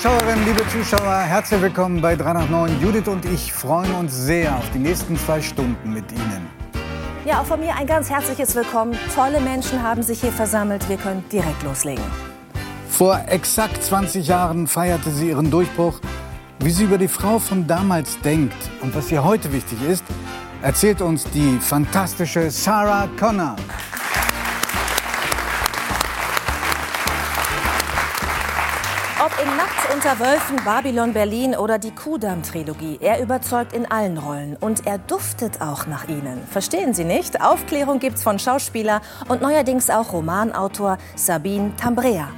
Zuschauerinnen, liebe Zuschauer, herzlich willkommen bei 3 nach 9. Judith und ich freuen uns sehr auf die nächsten zwei Stunden mit Ihnen. Ja, auch von mir ein ganz herzliches Willkommen. Tolle Menschen haben sich hier versammelt. Wir können direkt loslegen. Vor exakt 20 Jahren feierte sie ihren Durchbruch. Wie sie über die Frau von damals denkt und was ihr heute wichtig ist, erzählt uns die fantastische Sarah Connor. Ob in Nachts unter Wölfen, Babylon Berlin oder die Kudamm-Trilogie, er überzeugt in allen Rollen und er duftet auch nach ihnen. Verstehen Sie nicht? Aufklärung gibt's von Schauspieler und neuerdings auch Romanautor Sabine Tambrea.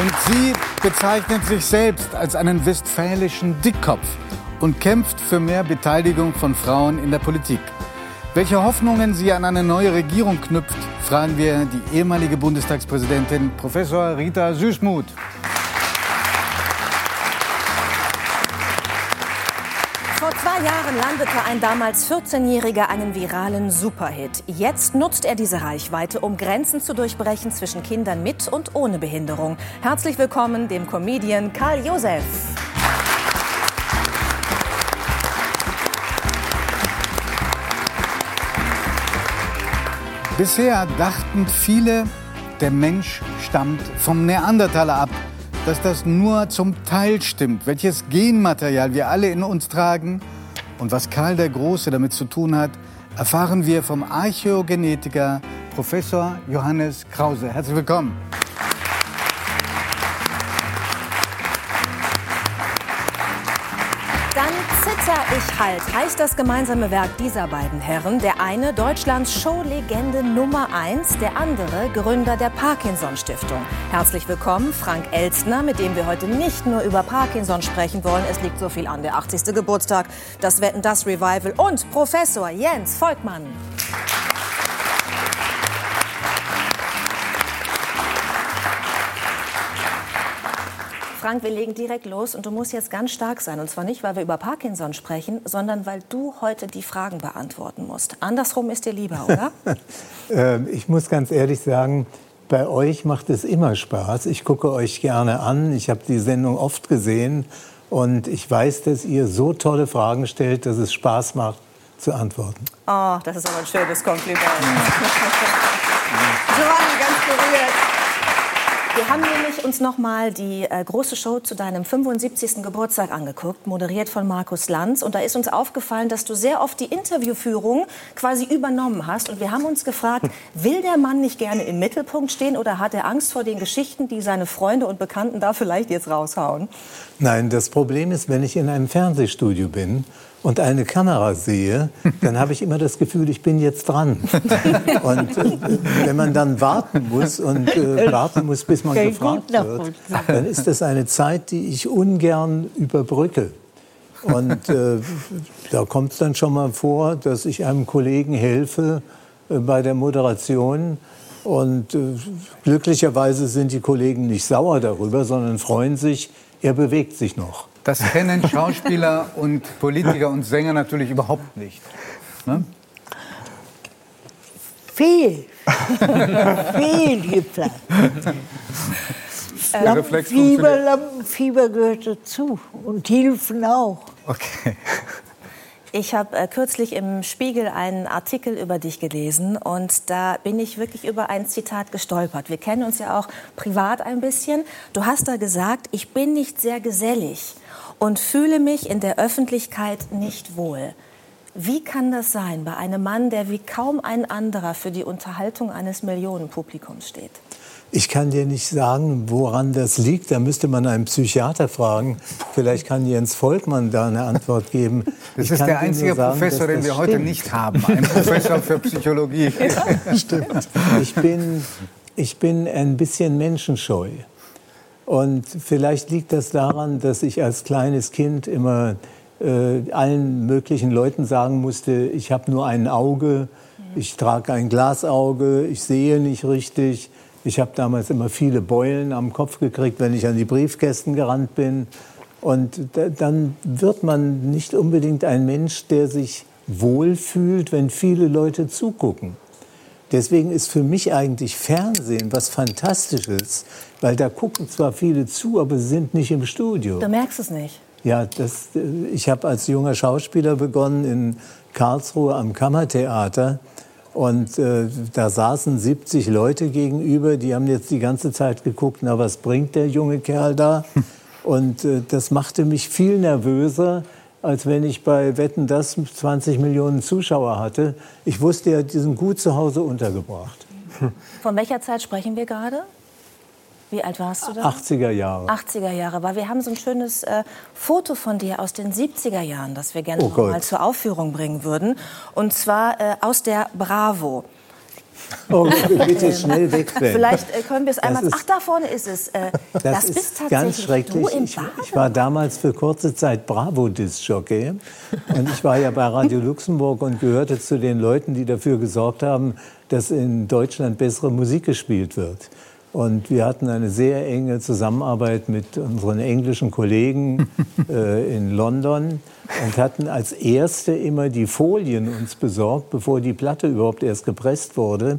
Und sie bezeichnet sich selbst als einen westfälischen Dickkopf und kämpft für mehr Beteiligung von Frauen in der Politik. Welche Hoffnungen sie an eine neue Regierung knüpft, fragen wir die ehemalige Bundestagspräsidentin Professor Rita Süßmuth. Vor zwei Jahren landete ein damals 14-Jähriger einen viralen Superhit. Jetzt nutzt er diese Reichweite, um Grenzen zu durchbrechen zwischen Kindern mit und ohne Behinderung. Herzlich willkommen dem Comedian Karl Josef. Bisher dachten viele, der Mensch stammt vom Neandertaler ab. Dass das nur zum Teil stimmt, welches Genmaterial wir alle in uns tragen und was Karl der Große damit zu tun hat, erfahren wir vom Archäogenetiker Professor Johannes Krause. Herzlich willkommen. Zitter ich halt, heißt das gemeinsame Werk dieser beiden Herren. Der eine Deutschlands Showlegende Nummer 1, der andere Gründer der Parkinson Stiftung. Herzlich willkommen, Frank Elstner, mit dem wir heute nicht nur über Parkinson sprechen wollen. Es liegt so viel an, der 80. Geburtstag, das Wetten, das Revival und Professor Jens Volkmann. Frank, wir legen direkt los und du musst jetzt ganz stark sein. Und zwar nicht, weil wir über Parkinson sprechen, sondern weil du heute die Fragen beantworten musst. Andersrum ist dir lieber, oder? Ähm, ich muss ganz ehrlich sagen, bei euch macht es immer Spaß. Ich gucke euch gerne an. Ich habe die Sendung oft gesehen. Und ich weiß, dass ihr so tolle Fragen stellt, dass es Spaß macht zu antworten. Oh, das ist aber ein schönes Kompliment. Giovanni, ganz berührt. Wir haben nämlich uns noch mal die äh, große Show zu deinem 75. Geburtstag angeguckt, moderiert von Markus Lanz. Und da ist uns aufgefallen, dass du sehr oft die Interviewführung quasi übernommen hast. Und wir haben uns gefragt, will der Mann nicht gerne im Mittelpunkt stehen oder hat er Angst vor den Geschichten, die seine Freunde und Bekannten da vielleicht jetzt raushauen? Nein, das Problem ist, wenn ich in einem Fernsehstudio bin und eine Kamera sehe, dann habe ich immer das Gefühl, ich bin jetzt dran. Und äh, wenn man dann warten muss und äh, warten muss, bis man gefragt wird, dann ist das eine Zeit, die ich ungern überbrücke. Und äh, da kommt es dann schon mal vor, dass ich einem Kollegen helfe äh, bei der Moderation. Und äh, glücklicherweise sind die Kollegen nicht sauer darüber, sondern freuen sich, er bewegt sich noch. Das kennen Schauspieler und Politiker und Sänger natürlich überhaupt nicht. Ne? Viel. Viel gibt es. Der Reflex Lampenfieber. Lampenfieber gehört dazu. Und Hilfen auch. Okay. Ich habe äh, kürzlich im Spiegel einen Artikel über dich gelesen und da bin ich wirklich über ein Zitat gestolpert. Wir kennen uns ja auch privat ein bisschen. Du hast da gesagt, ich bin nicht sehr gesellig und fühle mich in der Öffentlichkeit nicht wohl. Wie kann das sein bei einem Mann, der wie kaum ein anderer für die Unterhaltung eines Millionenpublikums steht? Ich kann dir nicht sagen, woran das liegt. Da müsste man einen Psychiater fragen. Vielleicht kann Jens Volkmann da eine Antwort geben. Das Ich ist der einzige sagen, Professor, den wir das heute stimmt. nicht haben. Ein Professor für Psychologie. Stimmt. Ich bin, ich bin ein bisschen menschenscheu. Und vielleicht liegt das daran, dass ich als kleines Kind immer äh, allen möglichen Leuten sagen musste, ich habe nur ein Auge, ich trage ein Glasauge, ich sehe nicht richtig. Ich habe damals immer viele Beulen am Kopf gekriegt, wenn ich an die Briefkästen gerannt bin. Und da, dann wird man nicht unbedingt ein Mensch, der sich wohlfühlt, wenn viele Leute zugucken. Deswegen ist für mich eigentlich Fernsehen was Fantastisches, weil da gucken zwar viele zu, aber sie sind nicht im Studio. Du merkst es nicht. Ja, das, ich habe als junger Schauspieler begonnen in Karlsruhe am Kammertheater. Und äh, da saßen 70 Leute gegenüber, die haben jetzt die ganze Zeit geguckt, na, was bringt der junge Kerl da? Und äh, das machte mich viel nervöser, als wenn ich bei Wetten das 20 Millionen Zuschauer hatte. Ich wusste ja, die sind gut zu Hause untergebracht. Von welcher Zeit sprechen wir gerade? Wie alt warst du da? 80er Jahre. 80er Jahre, weil wir haben so ein schönes äh, Foto von dir aus den 70er Jahren, das wir gerne Oh noch Gott. mal zur Aufführung bringen würden. Und zwar äh, aus der Bravo. Oh, bitte schnell wegrennen. Vielleicht äh, können wir es einmal. ist- Ach, da vorne ist es. Äh, das, Das, ist tatsächlich ganz schrecklich. Ich, ich war damals für kurze Zeit Bravo-Disc-Jockey. Und ich war ja bei Radio Luxemburg und gehörte zu den Leuten, die dafür gesorgt haben, dass in Deutschland bessere Musik gespielt wird. Und wir hatten eine sehr enge Zusammenarbeit mit unseren englischen Kollegen äh, in London und hatten als erste immer die Folien uns besorgt, bevor die Platte überhaupt erst gepresst wurde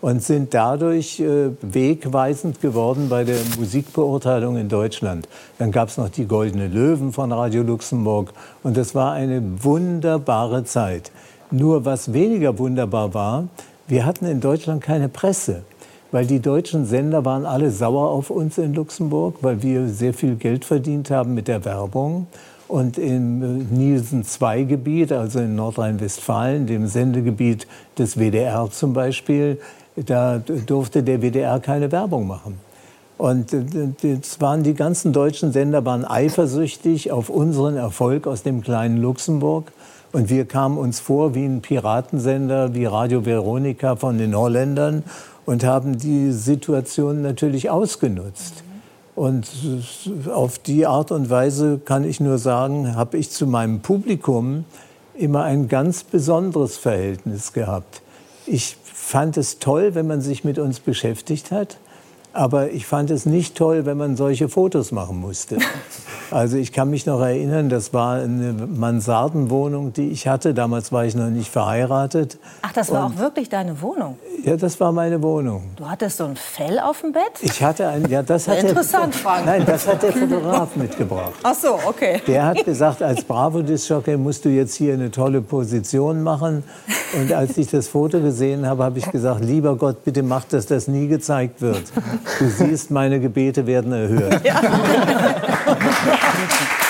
und sind dadurch äh, wegweisend geworden bei der Musikbeurteilung in Deutschland. Dann gab es noch die Goldene Löwen von Radio Luxemburg und das war eine wunderbare Zeit. Nur was weniger wunderbar war, wir hatten in Deutschland keine Presse. Weil die deutschen Sender waren alle sauer auf uns in Luxemburg, weil wir sehr viel Geld verdient haben mit der Werbung. Und im äh, Nielsen-2-Gebiet, also in Nordrhein-Westfalen, dem Sendegebiet des WDR zum Beispiel, da durfte der WDR keine Werbung machen. Und äh, das waren die ganzen deutschen Sender waren eifersüchtig auf unseren Erfolg aus dem kleinen Luxemburg. Und wir kamen uns vor wie ein Piratensender, wie Radio Veronica von den Holländern und haben die Situation natürlich ausgenutzt. Und auf die Art und Weise kann ich nur sagen, habe ich zu meinem Publikum immer ein ganz besonderes Verhältnis gehabt. Ich fand es toll, wenn man sich mit uns beschäftigt hat. Aber ich fand es nicht toll, wenn man solche Fotos machen musste. Also ich kann mich noch erinnern, das war eine Mansardenwohnung, die ich hatte. Damals war ich noch nicht verheiratet. Ach, das war auch wirklich deine Wohnung. Ja, das war meine Wohnung. Du hattest so ein Fell auf dem Bett? Ich hatte ein, ja, das hat der, Interessant, Frank. Nein, das hat der Fotograf mitgebracht. Ach so, okay. Der hat gesagt, als Bravo-Disc-Jockey musst du jetzt hier eine tolle Position machen. Und als ich das Foto gesehen habe, habe ich gesagt, lieber Gott, bitte mach, dass das nie gezeigt wird. Du siehst, meine Gebete werden erhört. Und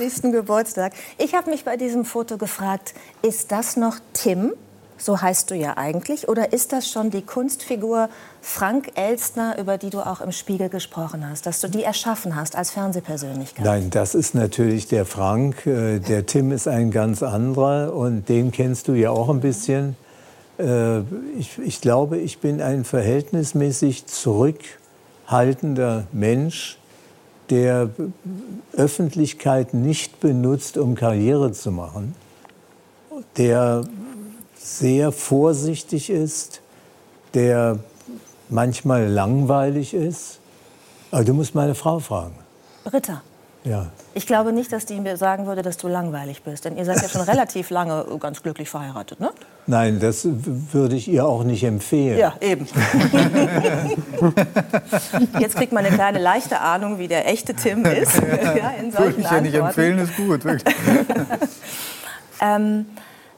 50. Geburtstag. Ich habe mich bei diesem Foto gefragt, ist das noch Tim? So heißt du ja eigentlich. Oder ist das schon die Kunstfigur Frank Elstner, über die du auch im Spiegel gesprochen hast, dass du die erschaffen hast als Fernsehpersönlichkeit? Nein, das ist natürlich der Frank. Äh, der Tim ist ein ganz anderer und den kennst du ja auch ein bisschen. Äh, ich, ich glaube, ich bin ein verhältnismäßig zurückhaltender Mensch der Öffentlichkeit nicht benutzt, um Karriere zu machen, der sehr vorsichtig ist, der manchmal langweilig ist. Aber du musst meine Frau fragen. Britta, Ja. ich glaube nicht, dass die mir sagen würde, dass du langweilig bist. Denn ihr seid ja schon relativ lange ganz glücklich verheiratet, ne? Nein, das würde ich ihr auch nicht empfehlen. Ja, eben. Jetzt kriegt man eine kleine leichte Ahnung, wie der echte Tim ist. ja, in Würde solchen ich ja nicht empfehlen, ist gut. Wirklich. Ähm,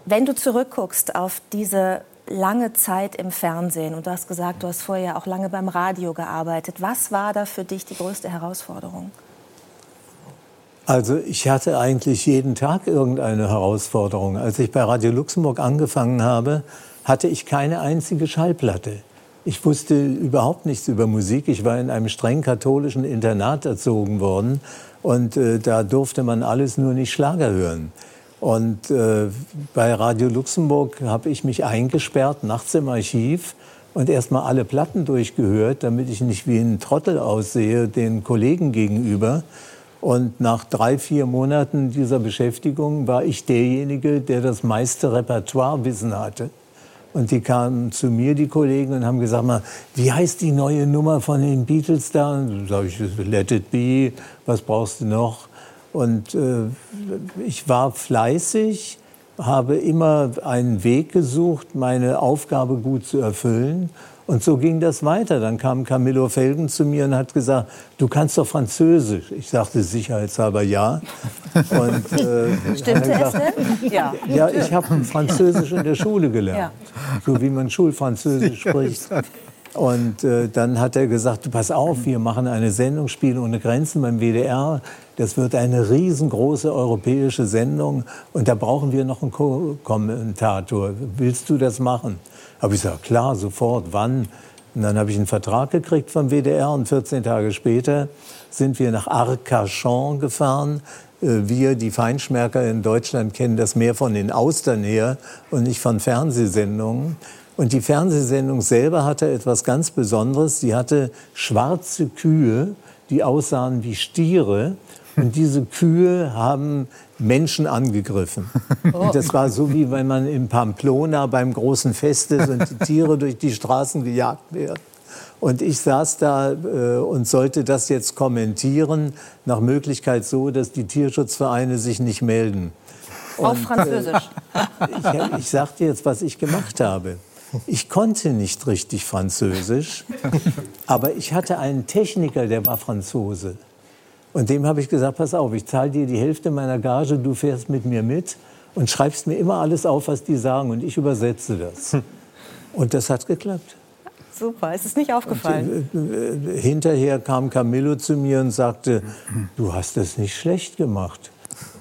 wenn du zurückguckst auf diese lange Zeit im Fernsehen und du hast gesagt, du hast vorher auch lange beim Radio gearbeitet, was war da für dich die größte Herausforderung? Also ich hatte eigentlich jeden Tag irgendeine Herausforderung. Als ich bei Radio Luxemburg angefangen habe, hatte ich keine einzige Schallplatte. Ich wusste überhaupt nichts über Musik. Ich war in einem streng katholischen Internat erzogen worden und äh, da durfte man alles nur nicht Schlager hören. Und äh, bei Radio Luxemburg habe ich mich eingesperrt, nachts im Archiv und erstmal alle Platten durchgehört, damit ich nicht wie ein Trottel aussehe den Kollegen gegenüber. Und nach drei, vier Monaten dieser Beschäftigung war ich derjenige, der das meiste Repertoirewissen hatte. Und die kamen zu mir, die Kollegen, und haben gesagt, mal, wie heißt die neue Nummer von den Beatles da? Und sage ich, Let It Be, was brauchst du noch? Und äh, ich war fleißig, habe immer einen Weg gesucht, meine Aufgabe gut zu erfüllen. Und so ging das weiter. Dann kam Camillo Felgen zu mir und hat gesagt, du kannst doch Französisch. Ich sagte sicherheitshalber ja. Und, äh, Stimmte gesagt, es denn? Ja. Ja, ich habe Französisch in der Schule gelernt. Ja. So wie man Schulfranzösisch spricht. Und äh, dann hat er gesagt, du pass auf, wir machen eine Sendung Spiele ohne Grenzen beim WDR. Das wird eine riesengroße europäische Sendung und da brauchen wir noch einen Co-Kommentator. Willst du das machen? Habe ich gesagt, klar, sofort, wann? Und dann habe ich einen Vertrag gekriegt vom WDR und 14 Tage später sind wir nach Arcachon gefahren. Äh, wir, die Feinschmerker in Deutschland, kennen das mehr von den Austern her und nicht von Fernsehsendungen. Und die Fernsehsendung selber hatte etwas ganz Besonderes. Sie hatte schwarze Kühe, die aussahen wie Stiere. Und diese Kühe haben Menschen angegriffen. Und das war so, wie wenn man in Pamplona beim großen Fest ist und die Tiere durch die Straßen gejagt werden. Und ich saß da äh, und sollte das jetzt kommentieren, nach Möglichkeit so, dass die Tierschutzvereine sich nicht melden. Und, Auf Französisch. Äh, ich, ich sag dir jetzt, was ich gemacht habe. Ich konnte nicht richtig Französisch, aber ich hatte einen Techniker, der war Franzose. Und dem habe ich gesagt, pass auf, ich zahle dir die Hälfte meiner Gage, du fährst mit mir mit und schreibst mir immer alles auf, was die sagen und ich übersetze das. Und das hat geklappt. Super, ist es nicht aufgefallen? Und, äh, äh, hinterher kam Camillo zu mir und sagte, du hast das nicht schlecht gemacht.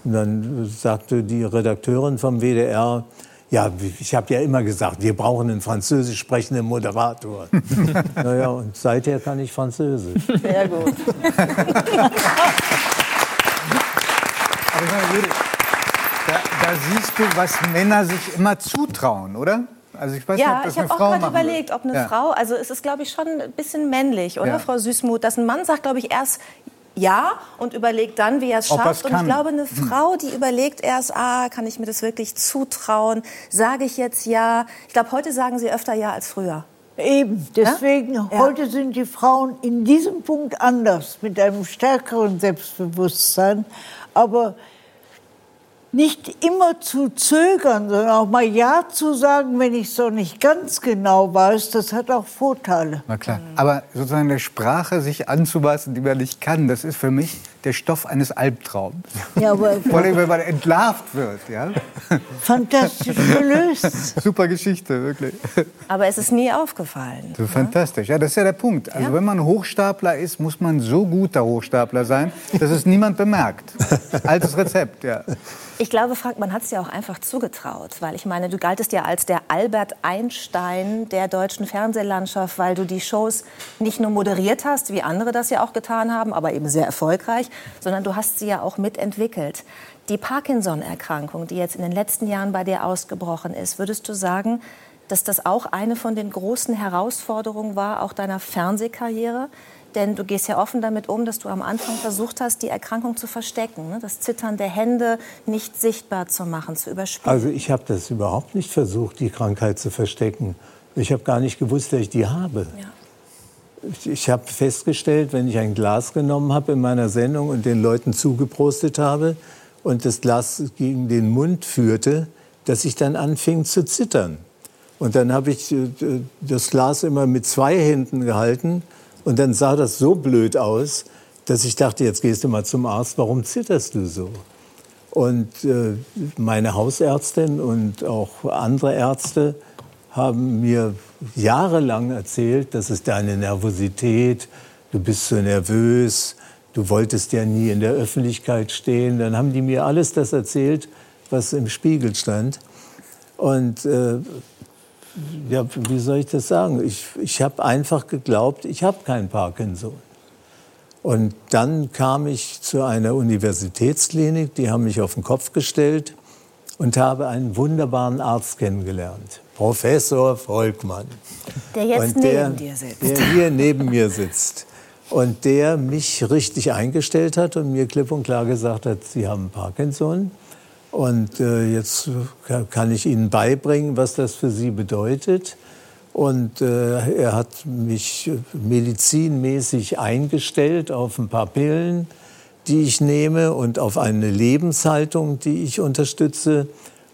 Und dann sagte die Redakteurin vom WDR, ja, ich habe ja immer gesagt, wir brauchen einen französisch sprechenden Moderator. naja, und seither kann ich Französisch. Sehr gut. da, da siehst du, was Männer sich immer zutrauen, oder? Also ich weiß ja, nicht, ob das ich habe auch gerade überlegt, ob eine ja. Frau, also es ist, glaube ich, schon ein bisschen männlich, oder, ja. Frau Süßmuth, dass ein Mann sagt, glaube ich, erst, ja und überlegt dann, wie er es schafft. Und ich glaube, eine hm. Frau, die überlegt erst, ah, kann ich mir das wirklich zutrauen? Sage ich jetzt ja? Ich glaube, heute sagen sie öfter ja als früher. Eben, deswegen, ja? heute sind die Frauen in diesem Punkt anders, mit einem stärkeren Selbstbewusstsein. Aber nicht immer zu zögern, sondern auch mal Ja zu sagen, wenn ich so nicht ganz genau weiß, das hat auch Vorteile. Na klar. Aber sozusagen eine Sprache sich anzupassen, die man nicht kann, das ist für mich der Stoff eines Albtraums. Ja, aber Vor allem, wenn man entlarvt wird. Ja? Fantastisch gelöst. Super Geschichte, wirklich. Aber es ist nie aufgefallen. So, fantastisch. Ja, das ist ja der Punkt. Also ja? wenn man Hochstapler ist, muss man so guter Hochstapler sein, dass es niemand bemerkt. Altes Rezept, ja. Ich glaube, Frank, man hat es ja auch einfach zugetraut, weil ich meine, du galtest ja als der Albert Einstein der deutschen Fernsehlandschaft, weil du die Shows nicht nur moderiert hast, wie andere das ja auch getan haben, aber eben sehr erfolgreich, sondern du hast sie ja auch mitentwickelt. Die Parkinson-Erkrankung, die jetzt in den letzten Jahren bei dir ausgebrochen ist, würdest du sagen, dass das auch eine von den großen Herausforderungen war, auch deiner Fernsehkarriere? Denn du gehst ja offen damit um, dass du am Anfang versucht hast, die Erkrankung zu verstecken, ne? das Zittern der Hände nicht sichtbar zu machen, zu überspielen. Also ich habe das überhaupt nicht versucht, die Krankheit zu verstecken. Ich habe gar nicht gewusst, dass ich die habe. Ja. Ich, habe festgestellt, wenn ich ein Glas genommen habe in meiner Sendung und den Leuten zugeprostet habe und das Glas gegen den Mund führte, dass ich dann anfing zu zittern. Und dann habe ich äh, das Glas immer mit zwei Händen gehalten und dann sah das so blöd aus, dass ich dachte, jetzt gehst du mal zum Arzt, warum zitterst du so? Und äh, meine Hausärztin und auch andere Ärzte haben mir jahrelang erzählt, das ist deine Nervosität, du bist so nervös, du wolltest ja nie in der Öffentlichkeit stehen. Dann haben die mir alles das erzählt, was im Spiegel stand. Und äh, ja, wie soll ich das sagen? Ich, ich habe einfach geglaubt, ich habe kein Parkinson. Und dann kam ich zu einer Universitätsklinik, die haben mich auf den Kopf gestellt und habe einen wunderbaren Arzt kennengelernt, Professor Volkmann. Der jetzt der, neben dir sitzt. Der hier neben mir sitzt. Und der mich richtig eingestellt hat und mir klipp und klar gesagt hat, Sie haben Parkinson. Und äh, jetzt kann ich Ihnen beibringen, was das für Sie bedeutet. Und äh, er hat mich medizinmäßig eingestellt auf ein paar Pillen, die ich nehme und auf eine Lebenshaltung, die ich unterstütze.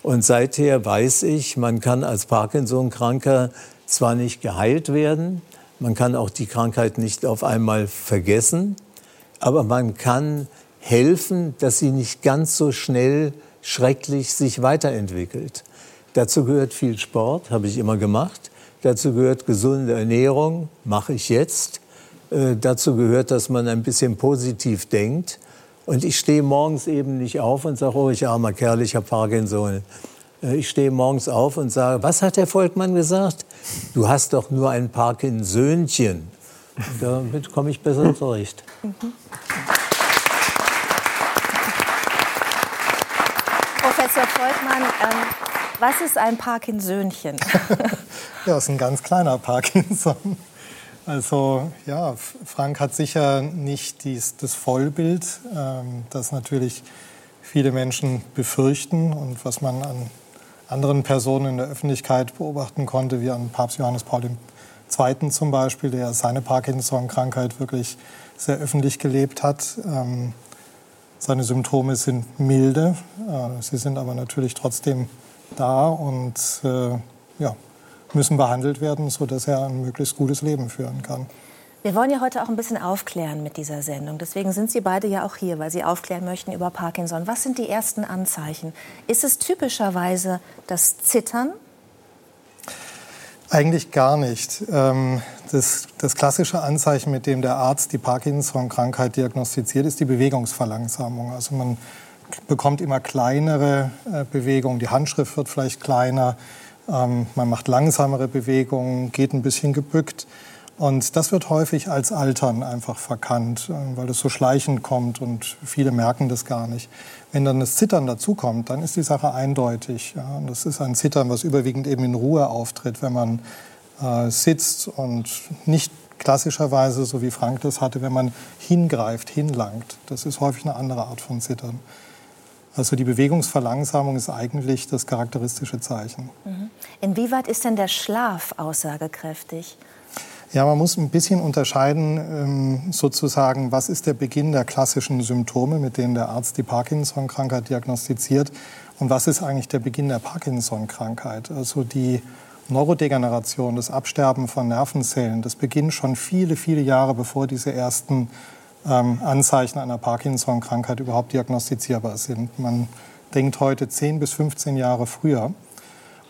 Und seither weiß ich, man kann als Parkinson-Kranker zwar nicht geheilt werden, man kann auch die Krankheit nicht auf einmal vergessen, aber man kann helfen, dass sie nicht ganz so schnell schrecklich sich weiterentwickelt. Dazu gehört viel Sport, habe ich immer gemacht. Dazu gehört gesunde Ernährung, mache ich jetzt. Äh, dazu gehört, dass man ein bisschen positiv denkt. Und ich stehe morgens eben nicht auf und sage, oh, ich armer Kerl, ich habe Parkinson. Äh, ich stehe morgens auf und sage, was hat Herr Volkmann gesagt? Du hast doch nur ein Parkinsöhnchen. Damit komme ich besser zurecht. Mhm. Professor Volkmann, ähm, was ist ein Parkinsöhnchen? ja, das ist ein ganz kleiner Parkinson. Also ja, Frank hat sicher nicht dies, das Vollbild, ähm, das natürlich viele Menschen befürchten und was man an anderen Personen in der Öffentlichkeit beobachten konnte, wie an Papst Johannes Paul II. zum Beispiel, der seine Parkinson-Krankheit wirklich sehr öffentlich gelebt hat. Ähm, seine Symptome sind milde, äh, sie sind aber natürlich trotzdem da und äh, ja, müssen behandelt werden, sodass er ein möglichst gutes Leben führen kann. Wir wollen ja heute auch ein bisschen aufklären mit dieser Sendung. Deswegen sind Sie beide ja auch hier, weil Sie aufklären möchten über Parkinson. Was sind die ersten Anzeichen? Ist es typischerweise das Zittern? Eigentlich gar nicht. Ähm, das, das, klassische Anzeichen, mit dem der Arzt die Parkinson-Krankheit diagnostiziert, ist die Bewegungsverlangsamung. Also man bekommt immer kleinere äh, Bewegungen, die Handschrift wird vielleicht kleiner, ähm, man macht langsamere Bewegungen, geht ein bisschen gebückt. Und das wird häufig als Altern einfach verkannt, äh, weil es so schleichend kommt und viele merken das gar nicht. Wenn dann das Zittern dazukommt, dann ist die Sache eindeutig. Ja. Das ist ein Zittern, was überwiegend eben in Ruhe auftritt, wenn man äh, sitzt und nicht klassischerweise, so wie Frank das hatte, wenn man hingreift, hinlangt. Das ist häufig eine andere Art von Zittern. Also die Bewegungsverlangsamung ist eigentlich das charakteristische Zeichen. Mhm. Inwieweit ist denn der Schlaf aussagekräftig? Ja, man muss ein bisschen unterscheiden, ähm, sozusagen, was ist der Beginn der klassischen Symptome, mit denen der Arzt die Parkinson-Krankheit diagnostiziert und was ist eigentlich der Beginn der Parkinson-Krankheit. Also die Neurodegeneration, das Absterben von Nervenzellen, das beginnt schon viele, viele Jahre bevor diese ersten ähm, Anzeichen einer Parkinson-Krankheit überhaupt diagnostizierbar sind. Man denkt heute 10 bis 15 Jahre früher.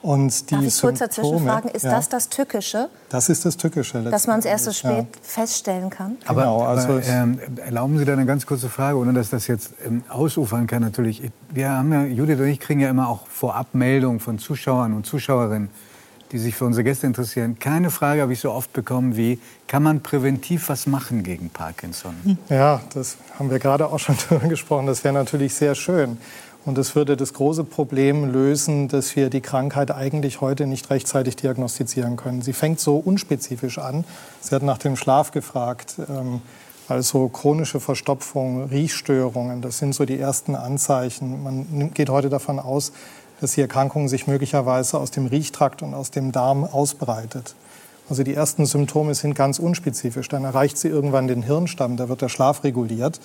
Und die Darf ich kurz dazwischen fragen, ist ja, das das Tückische? Das ist das Tückische. Dass man es erst so spät ja. feststellen kann? Aber, genau, also aber ähm, erlauben Sie da eine ganz kurze Frage, ohne dass das jetzt ähm, ausufern kann natürlich. Wir haben ja, Judith und ich kriegen ja immer auch vorab Meldungen von Zuschauern und Zuschauerinnen, die sich für unsere Gäste interessieren. Keine Frage habe ich so oft bekommen wie, kann man präventiv was machen gegen Parkinson? Ja, das haben wir gerade auch schon darüber gesprochen. Das wäre natürlich sehr schön. Und das würde das große Problem lösen, dass wir die Krankheit eigentlich heute nicht rechtzeitig diagnostizieren können. Sie fängt so unspezifisch an. Sie hat nach dem Schlaf gefragt. Ähm, also chronische Verstopfung, Riechstörungen, das sind so die ersten Anzeichen. Man geht heute davon aus, dass die Erkrankung sich möglicherweise aus dem Riechtrakt und aus dem Darm ausbreitet. Also die ersten Symptome sind ganz unspezifisch. Dann erreicht sie irgendwann den Hirnstamm, da wird der Schlaf reguliert.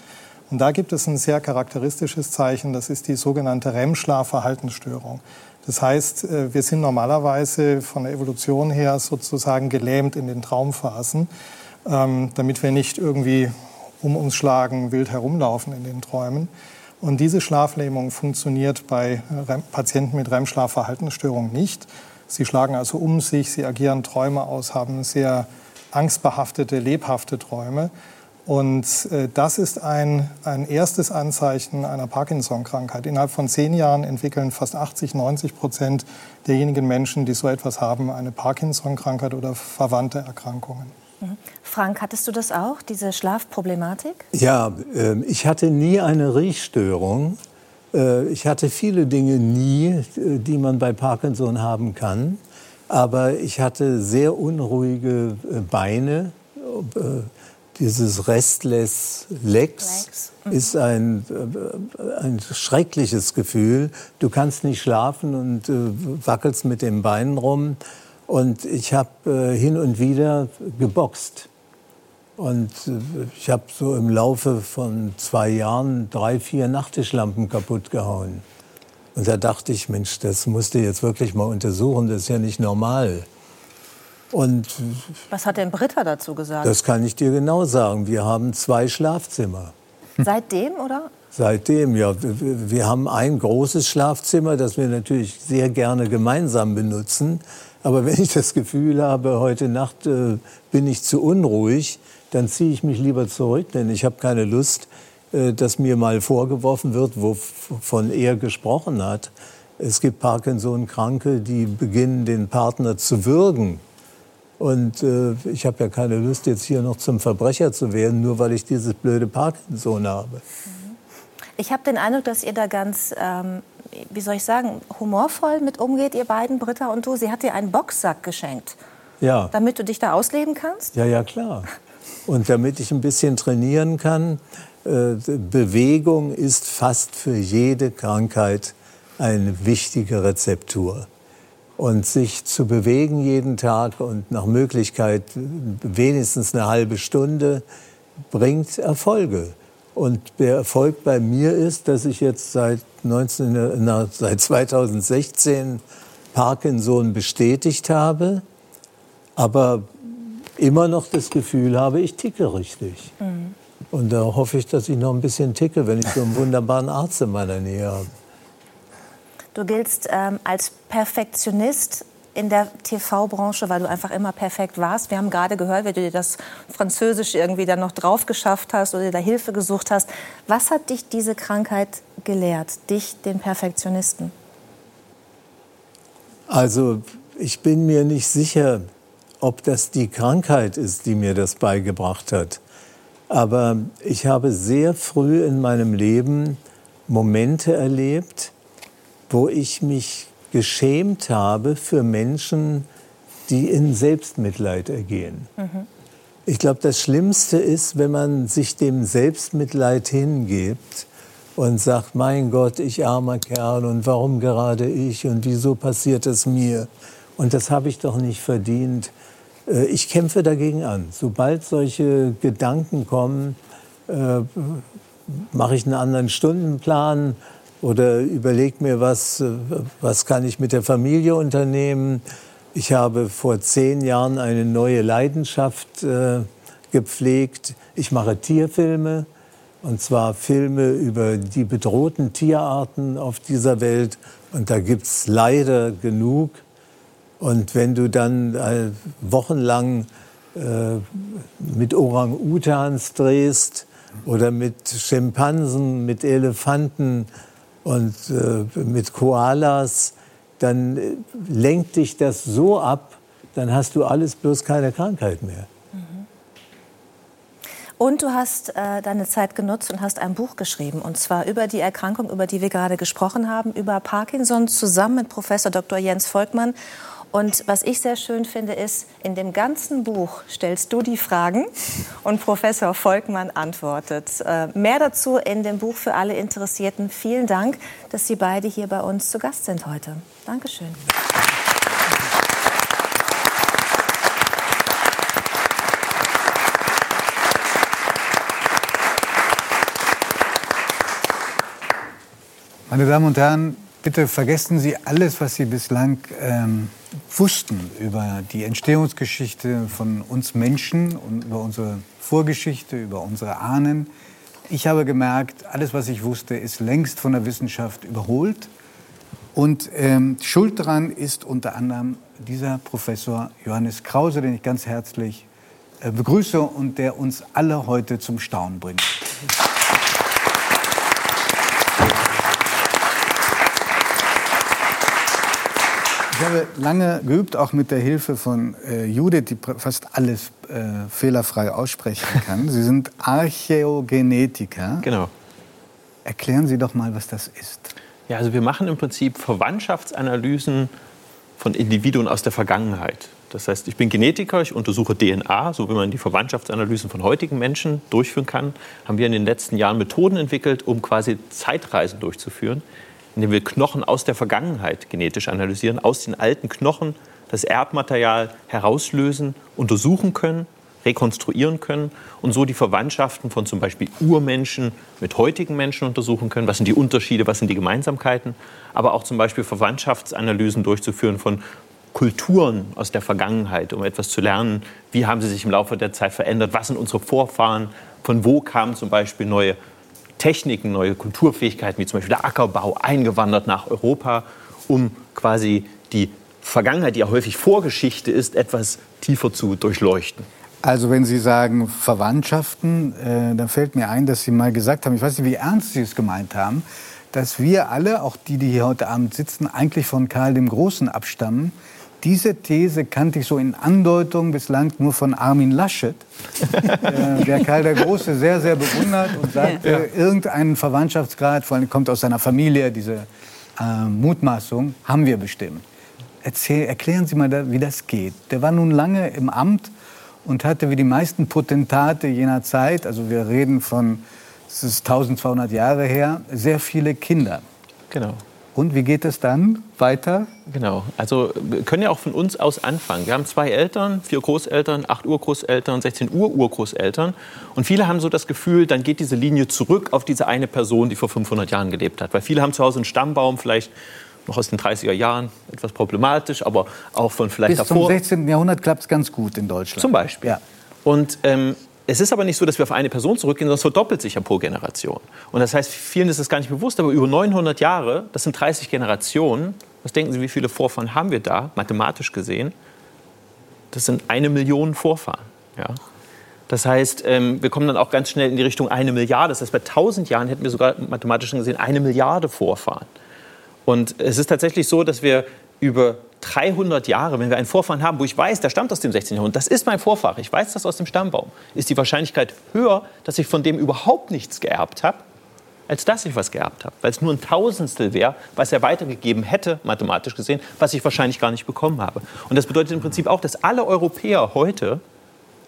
Und da gibt es ein sehr charakteristisches Zeichen, das ist die sogenannte REM-Schlafverhaltensstörung. Das heißt, äh, wir sind normalerweise von der Evolution her sozusagen gelähmt in den Traumphasen, ähm, damit wir nicht irgendwie um uns schlagen, wild herumlaufen in den Träumen. Und diese Schlaflähmung funktioniert bei Patienten mit REM-Schlafverhaltensstörung nicht. Sie schlagen also um sich, sie agieren Träume aus, haben sehr angstbehaftete, lebhafte Träume. Und äh, das ist ein, ein erstes Anzeichen einer Parkinson-Krankheit. Innerhalb von zehn Jahren entwickeln fast 80, 90 Prozent derjenigen Menschen, die so etwas haben, eine Parkinson-Krankheit oder verwandte Erkrankungen. Mhm. Frank, hattest du das auch, diese Schlafproblematik? Ja, äh, ich hatte nie eine Riechstörung. Äh, ich hatte viele Dinge nie, äh, die man bei Parkinson haben kann. Aber ich hatte sehr unruhige äh, Beine. Dieses Restless Legs, Legs. Mhm. ist ein, ein schreckliches Gefühl. Du kannst nicht schlafen und wackelst mit den Beinen rum. Und ich habe äh, hin und wieder geboxt. Und äh, ich habe so im Laufe von zwei Jahren drei, vier Nachttischlampen kaputt gehauen. Und da dachte ich, Mensch, das musst du jetzt wirklich mal untersuchen, das ist ja nicht normal. Und Was hat denn Britta dazu gesagt? Das kann ich dir genau sagen. Wir haben zwei Schlafzimmer. Seitdem, oder? Seitdem, ja. Wir haben ein großes Schlafzimmer, das wir natürlich sehr gerne gemeinsam benutzen. Aber wenn ich das Gefühl habe, heute Nacht äh, bin ich zu unruhig, dann ziehe ich mich lieber zurück, denn ich habe keine Lust, äh, dass mir mal vorgeworfen wird, wovon er gesprochen hat. Es gibt Parkinson-Kranke, die beginnen, den Partner zu würgen. Und äh, ich habe ja keine Lust, jetzt hier noch zum Verbrecher zu werden, nur weil ich dieses blöde Parkinson habe. Ich habe den Eindruck, dass ihr da ganz, ähm, wie soll ich sagen, humorvoll mit umgeht, ihr beiden, Britta und du. Sie hat dir einen Boxsack geschenkt. Ja. Damit du dich da ausleben kannst? Ja, ja, klar. Und damit ich ein bisschen trainieren kann, äh, Bewegung ist fast für jede Krankheit eine wichtige Rezeptur. Und sich zu bewegen jeden Tag und nach Möglichkeit wenigstens eine halbe Stunde bringt Erfolge. Und der Erfolg bei mir ist, dass ich jetzt seit, 19, na, seit 2016 Parkinson bestätigt habe, aber immer noch das Gefühl habe, ich ticke richtig. Mhm. Und da hoffe ich, dass ich noch ein bisschen ticke, wenn ich so einen wunderbaren Arzt in meiner Nähe habe. Du giltst ähm, als Perfektionist in der TV-Branche, weil du einfach immer perfekt warst. Wir haben gerade gehört, wie du dir das Französisch irgendwie dann noch drauf geschafft hast oder da Hilfe gesucht hast. Was hat dich diese Krankheit gelehrt, dich, den Perfektionisten? Also ich bin mir nicht sicher, ob das die Krankheit ist, die mir das beigebracht hat. Aber ich habe sehr früh in meinem Leben Momente erlebt, wo ich mich geschämt habe für Menschen, die in Selbstmitleid ergehen. Mhm. Ich glaube, das Schlimmste ist, wenn man sich dem Selbstmitleid hingibt und sagt, mein Gott, ich armer Kerl und warum gerade ich und wieso passiert es mir? Und das habe ich doch nicht verdient. Äh, ich kämpfe dagegen an. Sobald solche Gedanken kommen, äh, mache ich einen anderen Stundenplan oder überlege mir, was, was kann ich mit der Familie unternehmen. Ich habe vor zehn Jahren eine neue Leidenschaft äh, gepflegt. Ich mache Tierfilme, und zwar Filme über die bedrohten Tierarten auf dieser Welt. Und da gibt es leider genug. Und wenn du dann äh, wochenlang äh, mit Orang-Utans drehst oder mit Schimpansen, mit Elefanten und äh, mit Koalas, dann äh, lenkt dich das so ab, dann hast du alles bloß keine Krankheit mehr. Und du hast äh, deine Zeit genutzt und hast ein Buch geschrieben, und zwar über die Erkrankung, über die wir gerade gesprochen haben, über Parkinson, zusammen mit Professor Dr. Jens Volkmann. Und was ich sehr schön finde, ist, in dem ganzen Buch stellst du die Fragen und Professor Volkmann antwortet. Äh, mehr dazu in dem Buch für alle Interessierten. Vielen Dank, dass Sie beide hier bei uns zu Gast sind heute. Dankeschön. Meine Damen und Herren, bitte vergessen Sie alles, was Sie bislang ähm, wussten über die Entstehungsgeschichte von uns Menschen und über unsere Vorgeschichte, über unsere Ahnen. Ich habe gemerkt, alles, was ich wusste, ist längst von der Wissenschaft überholt. Und ähm, schuld daran ist unter anderem dieser Professor Johannes Krause, den ich ganz herzlich äh, begrüße und der uns alle heute zum Staunen bringt. Ich habe lange geübt, auch mit der Hilfe von äh, Judith, die fast alles äh, fehlerfrei aussprechen kann. Sie sind Archäogenetiker. Genau. Erklären Sie doch mal, was das ist. Ja, also wir machen im Prinzip Verwandtschaftsanalysen von Individuen aus der Vergangenheit. Das heißt, ich bin Genetiker, ich untersuche DNA, so wie man die Verwandtschaftsanalysen von heutigen Menschen durchführen kann. Haben wir in den letzten Jahren Methoden entwickelt, um quasi Zeitreisen durchzuführen indem wir Knochen aus der Vergangenheit genetisch analysieren, aus den alten Knochen das Erbmaterial herauslösen, untersuchen können rekonstruieren können und so die Verwandtschaften von zum Beispiel Urmenschen mit heutigen Menschen untersuchen können. Was sind die Unterschiede, was sind die Gemeinsamkeiten? Aber auch zum Beispiel Verwandtschaftsanalysen durchzuführen von Kulturen aus der Vergangenheit, um etwas zu lernen, wie haben sie sich im Laufe der Zeit verändert, was sind unsere Vorfahren, von wo kamen zum Beispiel neue Techniken, neue Kulturfähigkeiten, wie zum Beispiel der Ackerbau, eingewandert nach Europa, um quasi die Vergangenheit, die ja häufig Vorgeschichte ist, etwas tiefer zu durchleuchten. Also wenn Sie sagen Verwandtschaften, äh, dann fällt mir ein, dass Sie mal gesagt haben, ich weiß nicht, wie ernst Sie es gemeint haben, dass wir alle, auch die, die hier heute Abend sitzen, eigentlich von Karl dem Großen abstammen. Diese These kannte ich so in Andeutung bislang nur von Armin Laschet, äh, der Karl der Große sehr, sehr bewundert und sagt, ja. irgendeinen Verwandtschaftsgrad, vor allem kommt aus seiner Familie, diese äh, Mutmaßung, haben wir bestimmt. Erzähl, erklären Sie mal, wie das geht. Der war nun lange im Amt und hatte wie die meisten Potentate jener Zeit, also wir reden von, es ist 1200 Jahre her, sehr viele Kinder. Genau. Und wie geht es dann weiter? Genau. Also wir können ja auch von uns aus anfangen. Wir haben zwei Eltern, vier Großeltern, acht Urgroßeltern, 16 Ur-Urgroßeltern. Und viele haben so das Gefühl, dann geht diese Linie zurück auf diese eine Person, die vor 500 Jahren gelebt hat. Weil viele haben zu Hause einen Stammbaum, vielleicht noch aus den 30er Jahren, etwas problematisch, aber auch von vielleicht Bis davor. Bis zum 16. Jahrhundert klappt es ganz gut in Deutschland. Zum Beispiel. Ja. Und ähm, es ist aber nicht so, dass wir auf eine Person zurückgehen, sondern es verdoppelt sich ja pro Generation. Und das heißt, vielen ist es gar nicht bewusst, aber über 900 Jahre, das sind 30 Generationen. Was denken Sie, wie viele Vorfahren haben wir da, mathematisch gesehen? Das sind eine Million Vorfahren. Ja? Das heißt, ähm, wir kommen dann auch ganz schnell in die Richtung eine Milliarde. Das heißt, bei 1000 Jahren hätten wir sogar mathematisch gesehen eine Milliarde Vorfahren. Und es ist tatsächlich so, dass wir über 300 Jahre, wenn wir einen Vorfahren haben, wo ich weiß, der stammt aus dem 16. Jahrhundert, das ist mein Vorfahre, ich weiß das aus dem Stammbaum, ist die Wahrscheinlichkeit höher, dass ich von dem überhaupt nichts geerbt habe, als dass ich was geerbt habe. Weil es nur ein Tausendstel wäre, was er weitergegeben hätte, mathematisch gesehen, was ich wahrscheinlich gar nicht bekommen habe. Und das bedeutet im Prinzip auch, dass alle Europäer heute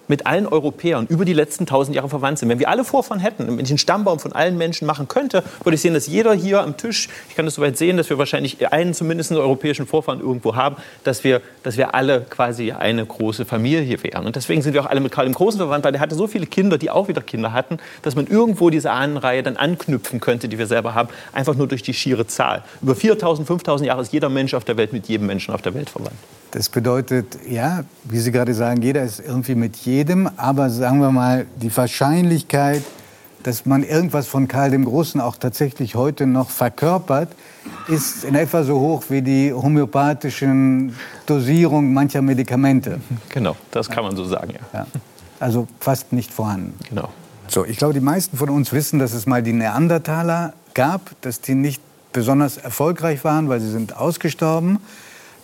mit allen Europäern über die letzten tausend Jahre verwandt sind. Wenn wir alle Vorfahren hätten, wenn ich einen Stammbaum von allen Menschen machen könnte, würde ich sehen, dass jeder hier am Tisch, ich kann das soweit sehen, dass wir wahrscheinlich einen zumindest europäischen Vorfahren irgendwo haben, dass wir, dass wir alle quasi eine große Familie wären. Und deswegen sind wir auch alle mit Karl dem Großen verwandt, weil der hatte so viele Kinder, die auch wieder Kinder hatten, dass man irgendwo diese Ahnenreihe dann anknüpfen könnte, die wir selber haben, einfach nur durch die schiere Zahl. Über 4.000, 5.000 Jahre ist jeder Mensch auf der Welt mit jedem Menschen auf der Welt verwandt. Das bedeutet, ja, wie Sie gerade sagen, jeder ist irgendwie mit jedem, aber sagen wir mal, die Wahrscheinlichkeit, dass man irgendwas von Karl dem Großen auch tatsächlich heute noch verkörpert, ist in etwa so hoch wie die homöopathischen Dosierungen mancher Medikamente. Genau, das kann man so sagen, ja. ja. Also fast nicht vorhanden. Genau. So, ich glaube, die meisten von uns wissen, dass es mal die Neandertaler gab, dass die nicht besonders erfolgreich waren, weil sie sind ausgestorben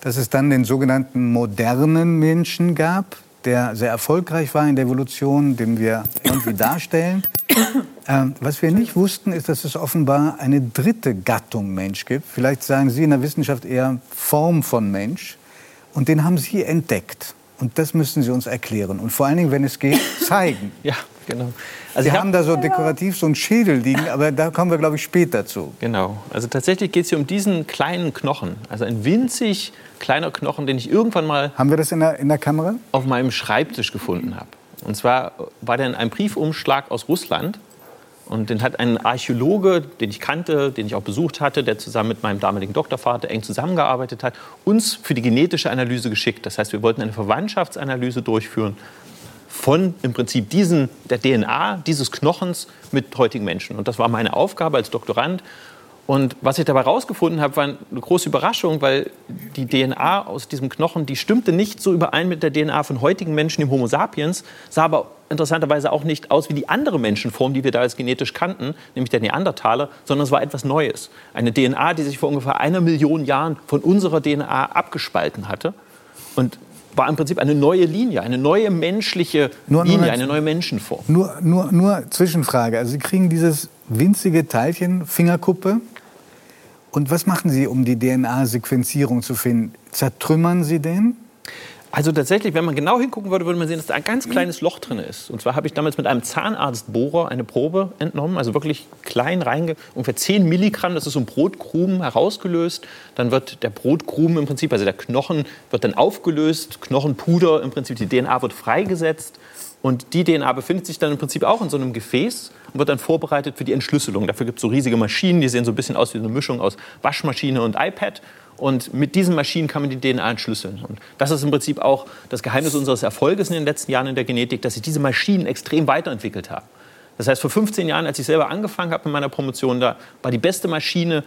dass es dann den sogenannten modernen Menschen gab, der sehr erfolgreich war in der Evolution, den wir irgendwie darstellen. Ähm, was wir nicht wussten, ist, dass es offenbar eine dritte Gattung Mensch gibt. Vielleicht sagen Sie in der Wissenschaft eher Form von Mensch. Und den haben Sie entdeckt. Und das müssen Sie uns erklären. Und vor allen Dingen, wenn es geht, zeigen. Ja, genau. Also wir hab, haben da so dekorativ so einen Schädel liegen, aber da kommen wir, glaube ich, später zu. Genau. Also tatsächlich geht es hier um diesen kleinen Knochen. Also ein winzig kleiner Knochen, den ich irgendwann mal... Haben wir das in der, in der Kamera? ...auf meinem Schreibtisch gefunden habe. Und zwar war der in einem Briefumschlag aus Russland. Und den hat ein Archäologe, den ich kannte, den ich auch besucht hatte, der zusammen mit meinem damaligen Doktorvater eng zusammengearbeitet hat, uns für die genetische Analyse geschickt. Das heißt, wir wollten eine Verwandtschaftsanalyse durchführen von im Prinzip diesen, der DNA dieses Knochens mit heutigen Menschen. Und das war meine Aufgabe als Doktorand. Und was ich dabei herausgefunden habe, war eine große Überraschung, weil die DNA aus diesem Knochen, die stimmte nicht so überein mit der DNA von heutigen Menschen im Homo sapiens, sah aber interessanterweise auch nicht aus wie die andere Menschenform, die wir da als genetisch kannten, nämlich der Neandertaler, sondern es war etwas Neues. Eine DNA, die sich vor ungefähr einer Million Jahren von unserer DNA abgespalten hatte. Und war im Prinzip eine neue Linie, eine neue menschliche nur, Linie, nur eine neue Menschenform. Nur, nur, nur Zwischenfrage. Also Sie kriegen dieses winzige Teilchen, Fingerkuppe. Und was machen Sie, um die DNA-Sequenzierung zu finden? Zertrümmern Sie den? Also tatsächlich, wenn man genau hingucken würde, würde man sehen, dass da ein ganz kleines Loch drin ist. Und zwar habe ich damals mit einem Zahnarztbohrer eine Probe entnommen, also wirklich klein reinge, ungefähr 10 Milligramm, das ist so ein Brotkrumen herausgelöst. Dann wird der Brotkrumen im Prinzip, also der Knochen, wird dann aufgelöst, Knochenpuder im Prinzip, die DNA wird freigesetzt. Und die DNA befindet sich dann im Prinzip auch in so einem Gefäß und wird dann vorbereitet für die Entschlüsselung. Dafür gibt es so riesige Maschinen, die sehen so ein bisschen aus wie eine Mischung aus Waschmaschine und iPad. Und mit diesen Maschinen kann man die DNA entschlüsseln. Und das ist im Prinzip auch das Geheimnis unseres Erfolges in den letzten Jahren in der Genetik, dass sich diese Maschinen extrem weiterentwickelt haben. Das heißt, vor 15 Jahren, als ich selber angefangen habe mit meiner Promotion, da war die beste Maschine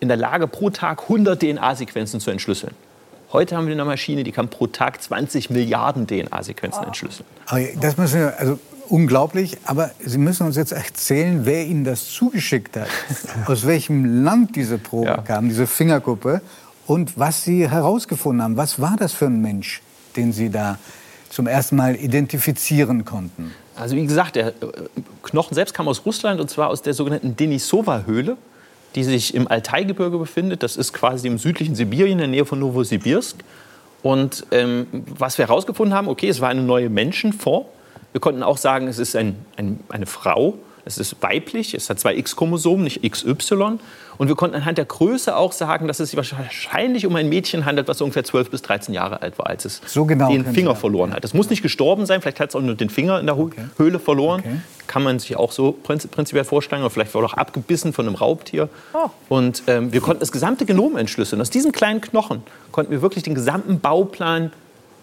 in der Lage, pro Tag 100 DNA-Sequenzen zu entschlüsseln. Heute haben wir eine Maschine, die kann pro Tag 20 Milliarden DNA-Sequenzen entschlüsseln. Das müssen wir, also unglaublich, aber Sie müssen uns jetzt erzählen, wer Ihnen das zugeschickt hat, aus welchem Land diese Probe ja. kam, diese Fingerkuppe und was Sie herausgefunden haben. Was war das für ein Mensch, den Sie da zum ersten Mal identifizieren konnten? Also wie gesagt, der äh, Knochen selbst kam aus Russland und zwar aus der sogenannten Denisova-Höhle die sich im Altaigebirge befindet. Das ist quasi im südlichen Sibirien, in der Nähe von Novosibirsk. Und ähm, was wir herausgefunden haben, okay, es war eine neue Menschenform. Wir konnten auch sagen, es ist ein, ein, eine Frau. Es ist weiblich, es hat zwei X-Chromosomen, nicht XY. Und wir konnten anhand der Größe auch sagen, dass es sich wahrscheinlich um ein Mädchen handelt, was ungefähr 12 bis 13 Jahre alt war, als es so genau den Finger verloren hat. Es muss nicht gestorben sein, vielleicht hat es auch nur den Finger in der okay. Höhle verloren. Okay. Kann man sich auch so prinzipiell vorstellen. Oder vielleicht war auch abgebissen von einem Raubtier. Oh. Und ähm, wir konnten das gesamte Genom entschlüsseln. Aus diesem kleinen Knochen konnten wir wirklich den gesamten Bauplan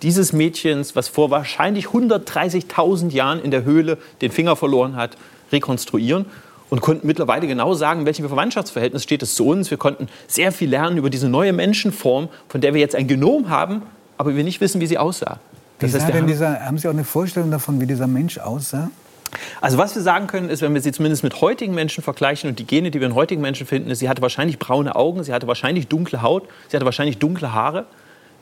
dieses Mädchens, was vor wahrscheinlich 130.000 Jahren in der Höhle den Finger verloren hat, rekonstruieren und konnten mittlerweile genau sagen, in welchem Verwandtschaftsverhältnis steht es zu uns. Wir konnten sehr viel lernen über diese neue Menschenform, von der wir jetzt ein Genom haben, aber wir nicht wissen, wie sie aussah. Das heißt, denn dieser, haben Sie auch eine Vorstellung davon, wie dieser Mensch aussah? Also was wir sagen können, ist, wenn wir sie zumindest mit heutigen Menschen vergleichen und die Gene, die wir in heutigen Menschen finden, ist, sie hatte wahrscheinlich braune Augen, sie hatte wahrscheinlich dunkle Haut, sie hatte wahrscheinlich dunkle Haare.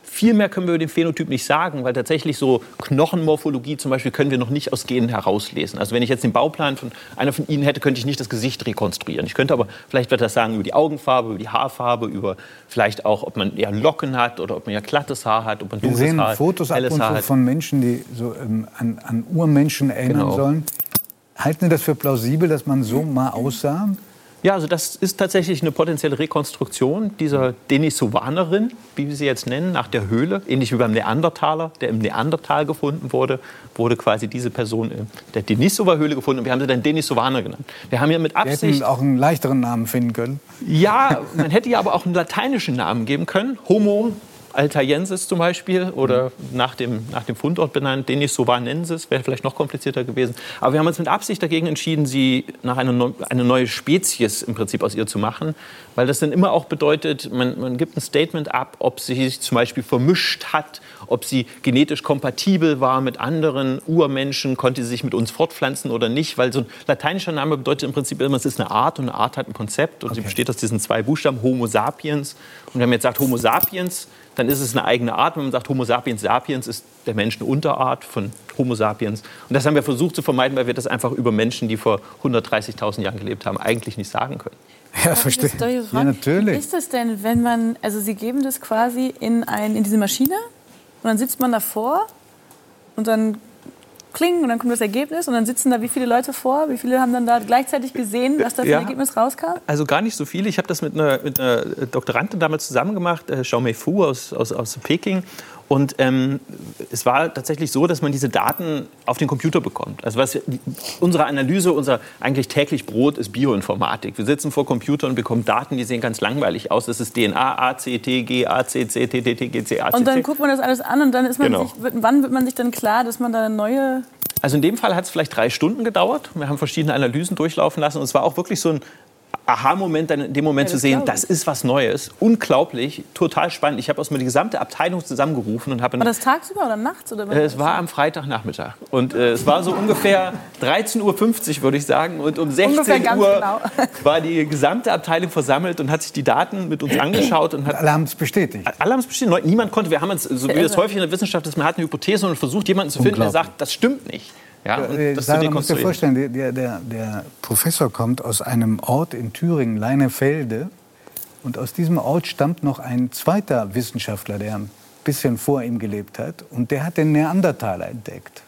Viel mehr können wir über den Phänotyp nicht sagen, weil tatsächlich so Knochenmorphologie zum Beispiel können wir noch nicht aus Genen herauslesen. Also wenn ich jetzt den Bauplan von einer von Ihnen hätte, könnte ich nicht das Gesicht rekonstruieren. Ich könnte aber vielleicht das sagen über die Augenfarbe, über die Haarfarbe, über vielleicht auch, ob man eher Locken hat oder ob man ja glattes Haar hat, ob man dunkles Wir sehen Haar, Fotos ab und zu von Menschen, die so ähm, an, an, Urmenschen erinnern genau. sollen. Halten Sie das für plausibel, dass man so mal aussah? Ja, also das ist tatsächlich eine potenzielle Rekonstruktion dieser Denisovanerin, wie wir sie jetzt nennen, nach der Höhle. Ähnlich wie beim Neandertaler, der im Neandertal gefunden wurde, wurde quasi diese Person in der Denisova-Höhle gefunden. Und wir haben sie dann Denisovaner genannt. Wir haben hier mit Absicht... Wir hätten auch einen leichteren Namen finden können. Ja, man hätte ja aber auch einen lateinischen Namen geben können. Homo Altaiensis zum Beispiel oder nach dem, nach dem Fundort benannt, Denisovanensis, wäre vielleicht noch komplizierter gewesen. Aber wir haben uns mit Absicht dagegen entschieden, sie nach einer eine neue Spezies im Prinzip aus ihr zu machen, weil das dann immer auch bedeutet, man, man gibt ein Statement ab, ob sie sich zum Beispiel vermischt hat, ob sie genetisch kompatibel war mit anderen Urmenschen, konnte sie sich mit uns fortpflanzen oder nicht, weil so ein lateinischer Name bedeutet im Prinzip immer, es ist eine Art und eine Art hat ein Konzept und okay. sie besteht aus diesen zwei Buchstaben, Homo sapiens. Und wenn man jetzt sagt Homo sapiens, dann ist es eine eigene Art. Wenn man sagt, Homo sapiens sapiens ist der Mensch eine Unterart von Homo sapiens. Und das haben wir versucht zu vermeiden, weil wir das einfach über Menschen, die vor 130.000 Jahren gelebt haben, eigentlich nicht sagen können. Ja, verstehe. Ja, natürlich. Wie ist das denn, wenn man, also Sie geben das quasi in, ein, in diese Maschine und dann sitzt man davor und dann kling und dann kommt das Ergebnis und dann sitzen da wie viele Leute vor? Wie viele haben dann da gleichzeitig gesehen, was da für ein ja, Ergebnis rauskam? Also gar nicht so viele. Ich habe das mit einer, mit einer Doktorandin damals zusammen gemacht, äh, Xiaomei Fu aus, aus, aus Peking. Und ähm, es war tatsächlich so, dass man diese Daten auf den Computer bekommt. Also was, unsere Analyse, unser eigentlich täglich Brot ist Bioinformatik. Wir sitzen vor Computern und bekommen Daten, die sehen ganz langweilig aus. Das ist DNA, A, C, T, G, A, C, C, T, T, T, G, C, A, C, Und dann guckt man das alles an und dann ist man genau. sich, wann wird man sich dann klar, dass man da eine neue also in dem Fall hat es vielleicht drei Stunden gedauert. Wir haben verschiedene Analysen durchlaufen lassen. Und es war auch wirklich so ein Aha-Moment, dann in dem Moment ja, zu sehen, das ist was Neues. Unglaublich, total spannend. Ich habe aus mir die gesamte Abteilung zusammengerufen und habe. War das tagsüber oder nachts? Oder äh, es war am Freitagnachmittag. Und äh, es war so ungefähr 13.50 Uhr, würde ich sagen. Und um 16 Uhr genau. war die gesamte Abteilung versammelt und hat sich die Daten mit uns angeschaut. Und hat, alle haben es bestätigt. Alle haben es bestätigt. Niemand konnte, wir haben uns, so wie es häufig in der Wissenschaft ist, man hat eine Hypothese und versucht, jemanden zu finden, der sagt, das stimmt nicht. Ja, und äh, das Sarah, musst dir vorstellen, der, der, der Professor kommt aus einem Ort in Thüringen, Leinefelde. Und aus diesem Ort stammt noch ein zweiter Wissenschaftler, der ein bisschen vor ihm gelebt hat. Und der hat den Neandertaler entdeckt.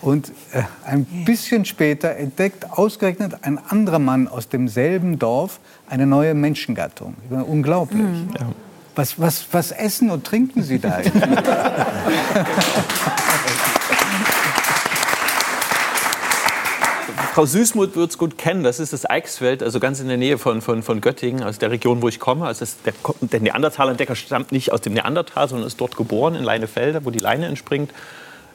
Und äh, ein bisschen später entdeckt ausgerechnet ein anderer Mann aus demselben Dorf eine neue Menschengattung. Unglaublich. Mhm. Ja. Was, was, was essen und trinken Sie da? Frau Süßmuth wird es gut kennen. Das ist das Eichsfeld, also ganz in der Nähe von, von, von Göttingen, aus der Region, wo ich komme. Also das, der, der Neandertaler-Entdecker stammt nicht aus dem Neandertal, sondern ist dort geboren, in Leinefelde, wo die Leine entspringt.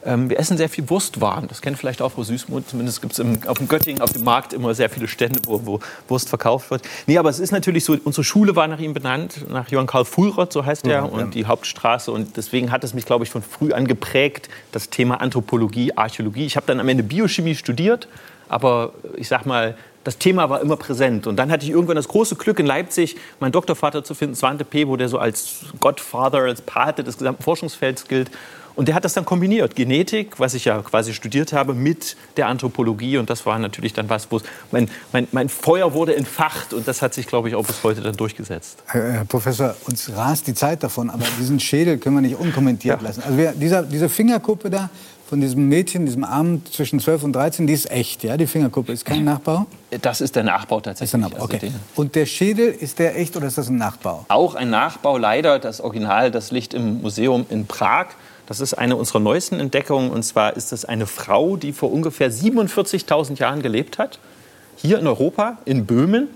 Ähm, wir essen sehr viel Wurstwaren. Das kennt vielleicht auch Frau Süßmuth. Zumindest gibt es auf dem Göttingen, auf dem Markt immer sehr viele Stände, wo, wo, Wurst verkauft wird. Nee, aber es ist natürlich so, unsere Schule war nach ihm benannt, nach Johann Karl Fulroth, so heißt er, ja, und ja. die Hauptstraße. Und deswegen hat es mich, glaube ich, von früh an geprägt, das Thema Anthropologie, Archäologie. Ich habe dann am Ende Biochemie studiert, aber ich sag mal, das Thema war immer präsent. Und dann hatte ich irgendwann das große Glück, in Leipzig meinen Doktorvater zu finden, Svante Pebo, der so als Godfather, als Pate des gesamten Forschungsfelds gilt. Und der hat das dann kombiniert, Genetik, was ich ja quasi studiert habe, mit der Anthropologie. Und das war natürlich dann was, wo mein, mein, mein Feuer wurde entfacht. Und das hat sich, glaube ich, auch bis heute dann durchgesetzt. Herr Professor, uns rast die Zeit davon, aber diesen Schädel können wir nicht unkommentiert ja. lassen. Also wir, dieser, diese Fingerkuppe da von diesem Mädchen, diesem Arm zwischen 12 und 13, die ist echt, ja? Die Fingerkuppe ist kein Nachbau? Das ist der Nachbau tatsächlich. Ist der Nachbau. Also okay. und der Schädel, ist der echt oder ist das ein Nachbau? Auch ein Nachbau, leider. Das Original, das liegt im Museum in Prag. Das ist eine unserer neuesten Entdeckungen. Und zwar ist das eine Frau, die vor ungefähr 47.000 Jahren gelebt hat. Hier in Europa, in Böhmen.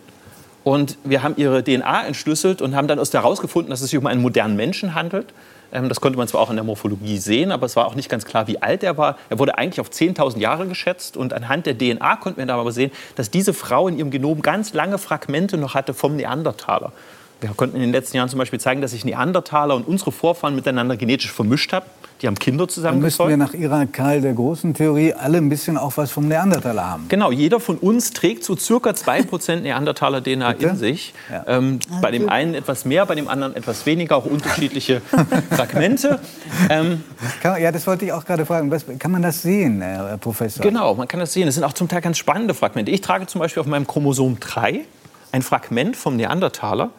Und wir haben ihre DNA entschlüsselt und haben dann aus der herausgefunden, dass es sich um einen modernen Menschen handelt. Ähm, das konnte man zwar auch in der Morphologie sehen, aber es war auch nicht ganz klar, wie alt er war. Er wurde eigentlich auf 10.000 Jahre geschätzt und anhand der DNA konnten wir dann aber sehen, dass diese Frau in ihrem Genom ganz lange Fragmente noch hatte vom Neandertaler. Wir konnten in den letzten Jahren zum Beispiel zeigen, dass sich Neandertaler und unsere Vorfahren miteinander genetisch vermischt haben. Die haben Kinder zusammen Dann müssten wir nach Ihrer Karl der Großen Theorie alle ein bisschen auch was vom Neandertaler haben. Genau, jeder von uns trägt so circa 2% Neandertaler DNA Bitte? in sich. Ja. Ähm, bei dem einen etwas mehr, bei dem anderen etwas weniger, auch unterschiedliche Fragmente. Ähm, ja, das wollte ich auch gerade fragen. Was, kann man das sehen, Herr Professor? Genau, man kann das sehen. Es sind auch zum Teil ganz spannende Fragmente. Ich trage zum Beispiel auf meinem Chromosom 3 ein Fragment vom Neandertaler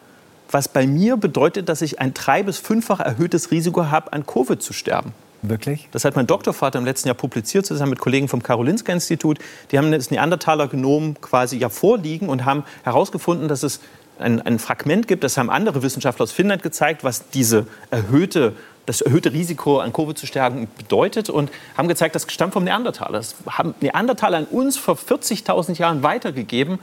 was bei mir bedeutet, dass ich ein drei- bis fünffach erhöhtes Risiko habe, an Covid zu sterben. Wirklich? Das hat mein Doktorvater im letzten Jahr publiziert, zusammen mit Kollegen vom Karolinska-Institut. Die haben das Neandertaler-Genom quasi ja vorliegen und haben herausgefunden, dass es ein, ein, Fragment gibt, das haben andere Wissenschaftler aus Finnland gezeigt, was diese erhöhte das erhöhte Risiko an Covid zu sterben bedeutet und haben gezeigt, das stammt vom Neandertaler. Das haben Neandertaler an uns vor 40.000 Jahren weitergegeben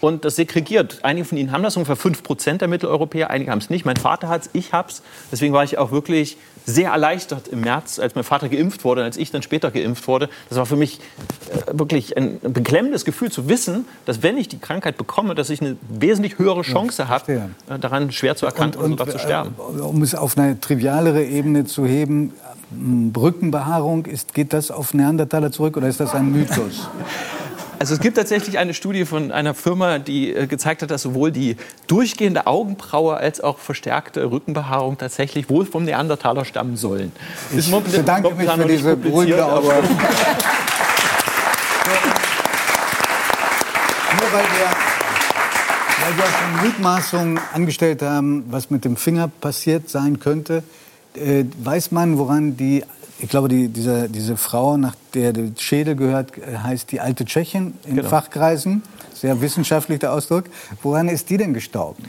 und das segregiert. Einige von Ihnen haben das, ungefähr 5 Prozent der Mitteleuropäer, einige haben es nicht. Mein Vater hat es, ich habe es. Deswegen war ich auch wirklich sehr erleichtert im März, als mein Vater geimpft wurde und als ich dann später geimpft wurde. Das war für mich äh, wirklich ein beklemmendes Gefühl zu wissen, dass wenn ich die Krankheit bekomme, dass ich eine wesentlich höhere Chance habe, äh, daran schwer zu erkranken und, und, oder zu sterben. Äh, um es auf eine trivialere Ebene zu heben, Brückenbehaarung, ist, geht das auf Neandertaler zurück oder ist das ein Mythos? Also es gibt tatsächlich eine Studie von einer Firma, die äh, gezeigt hat, dass sowohl die durchgehende Augenbraue als auch verstärkte Rückenbehaarung tatsächlich wohl vom Neandertaler stammen sollen. Ich bedanke mich für diese beruhigende aber Nur weil wir, weil wir schon Mutmaßungen angestellt haben, was mit dem Finger passiert sein könnte, äh, weiß man, woran die ich glaube, die, diese, diese Frau, nach der der Schädel gehört, heißt die alte Tschechin in genau. Fachkreisen. Sehr wissenschaftlich der Ausdruck. Woran ist die denn gestorben?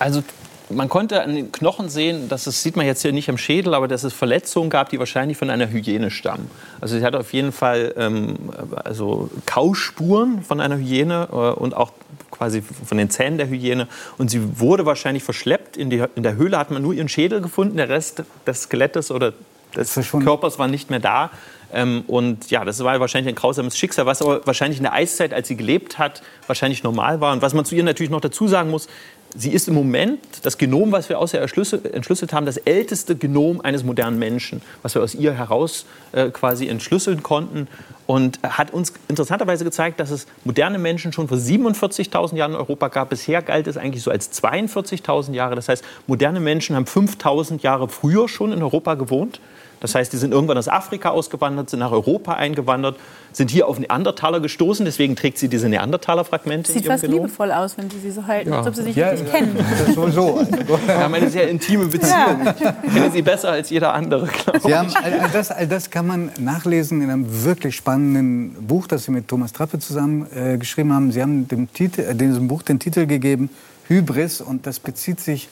Also man konnte an den Knochen sehen, dass es sieht man jetzt hier nicht am Schädel, aber dass es Verletzungen gab, die wahrscheinlich von einer Hyäne stammen. Also sie hat auf jeden Fall ähm, also Kauspuren von einer Hyäne äh, und auch quasi von den Zähnen der Hyäne. Und sie wurde wahrscheinlich verschleppt. In, die, in der Höhle hat man nur ihren Schädel gefunden, der Rest des Skelettes oder des Körpers war nicht mehr da. Ähm, und ja, das war wahrscheinlich ein grausames Schicksal, was aber wahrscheinlich in der Eiszeit, als sie gelebt hat, wahrscheinlich normal war. Und was man zu ihr natürlich noch dazu sagen muss, sie ist im Moment das Genom, was wir aus ihr entschlüsselt haben, das älteste Genom eines modernen Menschen, was wir aus ihr heraus äh, quasi entschlüsseln konnten. Und hat uns interessanterweise gezeigt, dass es moderne Menschen schon vor 47.000 Jahren in Europa gab. Bisher galt es eigentlich so als 42.000 Jahre. Das heißt, moderne Menschen haben 5.000 Jahre früher schon in Europa gewohnt. Das heißt, die sind irgendwann aus Afrika ausgewandert, sind nach Europa eingewandert, sind hier auf Neandertaler gestoßen. Deswegen trägt sie diese Neandertaler-Fragmente. Sieht fast Genom. liebevoll aus, wenn Sie sie so halten, ja. als ob Sie sich ja, wirklich kennen. Das sowieso. Wir haben eine sehr intime Beziehung. Ja. Ich kenne sie besser als jeder andere, Sie haben, all, das, all das kann man nachlesen in einem wirklich spannenden Buch, das Sie mit Thomas Trappe zusammen äh, geschrieben haben. Sie haben dem Titel, äh, diesem Buch den Titel gegeben, Hybris. Und das bezieht sich auf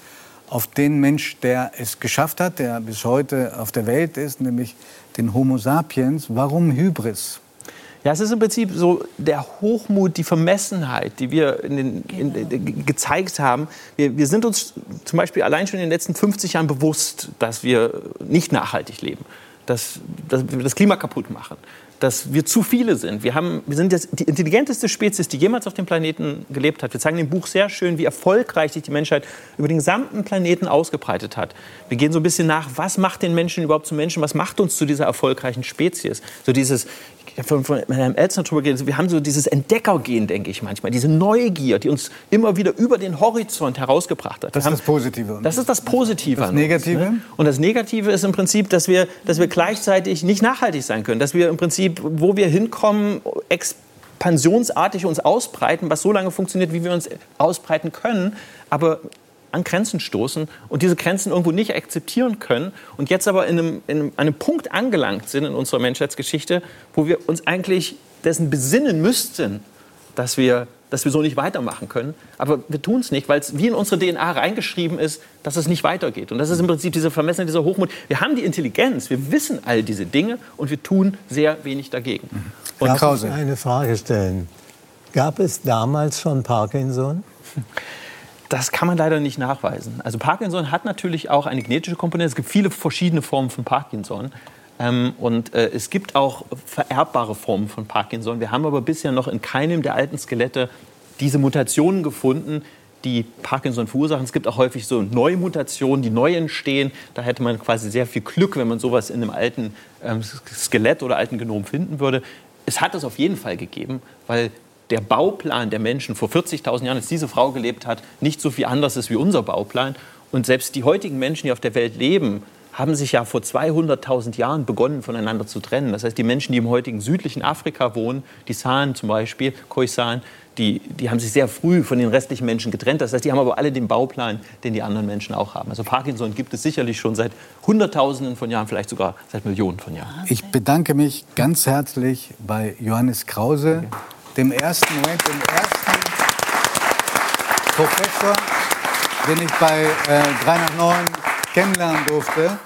den Mensch, der es geschafft hat, der bis heute auf der Welt ist, nämlich den Homo sapiens. Warum Hybris? Ja, es ist im Prinzip so der Hochmut, die Vermessenheit, die wir in den, in, in, gezeigt haben. Wir, wir sind uns zum Beispiel allein schon in den letzten 50 Jahren bewusst, dass wir nicht nachhaltig leben, dass, dass wir das Klima kaputt machen, dass wir zu viele sind. Wir, haben, wir sind jetzt die intelligenteste Spezies, die jemals auf dem Planeten gelebt hat. Wir zeigen im Buch sehr schön, wie erfolgreich sich die Menschheit über den gesamten Planeten ausgebreitet hat. Wir gehen so ein bisschen nach, was macht den Menschen überhaupt zu Menschen, was macht uns zu dieser erfolgreichen Spezies. So dieses, ich habe von, von Herrn Elzner darüber geredet, wir haben so dieses Entdeckergehen, denke ich manchmal, diese Neugier, die uns immer wieder über den Horizont herausgebracht hat. Das ist das Positive. Das ist das Positive. Das Negative? Uns, ne? Und das Negative ist im Prinzip, dass wir, dass wir gleichzeitig nicht nachhaltig sein können, dass wir im Prinzip, wo wir hinkommen, expansionsartig uns ausbreiten, was so lange funktioniert, wie wir uns ausbreiten können, aber an Grenzen stoßen und diese Grenzen irgendwo nicht akzeptieren können und jetzt aber in einem, in einem Punkt angelangt sind in unserer Menschheitsgeschichte, wo wir uns eigentlich dessen besinnen müssten, dass wir, dass wir so nicht weitermachen können. Aber wir tun es nicht, weil es wie in unsere DNA reingeschrieben ist, dass es nicht weitergeht. Und das ist im Prinzip diese Vermessenheit, dieser Hochmut. Wir haben die Intelligenz, wir wissen all diese Dinge und wir tun sehr wenig dagegen. Und Darf ich eine Frage stellen? Gab es damals schon Parkinson? Das kann man leider nicht nachweisen. Also Parkinson hat natürlich auch eine genetische Komponente. Es gibt viele verschiedene Formen von Parkinson. Ähm, und äh, es gibt auch vererbbare Formen von Parkinson. Wir haben aber bisher noch in keinem der alten Skelette diese Mutationen gefunden, die Parkinson verursachen. Es gibt auch häufig so neue Mutationen, die neu entstehen. Da hätte man quasi sehr viel Glück, wenn man sowas in einem alten ähm, Skelett oder alten Genom finden würde. Es hat es auf jeden Fall gegeben, weil der Bauplan der Menschen vor 40.000 Jahren, als diese Frau gelebt hat, nicht so viel anders ist wie unser Bauplan. Und selbst die heutigen Menschen, die auf der Welt leben, haben sich ja vor 200.000 Jahren begonnen, voneinander zu trennen. Das heißt, die Menschen, die im heutigen südlichen Afrika wohnen, die San zum Beispiel, Khoisan, die, die haben sich sehr früh von den restlichen Menschen getrennt. Das heißt, die haben aber alle den Bauplan, den die anderen Menschen auch haben. Also Parkinson gibt es sicherlich schon seit Hunderttausenden von Jahren, vielleicht sogar seit Millionen von Jahren. Ich bedanke mich ganz herzlich bei Johannes Krause. Okay dem ersten Moment, dem ersten Professor, den ich bei äh, 3 nach 9 kennenlernen durfte,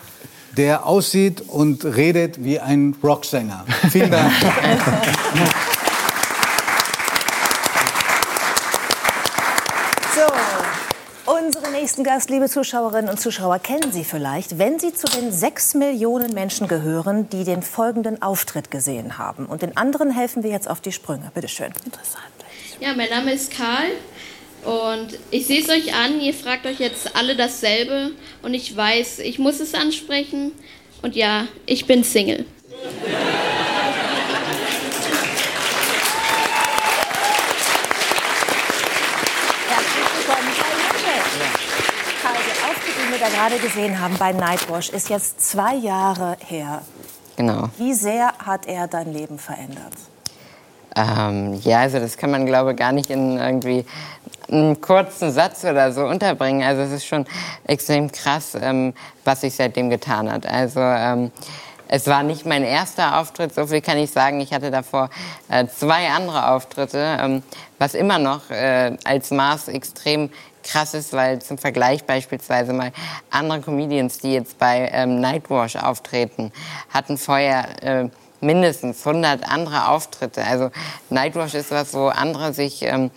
der aussieht und redet wie ein Rocksänger. Vielen Dank. Unseren nächsten Gast, liebe Zuschauerinnen und Zuschauer, kennen Sie vielleicht, wenn Sie zu den sechs Millionen Menschen gehören, die den folgenden Auftritt gesehen haben. Und den anderen helfen wir jetzt auf die Sprünge. Bitte schön. Interessant. Ja, mein Name ist Karl und ich sehe es euch an. Ihr fragt euch jetzt alle dasselbe und ich weiß, ich muss es ansprechen. Und ja, ich bin Single. Wir da gerade gesehen haben bei Nightwash, ist jetzt zwei Jahre her. Genau. Wie sehr hat er dein Leben verändert? Ähm, ja, also das kann man, glaube ich, gar nicht in irgendwie einen kurzen Satz oder so unterbringen. Also es ist schon extrem krass, ähm, was sich seitdem getan hat. Also ähm, es war nicht mein erster Auftritt, so viel kann ich sagen. Ich hatte davor äh, zwei andere Auftritte, ähm, was immer noch äh, als Maß extrem krass ist, weil zum Vergleich beispielsweise mal andere Comedians, die jetzt bei ähm, Nightwash auftreten, hatten vorher äh, mindestens 100 andere Auftritte. Also Nightwash ist was, wo andere sich ähm,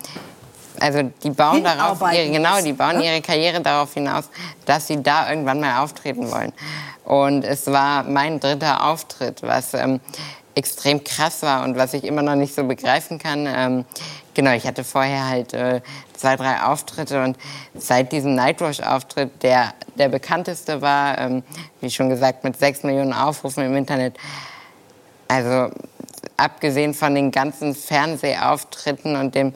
also die bauen darauf ihre, genau, die bauen ne? ihre Karriere darauf hinaus, dass sie da irgendwann mal auftreten wollen. Und es war mein dritter Auftritt, was ähm, extrem krass war und was ich immer noch nicht so begreifen kann. Ähm, genau, ich hatte vorher halt äh, zwei, drei Auftritte und seit diesem Nightwash-Auftritt, der der bekannteste war, ähm, wie schon gesagt, mit sechs Millionen Aufrufen im Internet, also abgesehen von den ganzen Fernsehauftritten und dem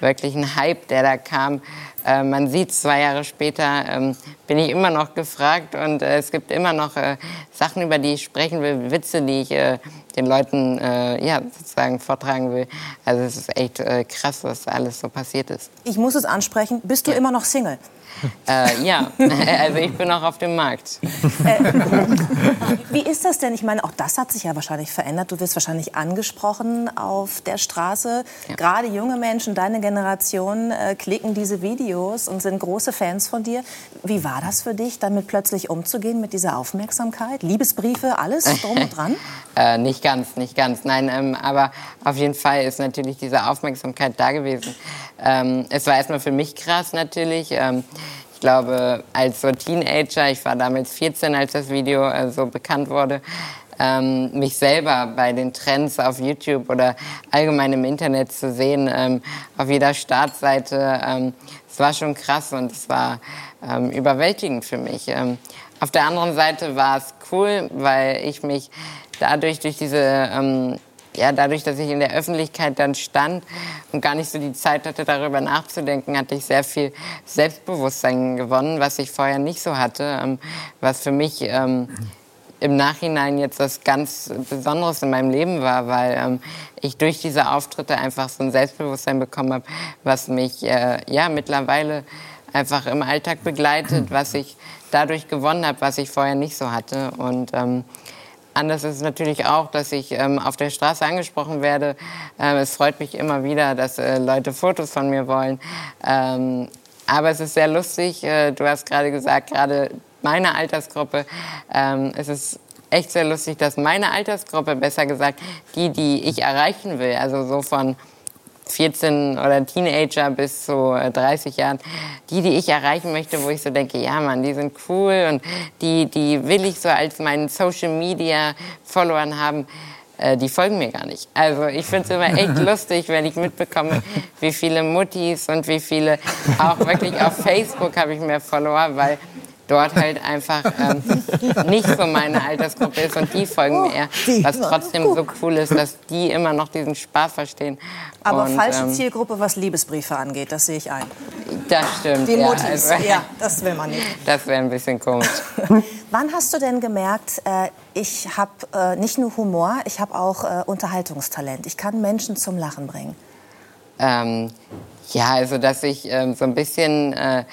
wirklichen Hype, der da kam, äh, man sieht, zwei Jahre später ähm, bin ich immer noch gefragt und äh, es gibt immer noch äh, Sachen, über die ich sprechen will, Witze, die ich äh, den Leuten äh, ja, sozusagen vortragen will. Also es ist echt äh, krass, was alles so passiert ist. Ich muss es ansprechen. Bist du ja. immer noch Single? Äh, ja, also ich bin auch auf dem Markt. Äh, wie ist das denn? Ich meine, auch das hat sich ja wahrscheinlich verändert. Du wirst wahrscheinlich angesprochen auf der Straße. Ja. Gerade junge Menschen, deine Generation, äh, klicken diese Videos und sind große Fans von dir. Wie war das für dich, damit plötzlich umzugehen mit dieser Aufmerksamkeit? Liebesbriefe, alles drum und dran? Äh, nicht ganz, nicht ganz, nein, ähm, aber auf jeden Fall ist natürlich diese Aufmerksamkeit da gewesen. Ähm, es war erstmal für mich krass natürlich. Ähm, ich glaube, als so Teenager, ich war damals 14, als das Video äh, so bekannt wurde, ähm, mich selber bei den Trends auf YouTube oder allgemein im Internet zu sehen, ähm, auf jeder Startseite. Ähm, es war schon krass und es war ähm, überwältigend für mich. Ähm, auf der anderen Seite war es cool, weil ich mich dadurch durch diese ähm, ja, dadurch, dass ich in der Öffentlichkeit dann stand und gar nicht so die Zeit hatte, darüber nachzudenken, hatte ich sehr viel Selbstbewusstsein gewonnen, was ich vorher nicht so hatte, ähm, was für mich ähm, im Nachhinein jetzt was ganz Besonderes in meinem Leben war, weil ähm, ich durch diese Auftritte einfach so ein Selbstbewusstsein bekommen habe, was mich äh, ja mittlerweile einfach im Alltag begleitet, was ich dadurch gewonnen habe, was ich vorher nicht so hatte. Und ähm, Anders ist es natürlich auch, dass ich ähm, auf der Straße angesprochen werde. Ähm, es freut mich immer wieder, dass äh, Leute Fotos von mir wollen. Ähm, aber es ist sehr lustig. Äh, du hast gerade gesagt, gerade meine Altersgruppe. Ähm, es ist echt sehr lustig, dass meine Altersgruppe, besser gesagt, die, die ich erreichen will, also so von 14 oder Teenager bis zu 30 Jahren, die, die ich erreichen möchte, wo ich so denke, ja Mann, die sind cool und die, die will ich so als meinen Social Media Followern haben, äh, die folgen mir gar nicht. Also ich finde es immer echt lustig, wenn ich mitbekomme, wie viele Muttis und wie viele auch wirklich auf Facebook habe ich mehr Follower, weil dort halt einfach ähm, nicht so meine Altersgruppe ist und die folgen mir eher. Was trotzdem so cool ist, dass die immer noch diesen Spaß verstehen. Aber und, falsche ähm, Zielgruppe, was Liebesbriefe angeht, das sehe ich ein. Das stimmt. Die ja, Muttis, also, ja, das will man nicht. Das wäre ein bisschen komisch. Wann hast du denn gemerkt, äh, ich habe äh, nicht nur Humor, ich habe auch äh, Unterhaltungstalent. Ich kann Menschen zum Lachen bringen. Ähm, ja, also dass ich ähm, so ein bisschen äh,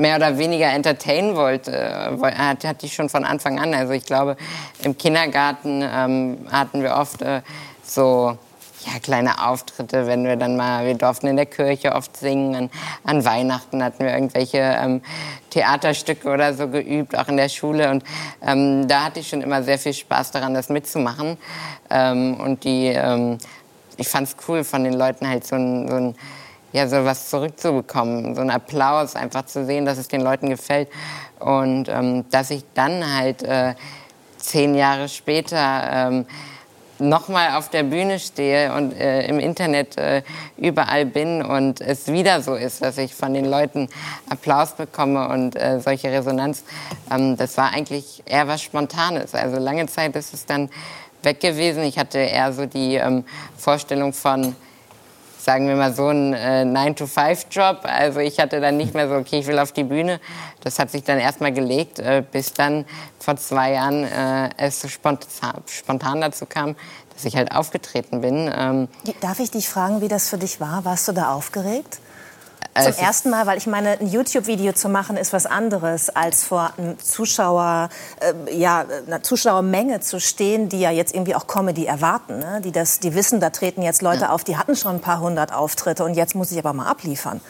mehr oder weniger entertainen wollte, äh, hatte, ich schon von Anfang an. Also ich glaube, im Kindergarten ähm, hatten wir oft äh, so ja, kleine Auftritte, wenn wir dann mal, wir durften in der Kirche oft singen, an, an Weihnachten hatten wir irgendwelche ähm, Theaterstücke oder so geübt, auch in der Schule. Und ähm, da hatte ich schon immer sehr viel Spaß daran, das mitzumachen. Ähm, und die, ähm, ich fand es cool von den Leuten halt so ein, so ein ja, so was zurückzubekommen, so ein Applaus, einfach zu sehen, dass es den Leuten gefällt. Und ähm, dass ich dann halt äh, zehn Jahre später ähm, nochmal auf der Bühne stehe und äh, im Internet äh, überall bin und es wieder so ist, dass ich von den Leuten Applaus bekomme und äh, solche Resonanz, ähm, das war eigentlich eher was Spontanes. Also lange Zeit ist es dann weg gewesen. Ich hatte eher so die ähm, Vorstellung von, sagen wir mal, so ein äh, 9-to-5-Job. Also ich hatte dann nicht mehr so, okay, ich will auf die Bühne. Das hat sich dann erstmal gelegt, äh, bis dann vor zwei Jahren äh, es spontan, spontan dazu kam, dass ich halt aufgetreten bin. Ähm, Darf ich dich fragen, wie das für dich war? Warst du da aufgeregt? Zum ersten Mal, weil ich meine, ein YouTube-Video zu machen ist was anderes, als vor einem Zuschauer, äh, ja, einer Zuschauermenge zu stehen, die ja jetzt irgendwie auch Comedy erwarten. Ne? Die, das, die wissen, da treten jetzt Leute auf, die hatten schon ein paar hundert Auftritte und jetzt muss ich aber mal abliefern.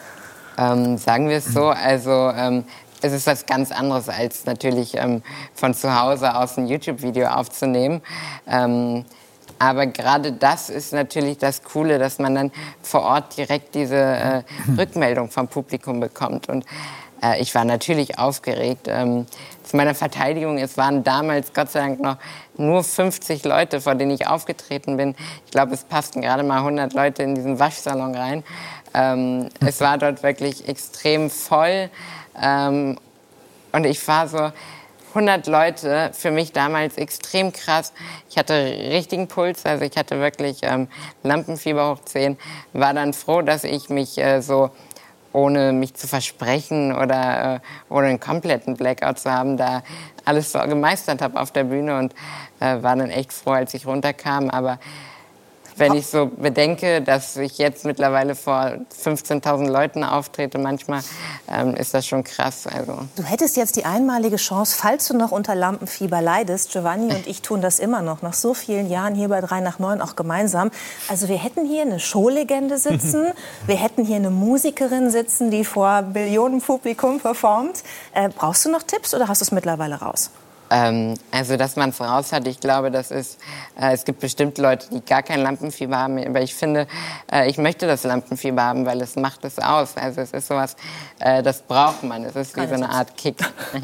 Ähm, sagen wir es so, also ähm, es ist was ganz anderes, als natürlich ähm, von zu Hause aus ein YouTube-Video aufzunehmen. Aber gerade das ist natürlich das Coole, dass man dann vor Ort direkt diese äh, Rückmeldung vom Publikum bekommt. Und äh, ich war natürlich aufgeregt. Ähm, zu meiner Verteidigung, es waren damals Gott sei Dank noch nur 50 Leute, vor denen ich aufgetreten bin. Ich glaube, es passten gerade mal 100 Leute in diesen Waschsalon rein. Ähm, es war dort wirklich extrem voll. Ähm, und ich war so, 100 Leute, für mich damals extrem krass. Ich hatte richtigen Puls, also ich hatte wirklich ähm, Lampenfieber hoch 10. War dann froh, dass ich mich äh, so, ohne mich zu versprechen oder äh, ohne einen kompletten Blackout zu haben, da alles so gemeistert habe auf der Bühne und äh, war dann echt froh, als ich runterkam. Aber wenn ich so bedenke, dass ich jetzt mittlerweile vor 15.000 Leuten auftrete, manchmal ähm, ist das schon krass. Also Du hättest jetzt die einmalige Chance, falls du noch unter Lampenfieber leidest, Giovanni und ich tun das immer noch, nach so vielen Jahren hier bei 3 nach 9 auch gemeinsam. Also wir hätten hier eine Showlegende sitzen, wir hätten hier eine Musikerin sitzen, die vor Millionen Publikum performt. Äh, brauchst du noch Tipps oder hast du es mittlerweile raus? Ähm, also, dass man es raus hat, ich glaube, das ist, äh, es gibt bestimmt Leute, die gar kein Lampenfieber haben, aber ich finde, äh, ich möchte das Lampenfieber haben, weil es macht es aus. Also es ist sowas, äh, das braucht man. Es ist wie so eine Art Kick.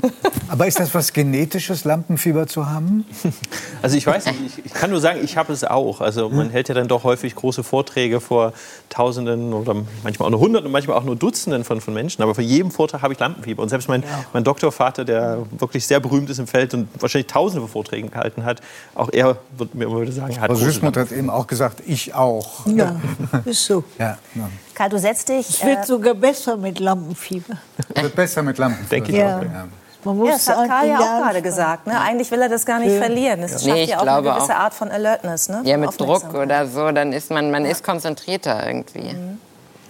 aber ist das was Genetisches, Lampenfieber zu haben? Also ich weiß nicht, ich, ich kann nur sagen, ich habe es auch. Also man hält ja dann doch häufig große Vorträge vor Tausenden oder manchmal auch nur Hunderten und manchmal auch nur Dutzenden von, von Menschen. Aber für jedem Vortrag habe ich Lampenfieber. Und selbst mein, ja. mein Doktorvater, der wirklich sehr berühmt ist im Feld und wahrscheinlich tausende von Vorträgen gehalten hat, auch er wird mir immer wieder sagen, hat Süßmutter hat eben auch gesagt, ich auch. Ja, ist so. Ja, ja. Karl, du setzt dich... Es wird äh, sogar besser mit Lampenfieber. Es wird besser mit Lampenfieber. Denke ich ja. auch. Ja. Man muss ja, das hat Karl ja auch gerade gesagt. Ne? Eigentlich will er das gar nicht ja. verlieren. Nee, schafft ja auch eine gewisse auch. Art von Alertness. Ne? Ja, mit Druck oder so, dann ist man, man ist konzentrierter irgendwie. Mhm.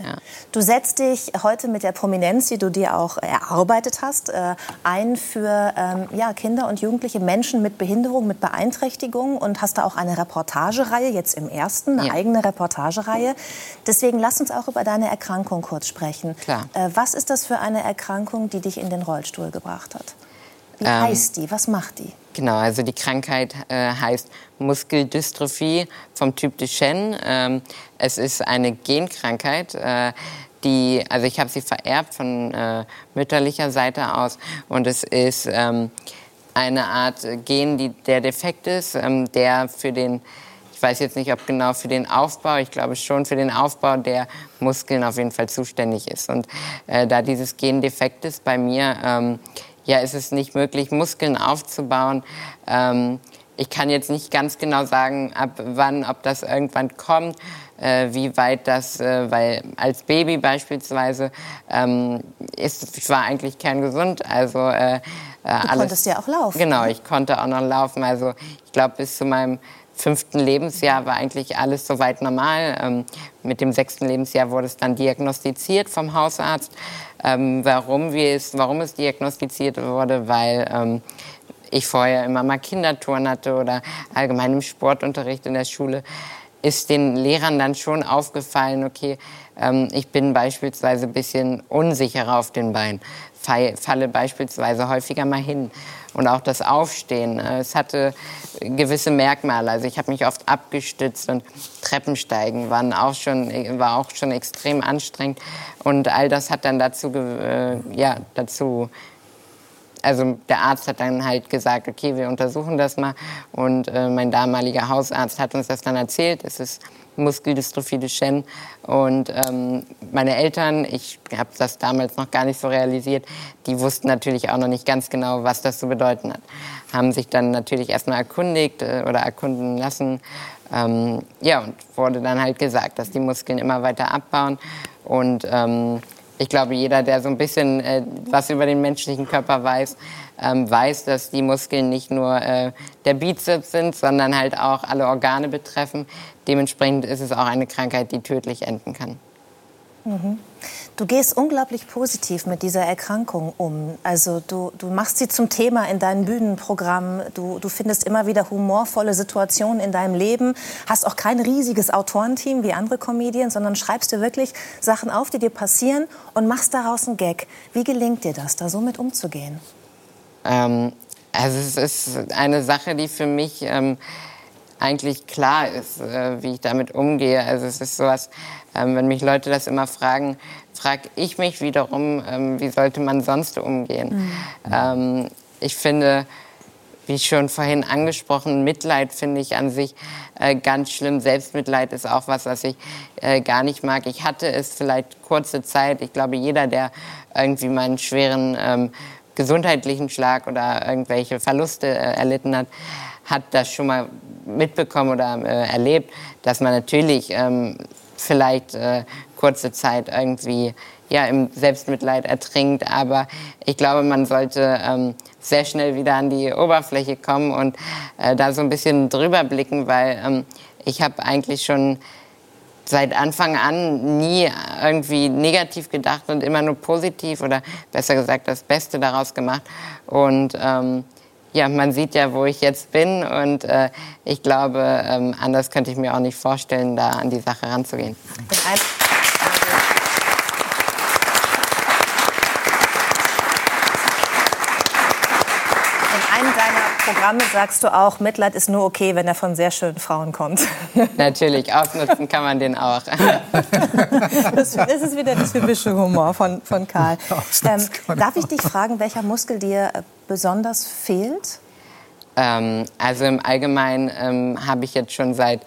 Ja. Du setzt dich heute mit der Prominenz, die du dir auch erarbeitet hast, äh, ein für ähm, ja, Kinder und Jugendliche Menschen mit Behinderung, mit Beeinträchtigung und hast da auch eine Reportagereihe, jetzt im ersten, eine ja. eigene Reportagereihe. Deswegen lass uns auch über deine Erkrankung kurz sprechen. Klar. Äh, was ist das für eine Erkrankung, die dich in den Rollstuhl gebracht hat? Wie ähm, heißt die? Was macht die? Genau, also die Krankheit äh, heißt Muskeldystrophie vom Typ Duchenne. Ähm, es ist eine Genkrankheit, äh, die, also ich habe sie vererbt von äh, mütterlicher Seite aus und es ist ähm, eine Art Gen, die, der defekt ist, ähm, der für den ich weiß jetzt nicht, ob genau für den Aufbau, ich glaube schon für den Aufbau der Muskeln auf jeden Fall zuständig ist. Und äh, da dieses Gen defekt ist bei mir, ähm, ja, ist es nicht möglich, Muskeln aufzubauen. Ähm, ich kann jetzt nicht ganz genau sagen, ab wann, ob das irgendwann kommt, äh, wie weit das, äh, weil als Baby beispielsweise ähm, ist, ich war eigentlich kerngesund, also äh, äh Du alles, konntest ja auch laufen. Genau, ich konnte auch noch laufen. Also ich glaube bis zu meinem fünften Lebensjahr war eigentlich alles soweit normal. Ähm, mit dem sechsten Lebensjahr wurde es dann diagnostiziert vom Hausarzt. Ähm, warum, wir es, warum es diagnostiziert wurde, weil ähm, ich vorher immer mal Kindertouren hatte oder allgemein im Sportunterricht in der Schule, ist den Lehrern dann schon aufgefallen, okay, ähm, ich bin beispielsweise ein bisschen unsicherer auf den Beinen, falle beispielsweise häufiger mal hin und auch das Aufstehen. Äh, es hatte gewisse Merkmale. Also ich habe mich oft abgestützt und Treppensteigen waren auch schon, war auch schon extrem anstrengend. Und all das hat dann dazu, äh, ja, dazu also der Arzt hat dann halt gesagt, okay, wir untersuchen das mal. Und äh, mein damaliger Hausarzt hat uns das dann erzählt. Es ist Muskeldystrophie Duchenne. Und ähm, meine Eltern, ich habe das damals noch gar nicht so realisiert, die wussten natürlich auch noch nicht ganz genau, was das zu bedeuten hat. Haben sich dann natürlich erstmal erkundigt äh, oder erkunden lassen. Ähm, ja, und wurde dann halt gesagt, dass die Muskeln immer weiter abbauen. Und ähm, ich glaube, jeder, der so ein bisschen äh, was über den menschlichen Körper weiß, ähm, weiß, dass die Muskeln nicht nur äh, der Bizeps sind, sondern halt auch alle Organe betreffen. Dementsprechend ist es auch eine Krankheit, die tödlich enden kann. Mhm. Du gehst unglaublich positiv mit dieser Erkrankung um. Also du, du machst sie zum Thema in deinem Bühnenprogramm. Du, du findest immer wieder humorvolle Situationen in deinem Leben. Hast auch kein riesiges Autorenteam wie andere Comedien, sondern schreibst dir wirklich Sachen auf, die dir passieren und machst daraus einen Gag. Wie gelingt dir das, da so mit umzugehen? Ähm, also es ist eine Sache, die für mich ähm, eigentlich klar ist, äh, wie ich damit umgehe. Also es ist sowas, ähm, wenn mich Leute das immer fragen, frage ich mich wiederum, ähm, wie sollte man sonst umgehen? Mhm. Ähm, ich finde, wie schon vorhin angesprochen, Mitleid finde ich an sich äh, ganz schlimm. Selbstmitleid ist auch was, was ich äh, gar nicht mag. Ich hatte es vielleicht kurze Zeit. Ich glaube, jeder, der irgendwie mal einen schweren ähm, gesundheitlichen Schlag oder irgendwelche Verluste äh, erlitten hat, hat das schon mal mitbekommen oder äh, erlebt, dass man natürlich ähm, vielleicht äh, kurze Zeit irgendwie ja, im Selbstmitleid ertrinkt. Aber ich glaube, man sollte ähm, sehr schnell wieder an die Oberfläche kommen und äh, da so ein bisschen drüber blicken, weil ähm, ich habe eigentlich schon seit Anfang an nie irgendwie negativ gedacht und immer nur positiv oder besser gesagt das Beste daraus gemacht. Und ähm, ja, man sieht ja, wo ich jetzt bin und äh, ich glaube, ähm, anders könnte ich mir auch nicht vorstellen, da an die Sache ranzugehen. In einem deiner Programme sagst du auch, Mitleid ist nur okay, wenn er von sehr schönen Frauen kommt. Natürlich, ausnutzen kann man den auch. Das, das ist wieder der typische Humor von, von Karl. Ähm, darf ich dich fragen, welcher Muskel dir äh, besonders fehlt? Ähm, also im Allgemeinen ähm, habe ich jetzt schon seit,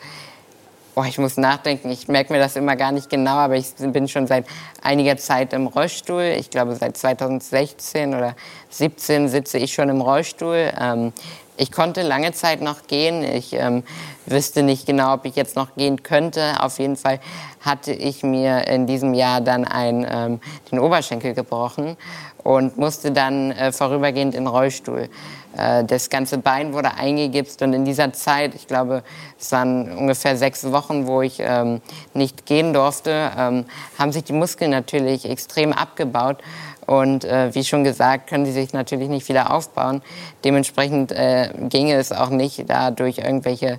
oh, ich muss nachdenken, ich merke mir das immer gar nicht genau, aber ich bin schon seit einiger Zeit im Rollstuhl. Ich glaube, seit 2016 oder 2017 sitze ich schon im Rollstuhl. Ähm, ich konnte lange Zeit noch gehen. Ich ähm, wüsste nicht genau, ob ich jetzt noch gehen könnte. Auf jeden Fall hatte ich mir in diesem Jahr dann ein, ähm, den Oberschenkel gebrochen und musste dann äh, vorübergehend in den Rollstuhl. Äh, das ganze Bein wurde eingegipst und in dieser Zeit, ich glaube, es waren ungefähr sechs Wochen, wo ich ähm, nicht gehen durfte, ähm, haben sich die Muskeln natürlich extrem abgebaut. Und äh, wie schon gesagt, können sie sich natürlich nicht wieder aufbauen. Dementsprechend äh, ginge es auch nicht, da durch irgendwelche,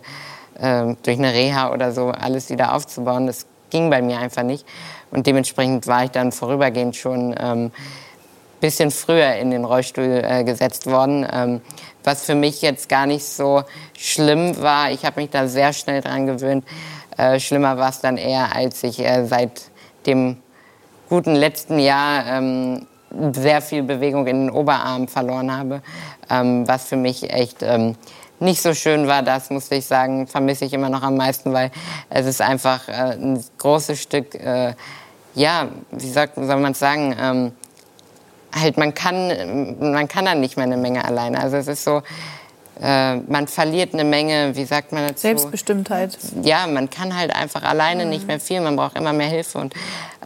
äh, durch eine Reha oder so alles wieder aufzubauen. Das ging bei mir einfach nicht. Und dementsprechend war ich dann vorübergehend schon ähm, bisschen früher in den Rollstuhl äh, gesetzt worden, ähm, was für mich jetzt gar nicht so schlimm war. Ich habe mich da sehr schnell dran gewöhnt. Äh, schlimmer war es dann eher, als ich äh, seit dem guten letzten Jahr ähm, sehr viel Bewegung in den Oberarm verloren habe, ähm, was für mich echt ähm, nicht so schön war. Das musste ich sagen, vermisse ich immer noch am meisten, weil es ist einfach äh, ein großes Stück, äh, ja, wie sagt, soll man es sagen, ähm, halt man kann, man kann dann nicht mehr eine Menge alleine. Also es ist so, äh, man verliert eine Menge, wie sagt man dazu? Selbstbestimmtheit. Ja, man kann halt einfach alleine mhm. nicht mehr viel, man braucht immer mehr Hilfe und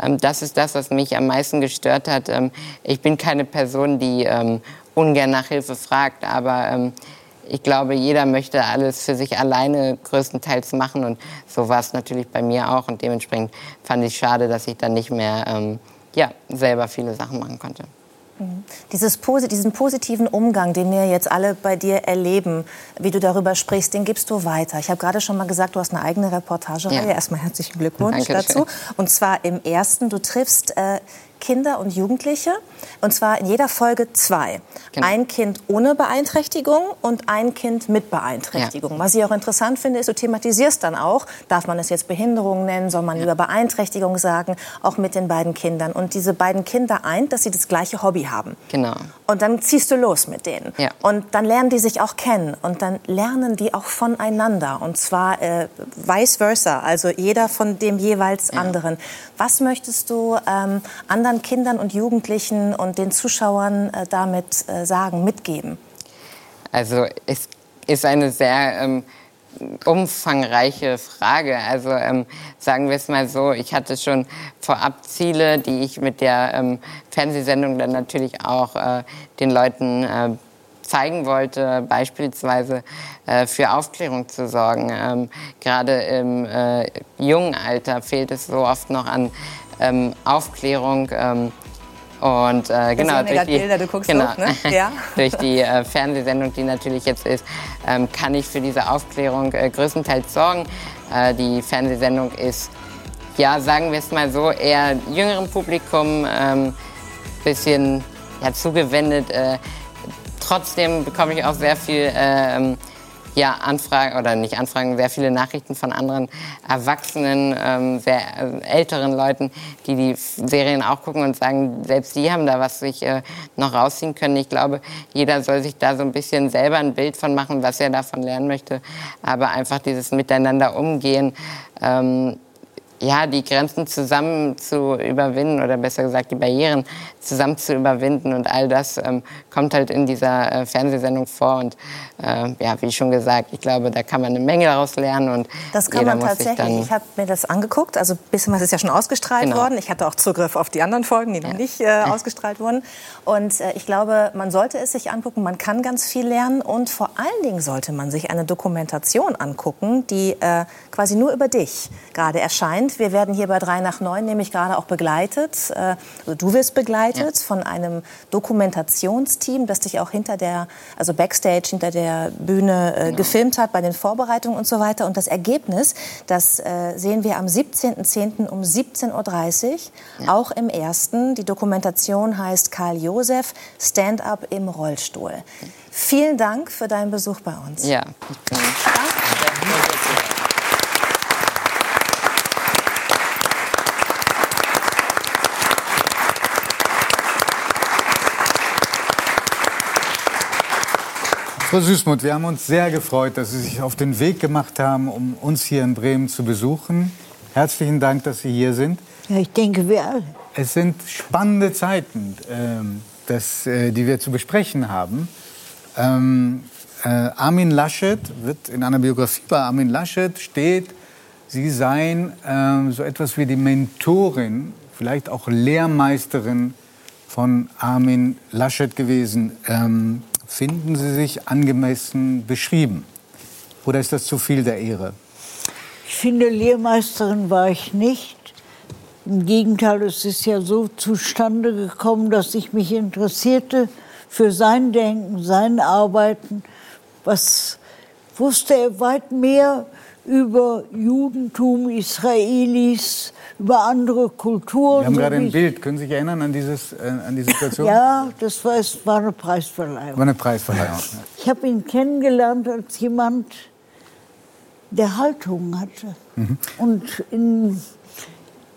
ähm, das ist das, was mich am meisten gestört hat. Ähm, ich bin keine Person, die ähm, ungern nach Hilfe fragt, aber ähm, ich glaube, jeder möchte alles für sich alleine größtenteils machen und so war es natürlich bei mir auch und dementsprechend fand ich schade, dass ich dann nicht mehr ähm, ja, selber viele Sachen machen konnte. Dieses, diesen positiven Umgang, den wir jetzt alle bei dir erleben, wie du darüber sprichst, den gibst du weiter. Ich habe gerade schon mal gesagt, du hast eine eigene Reportagereihe. Ja. Erstmal herzlichen Glückwunsch Dankeschön. dazu. Und zwar im ersten, du triffst äh, Kinder und Jugendliche. Und zwar in jeder Folge zwei. Genau. Ein Kind ohne Beeinträchtigung und ein Kind mit Beeinträchtigung. Ja. Was ich auch interessant finde, ist, du thematisierst dann auch, darf man es jetzt Behinderung nennen, soll man ja. lieber Beeinträchtigung sagen, auch mit den beiden Kindern. Und diese beiden Kinder eint, dass sie das gleiche Hobby haben. Genau. Und dann ziehst du los mit denen. Ja. Und dann lernen die sich auch kennen. Und dann lernen die auch voneinander. Und zwar äh, vice versa, also jeder von dem jeweils anderen. Was möchtest du ähm, anderen anderen Kindern und Jugendlichen und den Zuschauern äh, damit äh, sagen, mitgeben? Also es ist eine sehr ähm, umfangreiche Frage. Also ähm, sagen wir es mal so, ich hatte schon vorab Ziele, die ich mit der ähm, Fernsehsendung dann natürlich auch äh, den Leuten äh, zeigen wollte, beispielsweise äh, für Aufklärung zu sorgen. Ähm, gerade im äh, jungen Alter fehlt es so oft noch an ähm, Aufklärung. Ähm, und äh, genau, durch die, Bilder, du guckst genau, hoch, ne? ja. durch die äh, Fernsehsendung, die natürlich jetzt ist, ähm, kann ich für diese Aufklärung äh, größtenteils sorgen. Äh, die Fernsehsendung ist, ja, sagen wir es mal so, eher jüngerem Publikum, ähm, bisschen ja, zugewendet. Äh, trotzdem bekomme ich auch sehr viel ähm, ja, Anfragen oder nicht Anfragen, sehr viele Nachrichten von anderen Erwachsenen, ähm, sehr äh, älteren Leuten, die die Serien auch gucken und sagen, selbst die haben da was sich äh, noch rausziehen können. Ich glaube, jeder soll sich da so ein bisschen selber ein Bild von machen, was er davon lernen möchte. Aber einfach dieses Miteinander umgehen, ähm, ja, die Grenzen zusammen zu überwinden oder besser gesagt die Barrieren zusammen zu überwinden und all das ähm, kommt halt in dieser äh, Fernsehsendung vor und äh, ja, wie schon gesagt, ich glaube, da kann man eine Menge daraus lernen und das kann man tatsächlich. Ich habe mir das angeguckt, also bisschen was ist ja schon ausgestrahlt genau. worden. Ich hatte auch Zugriff auf die anderen Folgen, die ja. noch nicht äh, ausgestrahlt wurden und äh, ich glaube, man sollte es sich angucken, man kann ganz viel lernen und vor allen Dingen sollte man sich eine Dokumentation angucken, die äh, quasi nur über dich gerade erscheint Moment. Wir werden hier bei 3 nach 9 nämlich gerade auch begleitet, äh, also du wirst begleitet ja. von einem Dokumentationsteam, das dich auch hinter der, also Backstage, hinter der Bühne äh, genau. gefilmt hat bei den Vorbereitungen und so weiter. Und das Ergebnis, das äh, sehen wir am 17.10. um 17.30 Uhr, ja. auch im ersten. Die Dokumentation heißt Karl Josef, Stand-up im Rollstuhl. Vielen Dank für deinen Besuch bei uns. Ja. Frau Süßmuth, wir haben uns sehr gefreut, dass Sie sich auf den Weg gemacht haben, um uns hier in Bremen zu besuchen. Herzlichen Dank, dass Sie hier sind. Ja, ich denke, wir alle. Es sind spannende Zeiten, äh, das, äh, die wir zu besprechen haben. Ähm, äh, Armin Laschet wird in einer Biografie bei Armin Laschet steht, Sie seien äh, so etwas wie die Mentorin, vielleicht auch Lehrmeisterin von Armin Laschet gewesen. Ähm, finden Sie sich angemessen beschrieben? Oder ist das zu viel der Ehre? Ich finde, Lehrmeisterin war ich nicht. Im Gegenteil, es ist ja so zustande gekommen, dass ich mich interessierte für sein Denken, sein Arbeiten. Was wusste er weit mehr über Judentum, Israelis, über andere Kulturen. Wir haben gerade ein Bild. Können Sie sich erinnern an, dieses, äh, an die Situation? Ja, das war, es war eine Preisverleihung. War eine Preisverleihung. Ich habe ihn kennengelernt als jemand, der Haltung hatte. Mhm. Und in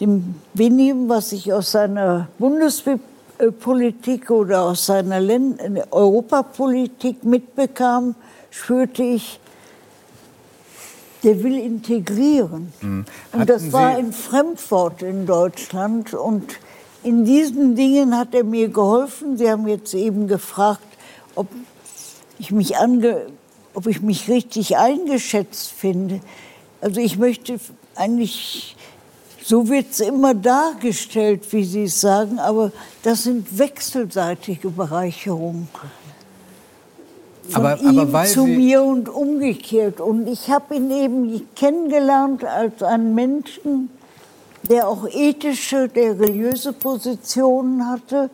dem wenigen, was ich aus seiner Bundespolitik oder aus seiner Europapolitik mitbekam, spürte ich, der will integrieren. Mhm. Und das war ein Fremdwort in Deutschland. Und in diesen Dingen hat er mir geholfen. Sie haben jetzt eben gefragt, ob ich mich, ange ob ich mich richtig eingeschätzt finde. Also ich möchte eigentlich, so wird es immer dargestellt, wie Sie es sagen, aber das sind wechselseitige Bereicherungen von aber, ihm aber zu mir und umgekehrt. Und ich habe ihn eben kennengelernt als einen Menschen, der auch ethische, der religiöse Positionen hatte,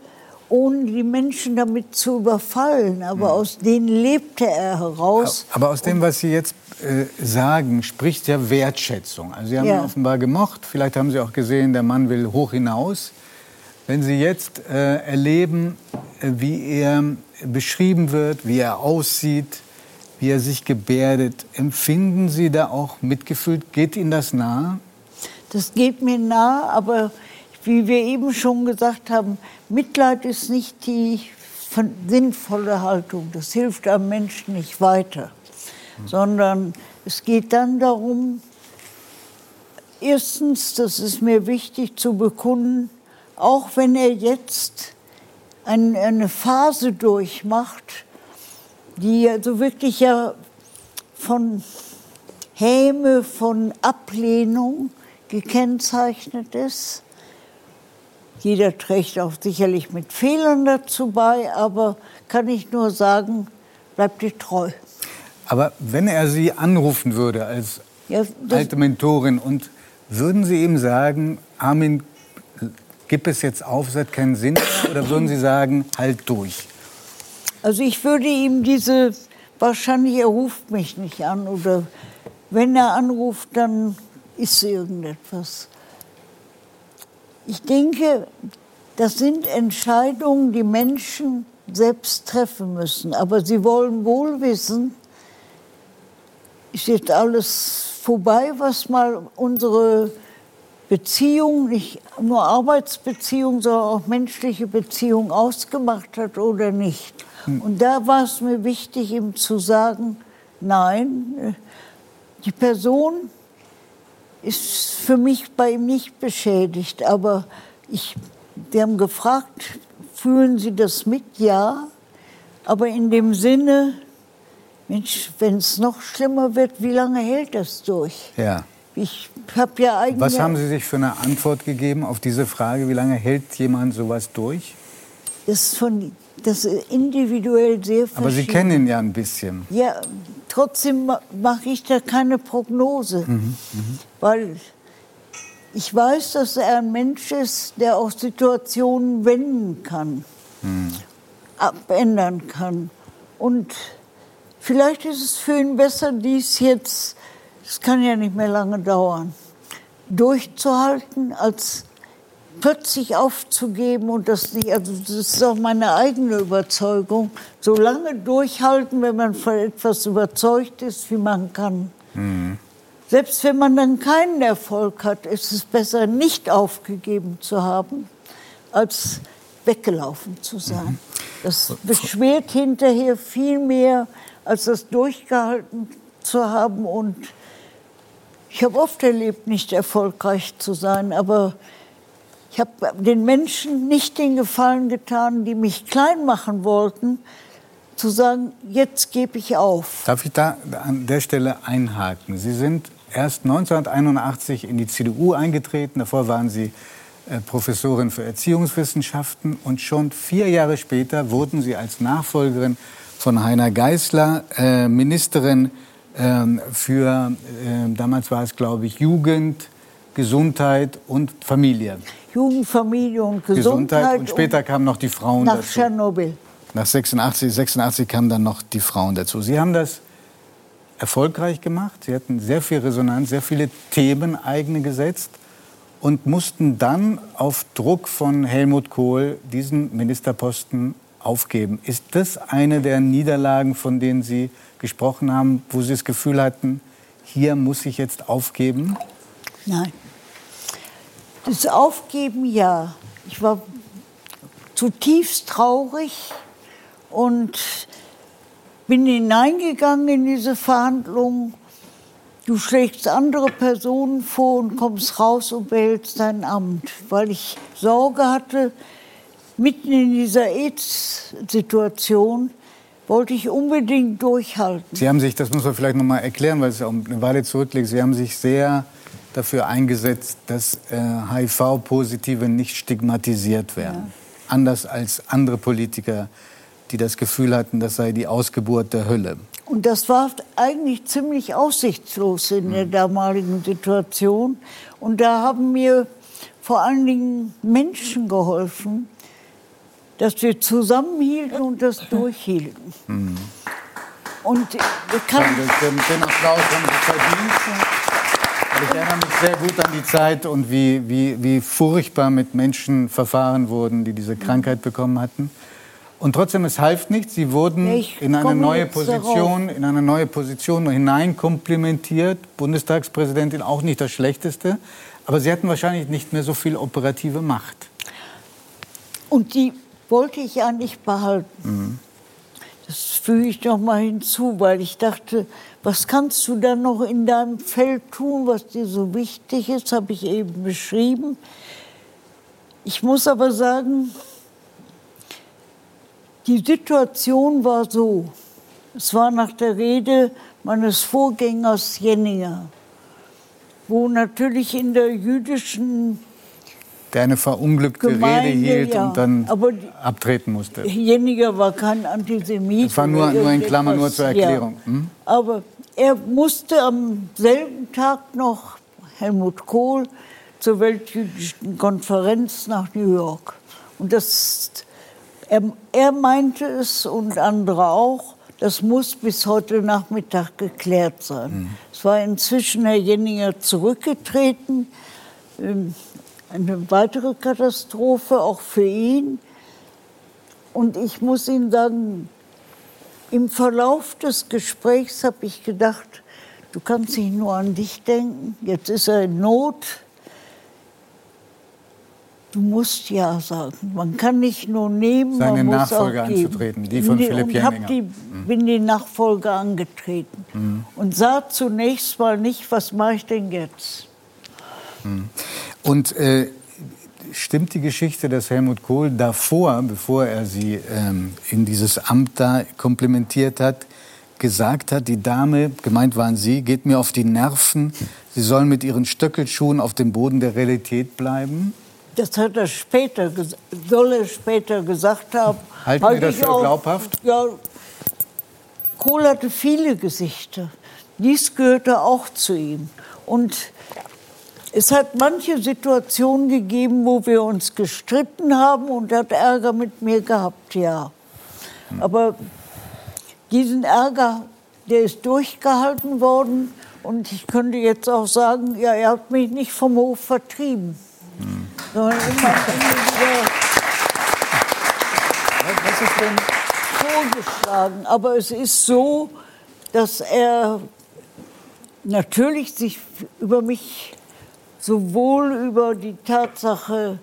ohne die Menschen damit zu überfallen. Aber mhm. aus denen lebte er heraus. Aber aus dem, was Sie jetzt äh, sagen, spricht ja Wertschätzung. Also Sie haben ja. ihn offenbar gemocht. Vielleicht haben Sie auch gesehen, der Mann will hoch hinaus. Wenn Sie jetzt äh, erleben, äh, wie er beschrieben wird, wie er aussieht, wie er sich gebärdet, empfinden Sie da auch Mitgefühl? Geht Ihnen das nahe? Das geht mir nahe, aber wie wir eben schon gesagt haben, Mitleid ist nicht die sinnvolle Haltung. Das hilft einem Menschen nicht weiter, mhm. sondern es geht dann darum, erstens, das ist mir wichtig zu bekunden, auch wenn er jetzt ein, eine Phase durchmacht, die also wirklich ja von Häme, von Ablehnung gekennzeichnet ist. Jeder trägt auch sicherlich mit Fehlern dazu bei, aber kann ich nur sagen, bleibt dir treu. Aber wenn er Sie anrufen würde als ja, alte Mentorin und würden Sie ihm sagen, Armin, Gibt es jetzt auf, es hat keinen Sinn? Oder würden Sie sagen, halt durch? Also ich würde ihm diese, wahrscheinlich er ruft mich nicht an oder wenn er anruft, dann ist irgendetwas. Ich denke, das sind Entscheidungen, die Menschen selbst treffen müssen. Aber sie wollen wohl wissen, ist jetzt alles vorbei, was mal unsere Beziehung, nicht nur Arbeitsbeziehung, sondern auch menschliche Beziehung ausgemacht hat oder nicht. Hm. Und da war es mir wichtig, ihm zu sagen, nein, die Person ist für mich bei ihm nicht beschädigt, aber ich, wir haben gefragt, fühlen Sie das mit? Ja, aber in dem Sinne, Mensch, wenn es noch schlimmer wird, wie lange hält das durch? Ja. Ich habe ja eigentlich. Was haben Sie sich für eine Antwort gegeben auf diese Frage? Wie lange hält jemand sowas durch? Das ist, von, das ist individuell sehr verschieden. Aber Sie kennen ihn ja ein bisschen. Ja, trotzdem mache ich da keine Prognose. Mhm, mh. Weil ich weiß, dass er ein Mensch ist, der auch Situationen wenden kann, hm. abändern kann. Und vielleicht ist es für ihn besser, dies jetzt, es kann ja nicht mehr lange dauern, durchzuhalten, als plötzlich aufzugeben und das nicht, also das ist auch meine eigene Überzeugung, so lange durchhalten, wenn man von etwas überzeugt ist, wie man kann. Mhm. Selbst wenn man dann keinen Erfolg hat, ist es besser, nicht aufgegeben zu haben, als weggelaufen zu sein. Mhm. Das beschwert hinterher viel mehr, als das durchgehalten zu haben. Und ich habe oft erlebt, nicht erfolgreich zu sein, aber ich habe den Menschen nicht den Gefallen getan, die mich klein machen wollten, zu sagen, jetzt gebe ich auf. Darf ich da an der Stelle einhaken? Sie sind erst 1981 in die CDU eingetreten. Davor waren Sie äh, Professorin für Erziehungswissenschaften. Und schon vier Jahre später wurden Sie als Nachfolgerin von Heiner Geißler äh, Ministerin für, äh, damals war es, glaube ich, Jugend, Gesundheit und Familie. Jugend, Familie und Gesundheit. Gesundheit und später kamen noch die Frauen nach dazu. Tschernobyl. Nach 86, 86 kamen dann noch die Frauen dazu. Sie haben das erfolgreich gemacht. Sie hatten sehr viel Resonanz, sehr viele Themen eigene gesetzt und mussten dann auf Druck von Helmut Kohl diesen Ministerposten aufgeben. Ist das eine der Niederlagen, von denen Sie gesprochen haben, wo Sie das Gefühl hatten, hier muss ich jetzt aufgeben? Nein. Das Aufgeben ja. Ich war zutiefst traurig und bin hineingegangen in diese Verhandlungen. Du schlägst andere Personen vor und kommst raus und behältst dein Amt, weil ich Sorge hatte, mitten in dieser AIDS-Situation wollte ich unbedingt durchhalten. Sie haben sich, das muss man vielleicht noch mal erklären, weil es auch eine Weile zurückliegt, Sie haben sich sehr dafür eingesetzt, dass äh, HIV-Positive nicht stigmatisiert werden. Ja. Anders als andere Politiker, die das Gefühl hatten, das sei die Ausgeburt der Hölle. Und das war eigentlich ziemlich aussichtslos in der hm. damaligen Situation. Und da haben mir vor allen Dingen Menschen geholfen, dass wir zusammenhielten und das durchhielten. Mhm. Und ich kann den, den Applaus haben Sie verdient. Ich erinnere mich sehr gut an die Zeit und wie, wie, wie furchtbar mit Menschen verfahren wurden, die diese Krankheit bekommen hatten. Und trotzdem, es half nichts. Sie wurden in eine neue Position, in eine neue Position hineinkomplimentiert. Bundestagspräsidentin auch nicht das Schlechteste. Aber Sie hatten wahrscheinlich nicht mehr so viel operative Macht. Und die wollte ich ja nicht behalten. Mhm. Das füge ich noch mal hinzu, weil ich dachte, was kannst du dann noch in deinem Feld tun, was dir so wichtig ist, habe ich eben beschrieben. Ich muss aber sagen, die Situation war so. Es war nach der Rede meines Vorgängers Jenninger, wo natürlich in der jüdischen der eine verunglückte Gemeinde, Rede hielt ja. und dann abtreten musste. Jenninger war kein Antisemit. Das war nur, nur in Klammern, nur zur Erklärung. Ja. Hm? Aber er musste am selben Tag noch Helmut Kohl zur Weltjüdischen Konferenz nach New York. Und das, er, er meinte es und andere auch, das muss bis heute Nachmittag geklärt sein. Mhm. Es war inzwischen Herr Jenninger zurückgetreten. Ähm, eine weitere Katastrophe, auch für ihn. Und ich muss Ihnen sagen, im Verlauf des Gesprächs habe ich gedacht, du kannst nicht nur an dich denken, jetzt ist er in Not. Du musst ja sagen. Man kann nicht nur nehmen, Seine man muss Nachfolge auch geben. anzutreten, die von Philipp Jenninger. Die, mhm. bin die Nachfolge angetreten mhm. und sah zunächst mal nicht, was mache ich denn jetzt. Mhm. Und äh, stimmt die Geschichte, dass Helmut Kohl davor, bevor er sie ähm, in dieses Amt da komplimentiert hat, gesagt hat, die Dame, gemeint waren Sie, geht mir auf die Nerven, sie soll mit ihren Stöckelschuhen auf dem Boden der Realität bleiben? Das hat er später, soll er später gesagt haben. Halten Sie das für auch, glaubhaft? Ja, Kohl hatte viele Gesichter. Dies gehörte auch zu ihm. Und Es hat manche Situationen gegeben, wo wir uns gestritten haben und hat Ärger mit mir gehabt, ja. Aber diesen Ärger, der ist durchgehalten worden. Und ich könnte jetzt auch sagen, ja, er hat mich nicht vom Hof vertrieben. Hm. Sondern immer wieder was ist denn vorgeschlagen. Aber es ist so, dass er natürlich sich über mich sowohl über die Tatsache,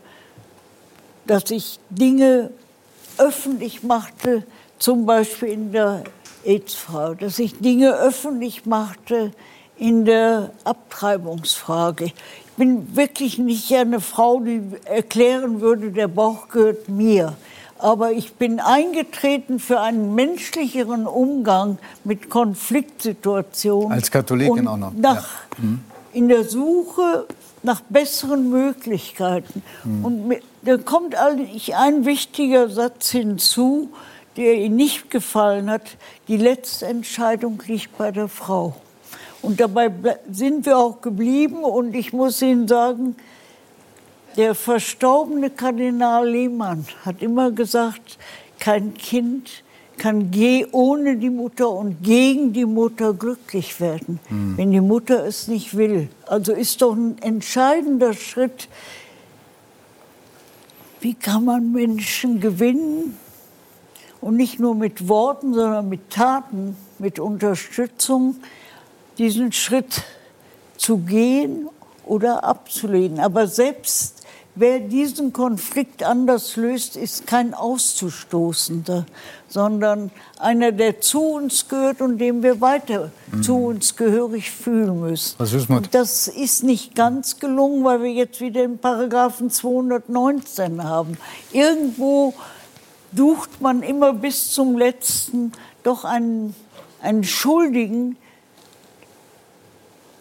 dass ich Dinge öffentlich machte, zum Beispiel in der AIDS-Frage, dass ich Dinge öffentlich machte in der Abtreibungsfrage. Ich bin wirklich nicht eine Frau, die erklären würde, der Bauch gehört mir. Aber ich bin eingetreten für einen menschlicheren Umgang mit Konfliktsituationen. Als Katholikin auch noch. Nach, ja. mhm. In der Suche nach besseren Möglichkeiten. Mhm. Und da kommt eigentlich ein wichtiger Satz hinzu, der Ihnen nicht gefallen hat. Die letzte Entscheidung liegt bei der Frau. Und dabei sind wir auch geblieben. Und ich muss Ihnen sagen, der verstorbene Kardinal Lehmann hat immer gesagt, kein Kind kann ohne die Mutter und gegen die Mutter glücklich werden, mhm. wenn die Mutter es nicht will. Also ist doch ein entscheidender Schritt, wie kann man Menschen gewinnen und nicht nur mit Worten, sondern mit Taten, mit Unterstützung, diesen Schritt zu gehen oder abzulehnen. Aber selbst Wer diesen Konflikt anders löst, ist kein Auszustoßender, sondern einer, der zu uns gehört und dem wir weiter mhm. zu uns gehörig fühlen müssen. Ist das ist nicht ganz gelungen, weil wir jetzt wieder den Paragraphen 219 haben. Irgendwo sucht man immer bis zum letzten doch einen, einen Schuldigen,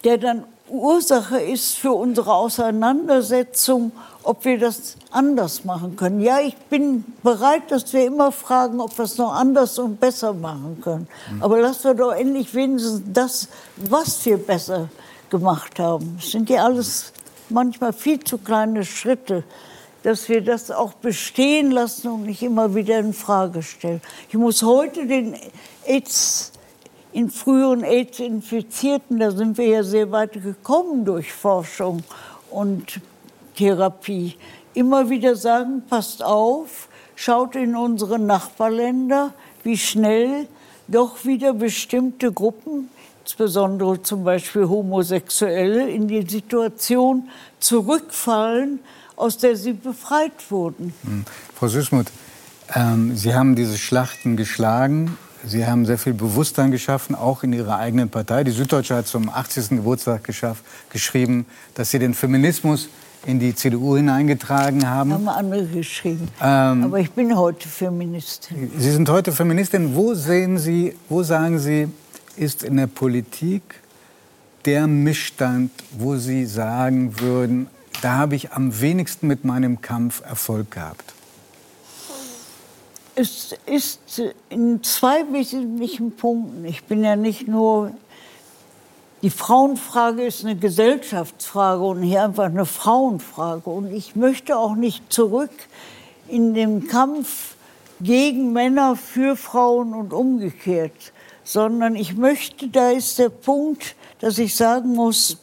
der dann Ursache ist für unsere Auseinandersetzung ob wir das anders machen können. Ja, ich bin bereit, dass wir immer fragen, ob wir es noch anders und besser machen können. Mhm. Aber lassen wir doch endlich wenigstens das, was wir besser gemacht haben. Es sind ja alles manchmal viel zu kleine Schritte, dass wir das auch bestehen lassen und nicht immer wieder in Frage stellen. Ich muss heute den AIDS in früheren AIDS-Infizierten, da sind wir ja sehr weit gekommen durch Forschung und Therapie. Immer wieder sagen, passt auf, schaut in unsere Nachbarländer, wie schnell doch wieder bestimmte Gruppen, insbesondere zum Beispiel Homosexuelle, in die Situation zurückfallen, aus der sie befreit wurden. Hm. Frau Süßmuth, ähm, Sie haben diese Schlachten geschlagen. Sie haben sehr viel Bewusstsein geschaffen, auch in Ihrer eigenen Partei. Die Süddeutsche hat zum 80. Geburtstag geschrieben, dass Sie den Feminismus in die CDU hineingetragen haben. Haben andere geschrieben. Ähm, Aber ich bin heute Feministin. Sie sind heute Feministin. Wo sehen Sie, wo sagen Sie, ist in der Politik der Missstand, wo Sie sagen würden, da habe ich am wenigsten mit meinem Kampf Erfolg gehabt? Es ist in zwei wesentlichen Punkten. Ich bin ja nicht nur die Frauenfrage ist eine Gesellschaftsfrage und hier einfach eine Frauenfrage. Und ich möchte auch nicht zurück in den Kampf gegen Männer für Frauen und umgekehrt, sondern ich möchte, da ist der Punkt, dass ich sagen muss,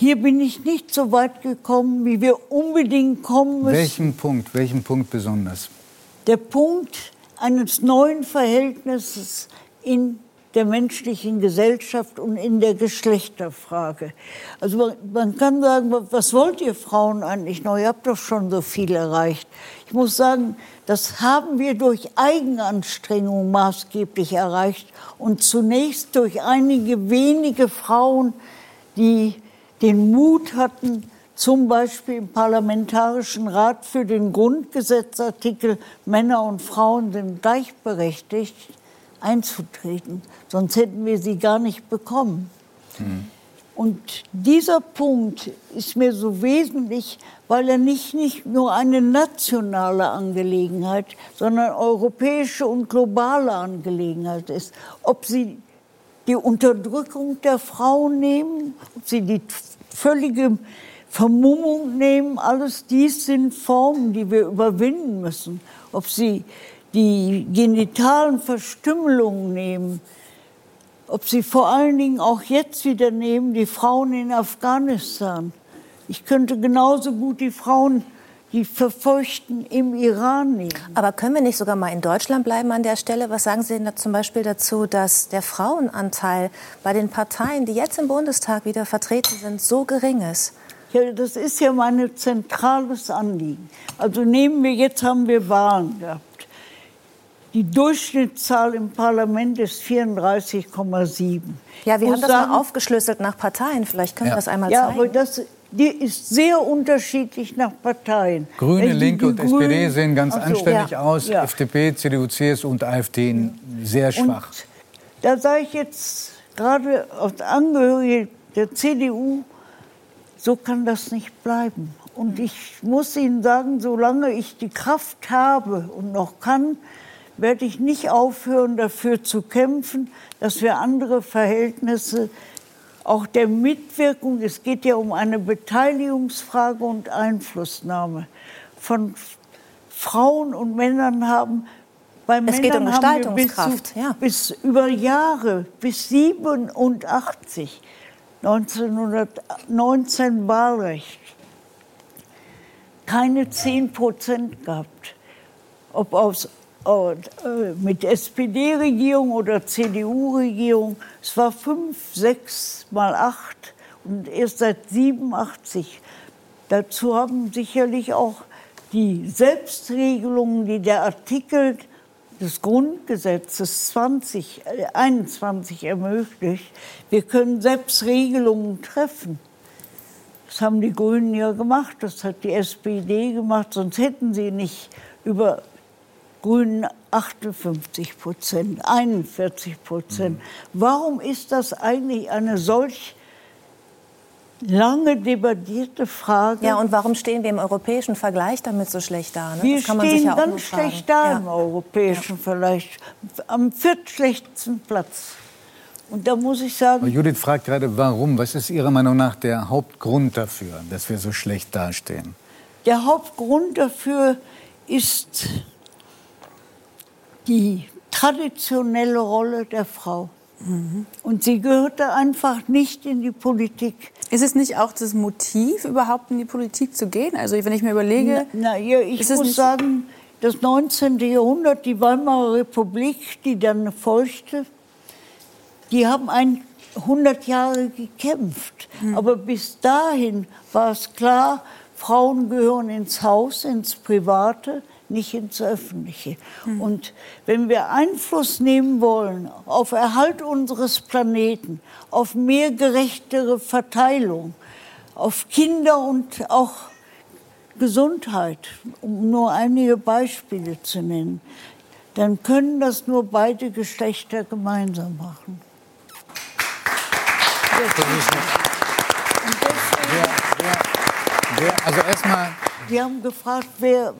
hier bin ich nicht so weit gekommen, wie wir unbedingt kommen müssen. Welchen Punkt, welchen Punkt besonders? Der Punkt eines neuen Verhältnisses in der menschlichen Gesellschaft und in der Geschlechterfrage. Also man, man, kann sagen, was wollt ihr Frauen eigentlich noch? Ihr habt doch schon so viel erreicht. Ich muss sagen, das haben wir durch Eigenanstrengung maßgeblich erreicht und zunächst durch einige wenige Frauen, die den Mut hatten, zum Beispiel im Parlamentarischen Rat für den Grundgesetzartikel Männer und Frauen sind gleichberechtigt einzutreten. Sonst hätten wir sie gar nicht bekommen. Mhm. Und dieser Punkt ist mir so wesentlich, weil er nicht, nicht nur eine nationale Angelegenheit, sondern europäische und globale Angelegenheit ist. Ob Sie die Unterdrückung der Frauen nehmen, ob Sie die völlige Vermummung nehmen. Alles dies sind Formen, die wir überwinden müssen. Ob Sie die genitalen Verstümmelungen nehmen, ob Sie vor allen Dingen auch jetzt wieder nehmen, die Frauen in Afghanistan. Ich könnte genauso gut die Frauen die Verfeuchten im Iran nehmen. Aber können wir nicht sogar mal in Deutschland bleiben an der Stelle? Was sagen Sie denn da zum Beispiel dazu, dass der Frauenanteil bei den Parteien, die jetzt im Bundestag wieder vertreten sind, so gering ist? Ja, das ist ja mein zentrales Anliegen. Also nehmen wir, jetzt haben wir Wahlen gehabt. Die Durchschnittszahl im Parlament ist 34,7. Ja, wir haben das sagen, mal aufgeschlüsselt nach Parteien. Vielleicht können ja. wir das einmal ja, zeigen. Aber das die ist sehr unterschiedlich nach Parteien. Grüne, Linke und Grünen, SPD sehen ganz so, anständig ja, aus. Ja. FDP, CDU, CSU und AfD sehr schwach. Und da sage ich jetzt gerade als Angehörige der CDU, so kann das nicht bleiben. Und ich muss Ihnen sagen, solange ich die Kraft habe und noch kann, werde ich nicht aufhören, dafür zu kämpfen, dass wir andere Verhältnisse auch der Mitwirkung, es geht ja um eine Beteiligungsfrage und Einflussnahme von Frauen und Männern haben. Bei es Männern geht um Gestaltungskraft. Bis, ja. bis über Jahre, bis 87, 1919 Wahlrecht, keine 10 Prozent gehabt. Ob aus mit SPD-Regierung oder CDU-Regierung. Es war fünf, sechs mal acht und erst seit 87. Dazu haben sicherlich auch die Selbstregelungen, die der Artikel des Grundgesetzes 20, 21 äh, ermöglicht. Wir können Selbstregelungen treffen. Das haben die Grünen ja gemacht, das hat die SPD gemacht, sonst hätten sie nicht über Grünen 58 Prozent, 41 Prozent. Mhm. Warum ist das eigentlich eine solch lange debattierte Frage? Ja, und warum stehen wir im europäischen Vergleich damit so schlecht da? Ne? Wir stehen ja ganz schlecht da ja. im europäischen ja. Vergleich, am viertschlechtesten Platz. Und da muss ich sagen. Judith fragt gerade, warum? Was ist Ihrer Meinung nach der Hauptgrund dafür, dass wir so schlecht dastehen? Der Hauptgrund dafür ist die traditionelle Rolle der Frau. Mhm. Und sie gehörte einfach nicht in die Politik. Ist es nicht auch das Motiv, überhaupt in die Politik zu gehen? Also wenn ich mir überlege... Na, na ja, ich muss sagen, das 19. Jahrhundert, die Weimarer Republik, die dann folgte, die haben ein 100 Jahre gekämpft. Mhm. Aber bis dahin war es klar, Frauen gehören ins Haus, ins Private nicht ins Öffentliche. Mhm. Und wenn wir Einfluss nehmen wollen auf Erhalt unseres Planeten, auf mehr gerechtere Verteilung, auf Kinder und auch Gesundheit, um nur einige Beispiele zu nennen, dann können das nur beide Geschlechter gemeinsam machen. Wer, wer, also erstmal. Wir haben gefragt, wer,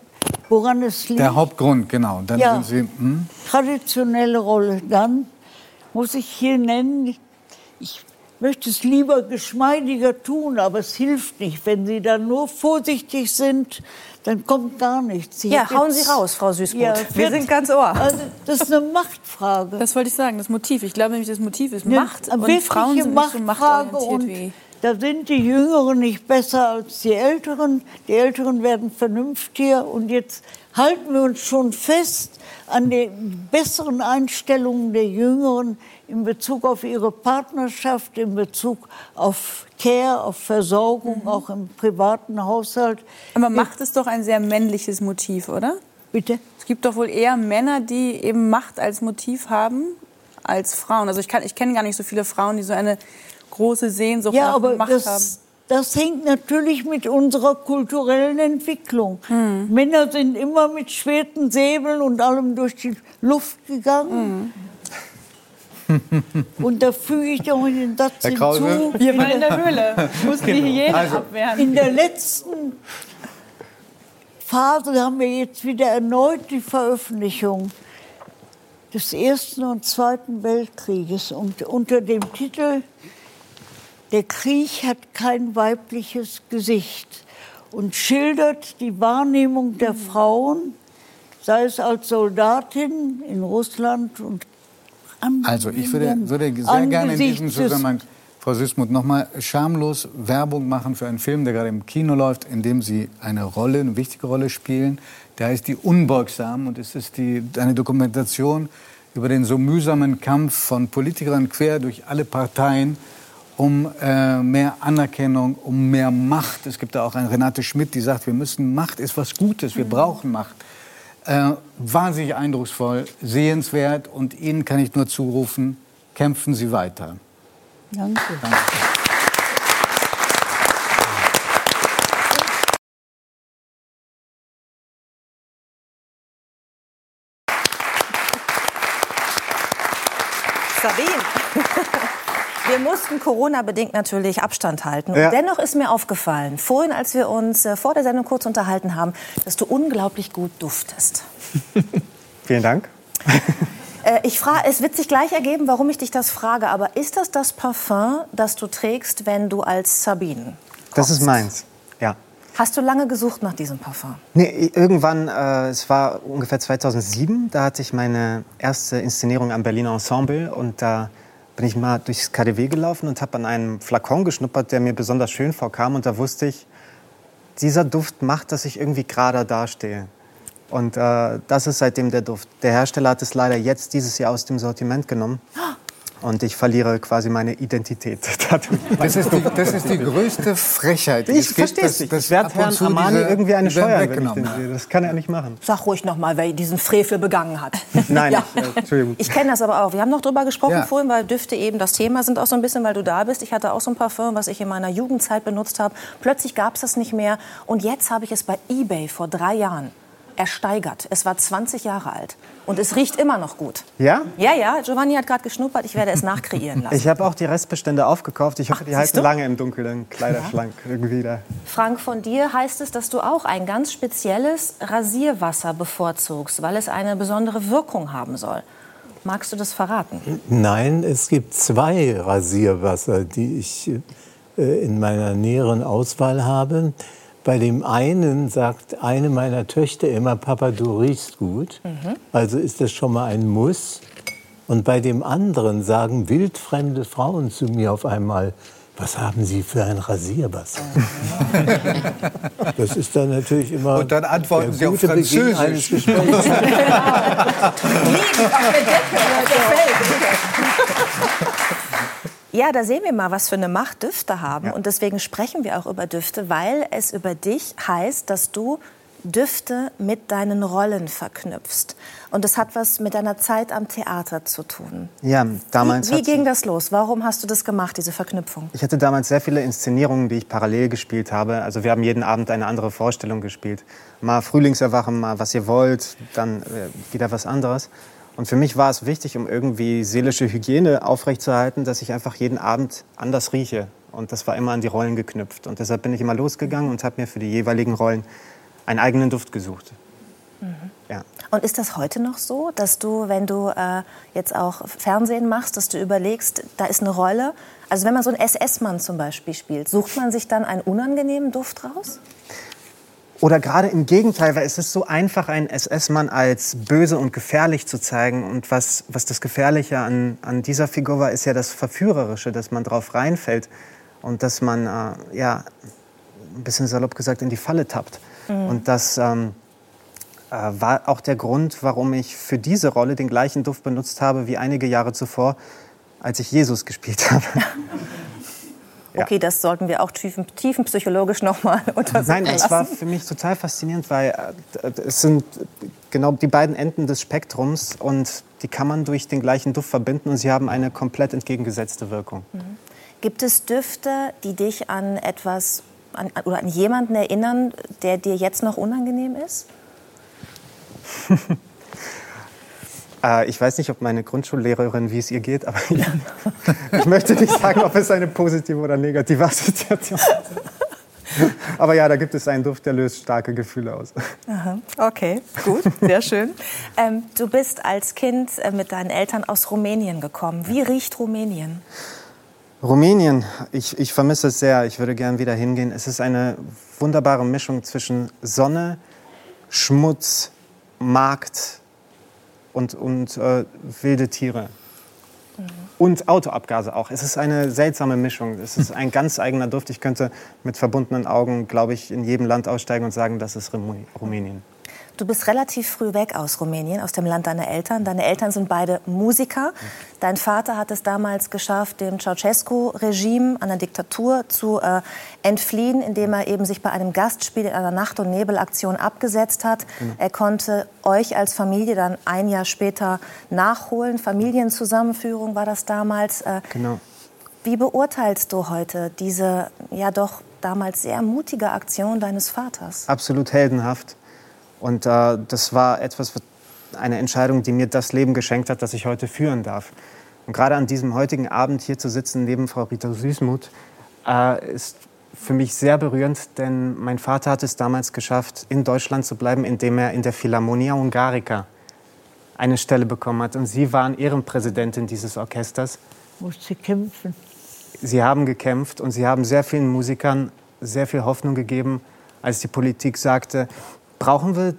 woran es liegt. Der Hauptgrund, genau. Dann ja, sind Sie, hm? traditionelle Rolle. Dann muss ich hier nennen, ich möchte es lieber geschmeidiger tun, aber es hilft nicht. Wenn Sie dann nur vorsichtig sind, dann kommt gar nichts. Sie ja, hauen Sie raus, Frau Süßbrot. Ja, Wir sind ganz ohr. Also, das ist eine Machtfrage. Das wollte ich sagen, das Motiv. Ich glaube nämlich, das Motiv ist Macht. Eine und Frauen sind nicht so machtorientiert wie... Da sind die Jüngeren nicht besser als die Älteren. Die Älteren werden vernünftiger. Und jetzt halten wir uns schon fest an den besseren Einstellungen der Jüngeren in Bezug auf ihre Partnerschaft, in Bezug auf Care, auf Versorgung, mhm. auch im privaten Haushalt. Aber Macht ist doch ein sehr männliches Motiv, oder? Bitte? Es gibt doch wohl eher Männer, die eben Macht als Motiv haben, als Frauen. Also ich, ich kenne gar nicht so viele Frauen, die so eine große Sehnsucht ja, nach aber Macht das, haben. Das hängt natürlich mit unserer kulturellen Entwicklung. Mhm. Männer sind immer mit schweren Säbeln und allem durch die Luft gegangen. Mhm. Und da füge ich noch den Satz Herr Krause. hinzu. Wir waren in der Höhle, mussten genau. Hygiene also, abwehren. In der letzten Phase haben wir jetzt wieder erneut die Veröffentlichung des Ersten und Zweiten Weltkrieges und unter dem Titel der Krieg hat kein weibliches Gesicht und schildert die Wahrnehmung der Frauen, sei es als Soldatin in Russland und Also ich würde, würde sehr gerne in diesem Zusammenhang, Frau Süßmuth, nochmal schamlos Werbung machen für einen Film, der gerade im Kino läuft, in dem Sie eine Rolle, eine wichtige Rolle spielen. Der heißt Die Unbeugsamen und es ist die, eine Dokumentation über den so mühsamen Kampf von Politikern quer durch alle Parteien um äh, mehr Anerkennung, um mehr Macht. Es gibt da auch eine Renate Schmidt, die sagt, wir müssen Macht ist was Gutes, wir brauchen Macht. Äh, wahnsinnig eindrucksvoll, sehenswert und Ihnen kann ich nur zurufen, kämpfen Sie weiter. Danke. Danke. Sabine. Wir mussten Corona-bedingt natürlich Abstand halten. Ja. Dennoch ist mir aufgefallen, vorhin, als wir uns äh, vor der Sendung kurz unterhalten haben, dass du unglaublich gut duftest. Vielen Dank. Äh, ich frage, es wird sich gleich ergeben, warum ich dich das frage, aber ist das das Parfum, das du trägst, wenn du als Sabine Das ist meins. Ja. Hast du lange gesucht nach diesem Parfum? Nee, irgendwann, äh, es war ungefähr 2007, da hatte ich meine erste Inszenierung am Berliner Ensemble und da bin ich mal durchs KDW gelaufen und habe an einem Flakon geschnuppert, der mir besonders schön vorkam und da wusste ich, dieser Duft macht, dass ich irgendwie gerader dastehe. Und äh, das ist seitdem der Duft. Der Hersteller hat es leider jetzt dieses Jahr aus dem Sortiment genommen. Und ich verliere quasi meine Identität. dadurch. Das ist, die, das ist die größte Frechheit. die Ich verstehe es nicht. dass Ich werde Herrn Armani diese- irgendwie eine Steuer, wenn ich den sehe. Das kann er nicht machen. Sag ruhig noch mal, wer diesen Frevel begangen hat. Nein, Ja. ich, äh, Entschuldigung. Ich kenne das aber auch. Wir haben noch drüber gesprochen Ja. vorhin, weil Düfte eben das Thema sind auch so ein bisschen, weil du da bist. Ich hatte auch so ein Parfum, was ich in meiner Jugendzeit benutzt habe. Plötzlich gab es das nicht mehr. Und jetzt habe ich es bei eBay vor drei Jahren ersteigert. Es war 20 Jahre alt. Und es riecht immer noch gut. Ja? Ja, ja, Giovanni hat gerade geschnuppert. Ich werde es nachkreieren lassen. Ich habe auch die Restbestände aufgekauft. Ich hoffe, Ach, die halten du? lange im Dunkeln, Kleiderschrank irgendwie da. Frank, von dir heißt es, dass du auch ein ganz spezielles Rasierwasser bevorzugst, weil es eine besondere Wirkung haben soll. Magst du das verraten? Nein, es gibt zwei Rasierwasser, die ich äh, in meiner näheren Auswahl habe. Bei dem einen sagt eine meiner Töchter immer, Papa, du riechst gut. Also ist das schon mal ein Muss. Und bei dem anderen sagen wildfremde Frauen zu mir auf einmal, was haben Sie für ein Rasierwasser? Das ist dann natürlich immer Und dann antworten der Sie auf gute Beginn Französisch. eines Gesprächs. Ja, da sehen wir mal, was für eine Macht Düfte haben. Und deswegen sprechen wir auch über Düfte, weil es über dich heißt, dass du Düfte mit deinen Rollen verknüpfst. Und das hat was mit deiner Zeit am Theater zu tun. Ja, damals Wie, wie ging das los? Warum hast du das gemacht, diese Verknüpfung? Ich hatte damals sehr viele Inszenierungen, die ich parallel gespielt habe. Also wir haben jeden Abend eine andere Vorstellung gespielt. Mal Frühlingserwachen, mal was ihr wollt, dann äh, wieder was anderes. Und für mich war es wichtig, um irgendwie seelische Hygiene aufrechtzuerhalten, dass ich einfach jeden Abend anders rieche. Und das war immer an die Rollen geknüpft. Und deshalb bin ich immer losgegangen und habe mir für die jeweiligen Rollen einen eigenen Duft gesucht. Ja. Und ist das heute noch so, dass du, wenn du äh, jetzt auch Fernsehen machst, dass du überlegst, da ist eine Rolle? Also wenn man so einen SS-Mann zum Beispiel spielt, sucht man sich dann einen unangenehmen Duft raus? Oder gerade im Gegenteil, weil es ist so einfach, einen SS-Mann als böse und gefährlich zu zeigen. Und was, was das Gefährliche an, an dieser Figur war, ist ja das Verführerische, dass man drauf reinfällt und dass man, äh, ja, ein bisschen salopp gesagt, in die Falle tappt. Und das ähm, äh, war auch der Grund, warum ich für diese Rolle den gleichen Duft benutzt habe wie einige Jahre zuvor, als ich Jesus gespielt habe. Ja. Okay, das sollten wir auch tiefen, tiefenpsychologisch nochmal untersuchen Nein, es lassen. war für mich total faszinierend, weil äh, es sind genau die beiden Enden des Spektrums und die kann man durch den gleichen Duft verbinden und sie haben eine komplett entgegengesetzte Wirkung. Gibt es Düfte, die dich an etwas an, oder an jemanden erinnern, der dir jetzt noch unangenehm ist? Äh, ich weiß nicht, ob meine Grundschullehrerin, wie es ihr geht, aber ich, ich möchte nicht sagen, ob es eine positive oder negative Assoziation ist. Aber ja, da gibt es einen Duft, der löst starke Gefühle aus. Aha, okay, gut, sehr schön. Ähm, du bist als Kind äh, mit deinen Eltern aus Rumänien gekommen. Wie riecht Rumänien? Rumänien, ich, ich vermisse es sehr. Ich würde gern wieder hingehen. Es ist eine wunderbare Mischung zwischen Sonne, Schmutz, Markt und, und äh, wilde Tiere. Und Autoabgase auch. Es ist eine seltsame Mischung. Es ist ein ganz eigener Duft. Ich könnte mit verbundenen Augen, glaube ich, in jedem Land aussteigen und sagen, das ist Rumänien. Du bist relativ früh weg aus Rumänien, aus dem Land deiner Eltern. Deine Eltern sind beide Musiker. Dein Vater hat es damals geschafft, dem Ceausescu-Regime, einer Diktatur, zu äh, entfliehen, indem er eben sich bei einem Gastspiel in einer Nacht- und Nebelaktion abgesetzt hat. Mhm. Er konnte euch als Familie dann ein Jahr später nachholen. Familienzusammenführung war das damals. Äh, genau. Wie beurteilst du heute diese ja doch damals sehr mutige Aktion deines Vaters? Absolut heldenhaft. Und äh, das war etwas, eine Entscheidung, die mir das Leben geschenkt hat, das ich heute führen darf. Und gerade an diesem heutigen Abend hier zu sitzen neben Frau Rita Süßmuth äh, ist für mich sehr berührend, denn mein Vater hat es damals geschafft, in Deutschland zu bleiben, indem er in der Philharmonia Hungarica eine Stelle bekommen hat. Und Sie waren Ehrenpräsidentin dieses Orchesters. Musste kämpfen. Sie haben gekämpft und Sie haben sehr vielen Musikern sehr viel Hoffnung gegeben, als die Politik sagte, brauchen wir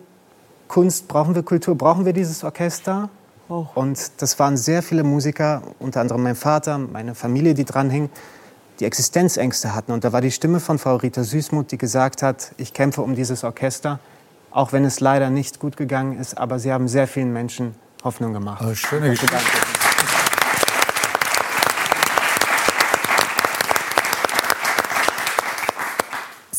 Kunst, brauchen wir Kultur, brauchen wir dieses Orchester? Oh. Und das waren sehr viele Musiker, unter anderem mein Vater, meine Familie, die dranhing, die Existenzängste hatten. Und da war die Stimme von Frau Rita Süßmuth, die gesagt hat, ich kämpfe um dieses Orchester, auch wenn es leider nicht gut gegangen ist, aber sie haben sehr vielen Menschen Hoffnung gemacht. Oh, schöne Geschichte.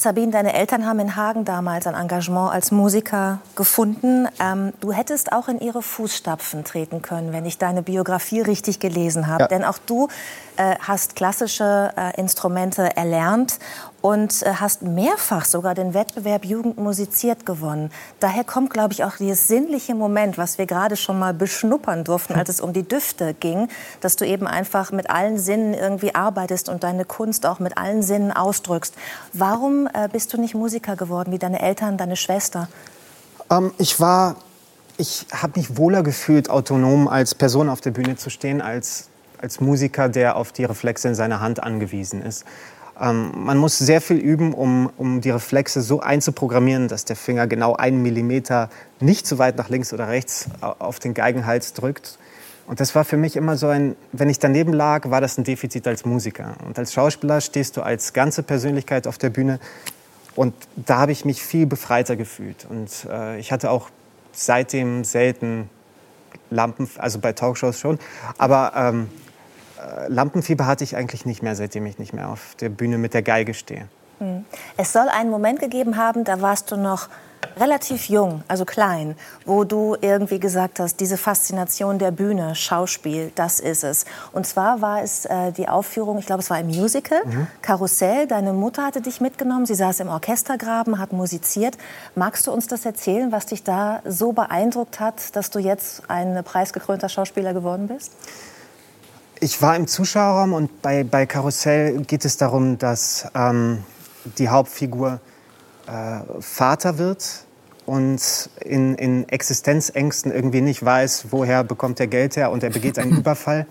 Sabine, deine Eltern haben in Hagen damals ein Engagement als Musiker gefunden. Ähm, du hättest auch in ihre Fußstapfen treten können, wenn ich deine Biografie richtig gelesen habe. Ja. Denn auch du äh, hast klassische äh, Instrumente erlernt und äh, hast mehrfach sogar den Wettbewerb Jugend musiziert gewonnen. Daher kommt, glaube ich, auch dieses sinnliche Moment, was wir gerade schon mal beschnuppern durften, als es um die Düfte ging, dass du eben einfach mit allen Sinnen irgendwie arbeitest und deine Kunst auch mit allen Sinnen ausdrückst. Warum äh, bist du nicht Musiker geworden wie deine Eltern, deine Schwester? Ähm, ich war, ich habe mich wohler gefühlt, autonom als Person auf der Bühne zu stehen, als als Musiker, der auf die Reflexe in seiner Hand angewiesen ist. Ähm, man muss sehr viel üben, um, um die Reflexe so einzuprogrammieren, dass der Finger genau einen Millimeter nicht zu weit nach links oder rechts auf den Geigenhals drückt. Und das war für mich immer so ein, wenn ich daneben lag, war das ein Defizit als Musiker. Und als Schauspieler stehst du als ganze Persönlichkeit auf der Bühne. Und da habe ich mich viel befreiter gefühlt. Und äh, ich hatte auch seitdem selten Lampen, also bei Talkshows schon, aber ähm, äh, Lampenfieber hatte ich eigentlich nicht mehr, seitdem ich nicht mehr auf der Bühne mit der Geige stehe. Hm. Es soll einen Moment gegeben haben, da warst du noch relativ jung, also klein, wo du irgendwie gesagt hast, diese Faszination der Bühne, Schauspiel, das ist es. Und zwar war es äh, die Aufführung, ich glaube, es war ein Musical, mhm. Karussell. Deine Mutter hatte dich mitgenommen, sie saß im Orchestergraben, hat musiziert. Magst du uns das erzählen, was dich da so beeindruckt hat, dass du jetzt ein preisgekrönter Schauspieler geworden bist? Ich war im Zuschauerraum und bei, bei Karussell geht es darum, dass ähm, die Hauptfigur äh, Vater wird und in, in Existenzängsten irgendwie nicht weiß, woher bekommt er Geld her und er begeht einen Überfall.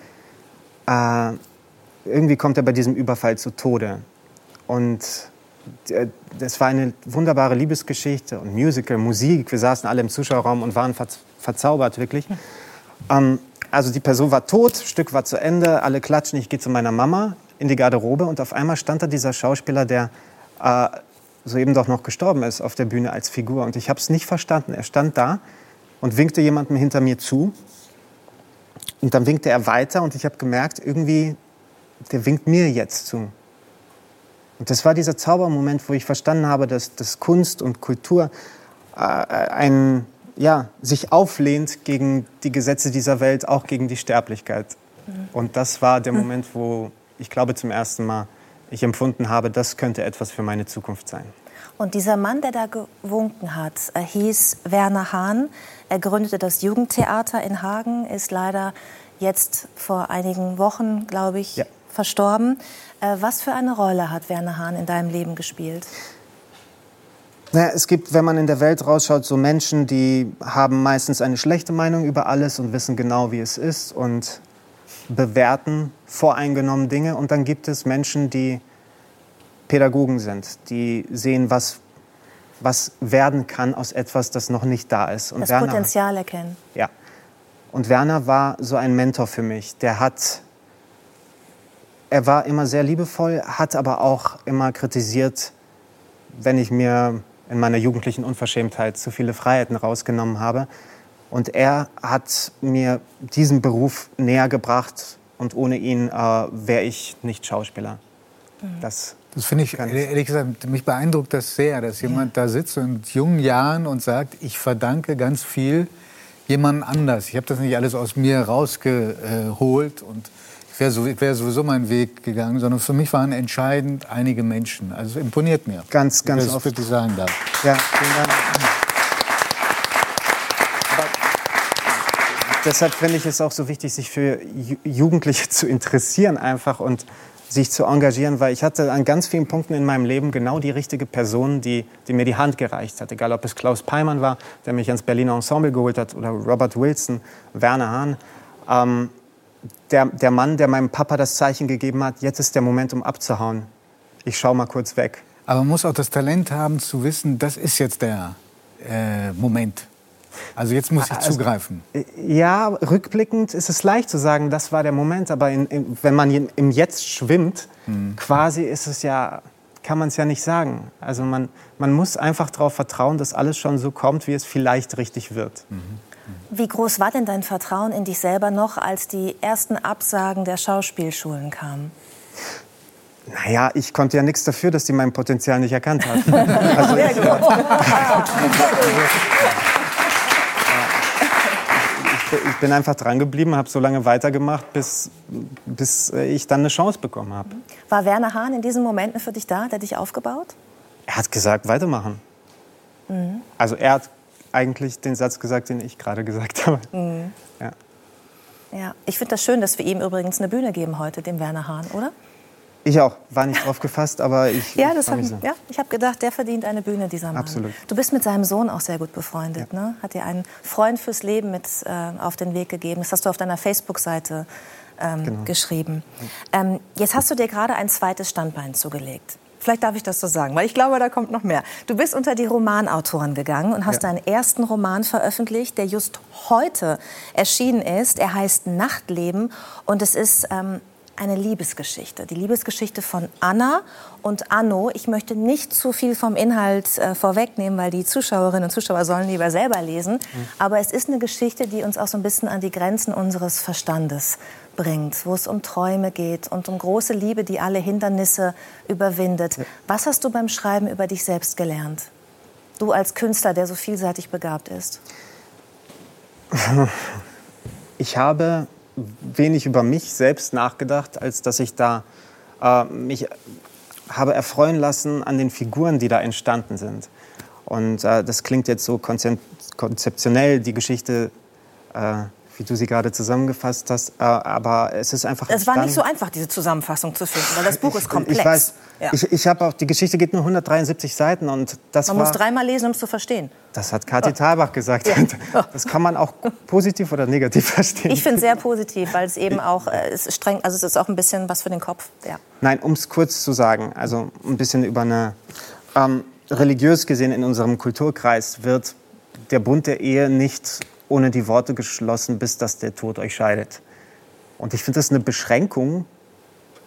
Äh, irgendwie kommt er bei diesem Überfall zu Tode. Und äh, das war eine wunderbare Liebesgeschichte und Musical, Musik. Wir saßen alle im Zuschauerraum und waren verzaubert, wirklich. Ähm, also die Person war tot, Stück war zu Ende, alle klatschen, ich gehe zu meiner Mama in die Garderobe und auf einmal stand da dieser Schauspieler, der äh, soeben doch noch gestorben ist, auf der Bühne als Figur. Und ich habe es nicht verstanden. Er stand da und winkte jemandem hinter mir zu. Und dann winkte er weiter und ich habe gemerkt, irgendwie, der winkt mir jetzt zu. Und das war dieser Zaubermoment, wo ich verstanden habe, dass, dass Kunst und Kultur äh, ein ja, sich auflehnt gegen die Gesetze dieser Welt, auch gegen die Sterblichkeit. Mhm. Und das war der Moment, wo ich glaube zum ersten Mal ich empfunden habe, das könnte etwas für meine Zukunft sein. Und dieser Mann, der da gewunken hat, er hieß Werner Hahn. Er gründete das Jugendtheater in Hagen, ist leider jetzt vor einigen Wochen, glaube ich, ja. verstorben. Äh, was für eine Rolle hat Werner Hahn in deinem Leben gespielt? Naja, es gibt, wenn man in der Welt rausschaut, so Menschen, die haben meistens eine schlechte Meinung über alles und wissen genau, wie es ist. Und bewerten voreingenommen Dinge und dann gibt es Menschen, die Pädagogen sind, die sehen, was, was werden kann aus etwas, das noch nicht da ist. Und das Werner, Potenzial erkennen. Ja. Und Werner war so ein Mentor für mich. Der hat, er war immer sehr liebevoll, hat aber auch immer kritisiert, wenn ich mir in meiner jugendlichen Unverschämtheit zu viele Freiheiten rausgenommen habe. Und er hat mir diesen Beruf näher gebracht und ohne ihn äh, wäre ich nicht Schauspieler. Mhm. Das, das finde ich, ehrlich gesagt, mich beeindruckt das sehr, dass jemand ja. da sitzt in jungen Jahren und sagt, ich verdanke ganz viel jemand anders. Ich habe das nicht alles aus mir rausgeholt und wäre so, wär sowieso meinen Weg gegangen, sondern für mich waren entscheidend einige Menschen. Also es imponiert mir. Ganz, ganz oft. Das ich sagen darf. Ja, vielen Dank. deshalb finde ich es auch so wichtig, sich für Jugendliche zu interessieren einfach und sich zu engagieren, weil ich hatte an ganz vielen Punkten in meinem Leben genau die richtige Person, die, die mir die Hand gereicht hat. Egal, ob es Klaus Peimann war, der mich ans Berliner Ensemble geholt hat, oder Robert Wilson, Werner Hahn. Ähm, der, der Mann, der meinem Papa das Zeichen gegeben hat, jetzt ist der Moment, um abzuhauen. Ich schaue mal kurz weg. Aber man muss auch das Talent haben, zu wissen, das ist jetzt der äh, Moment. Also jetzt muss ich also, zugreifen. Ja, rückblickend ist es leicht zu sagen, das war der Moment. Aber in, in, wenn man im Jetzt schwimmt, mhm. quasi ist es ja, kann man es ja nicht sagen. Also man, man muss einfach darauf vertrauen, dass alles schon so kommt, wie es vielleicht richtig wird. Mhm. Wie groß war denn dein Vertrauen in dich selber noch, als die ersten Absagen der Schauspielschulen kamen? Naja, ich konnte ja nichts dafür, dass die mein Potenzial nicht erkannt hatten. Also ich, ich bin einfach dran geblieben, habe so lange weitergemacht, bis, bis ich dann eine Chance bekommen habe. War Werner Hahn in diesen Momenten für dich da, der dich aufgebaut? Er hat gesagt, weitermachen. Mhm. Also er hat eigentlich den Satz gesagt, den ich gerade gesagt habe. Mhm. Ja. ja. Ich finde das schön, dass wir ihm übrigens eine Bühne geben heute, dem Werner Hahn, oder? Ich auch. War nicht drauf gefasst, aber ich. Ja, das hab, ja ich habe gedacht, der verdient eine Bühne, dieser Mann. Absolut. Du bist mit seinem Sohn auch sehr gut befreundet. Ja. Ne? Hat dir einen Freund fürs Leben mit äh, auf den Weg gegeben. Das hast du auf deiner Facebook-Seite ähm, genau. geschrieben. Ähm, jetzt hast du dir gerade ein zweites Standbein zugelegt. Vielleicht darf ich das so sagen, weil ich glaube, da kommt noch mehr. Du bist unter die Romanautoren gegangen und hast ja. deinen ersten Roman veröffentlicht, der just heute erschienen ist. Er heißt Nachtleben und es ist ähm, eine Liebesgeschichte. Die Liebesgeschichte von Anna und Anno. Ich möchte nicht zu viel vom Inhalt äh, vorwegnehmen, weil die Zuschauerinnen und Zuschauer sollen lieber selber lesen. Mhm. Aber es ist eine Geschichte, die uns auch so ein bisschen an die Grenzen unseres Verstandes bringt, wo es um Träume geht und um große Liebe, die alle Hindernisse überwindet. Ja. Was hast du beim Schreiben über dich selbst gelernt? Du als Künstler, der so vielseitig begabt ist. Ich habe wenig über mich selbst nachgedacht, als dass ich da äh, mich habe erfreuen lassen an den Figuren, die da entstanden sind. Und äh, das klingt jetzt so konzeptionell, die Geschichte äh, wie du sie gerade zusammengefasst hast. Äh, aber es ist einfach. Es war nicht so einfach, diese Zusammenfassung zu finden, weil das Buch ist komplex. Ich weiß. Ja. Ich, ich habe auch die Geschichte geht nur 173 Seiten und das Man war, muss dreimal lesen, um es zu verstehen. Das hat Kathi Thalbach gesagt. Ja. Das kann man auch positiv oder negativ verstehen. Ich finde es sehr positiv, weil es eben auch äh, ist streng, also es ist auch ein bisschen was für den Kopf. Ja. Nein, um es kurz zu sagen, also ein bisschen über eine ähm, religiös gesehen in unserem Kulturkreis wird der Bund der Ehe nicht ohne die Worte geschlossen, bis dass der Tod euch scheidet. Und ich finde das eine Beschränkung,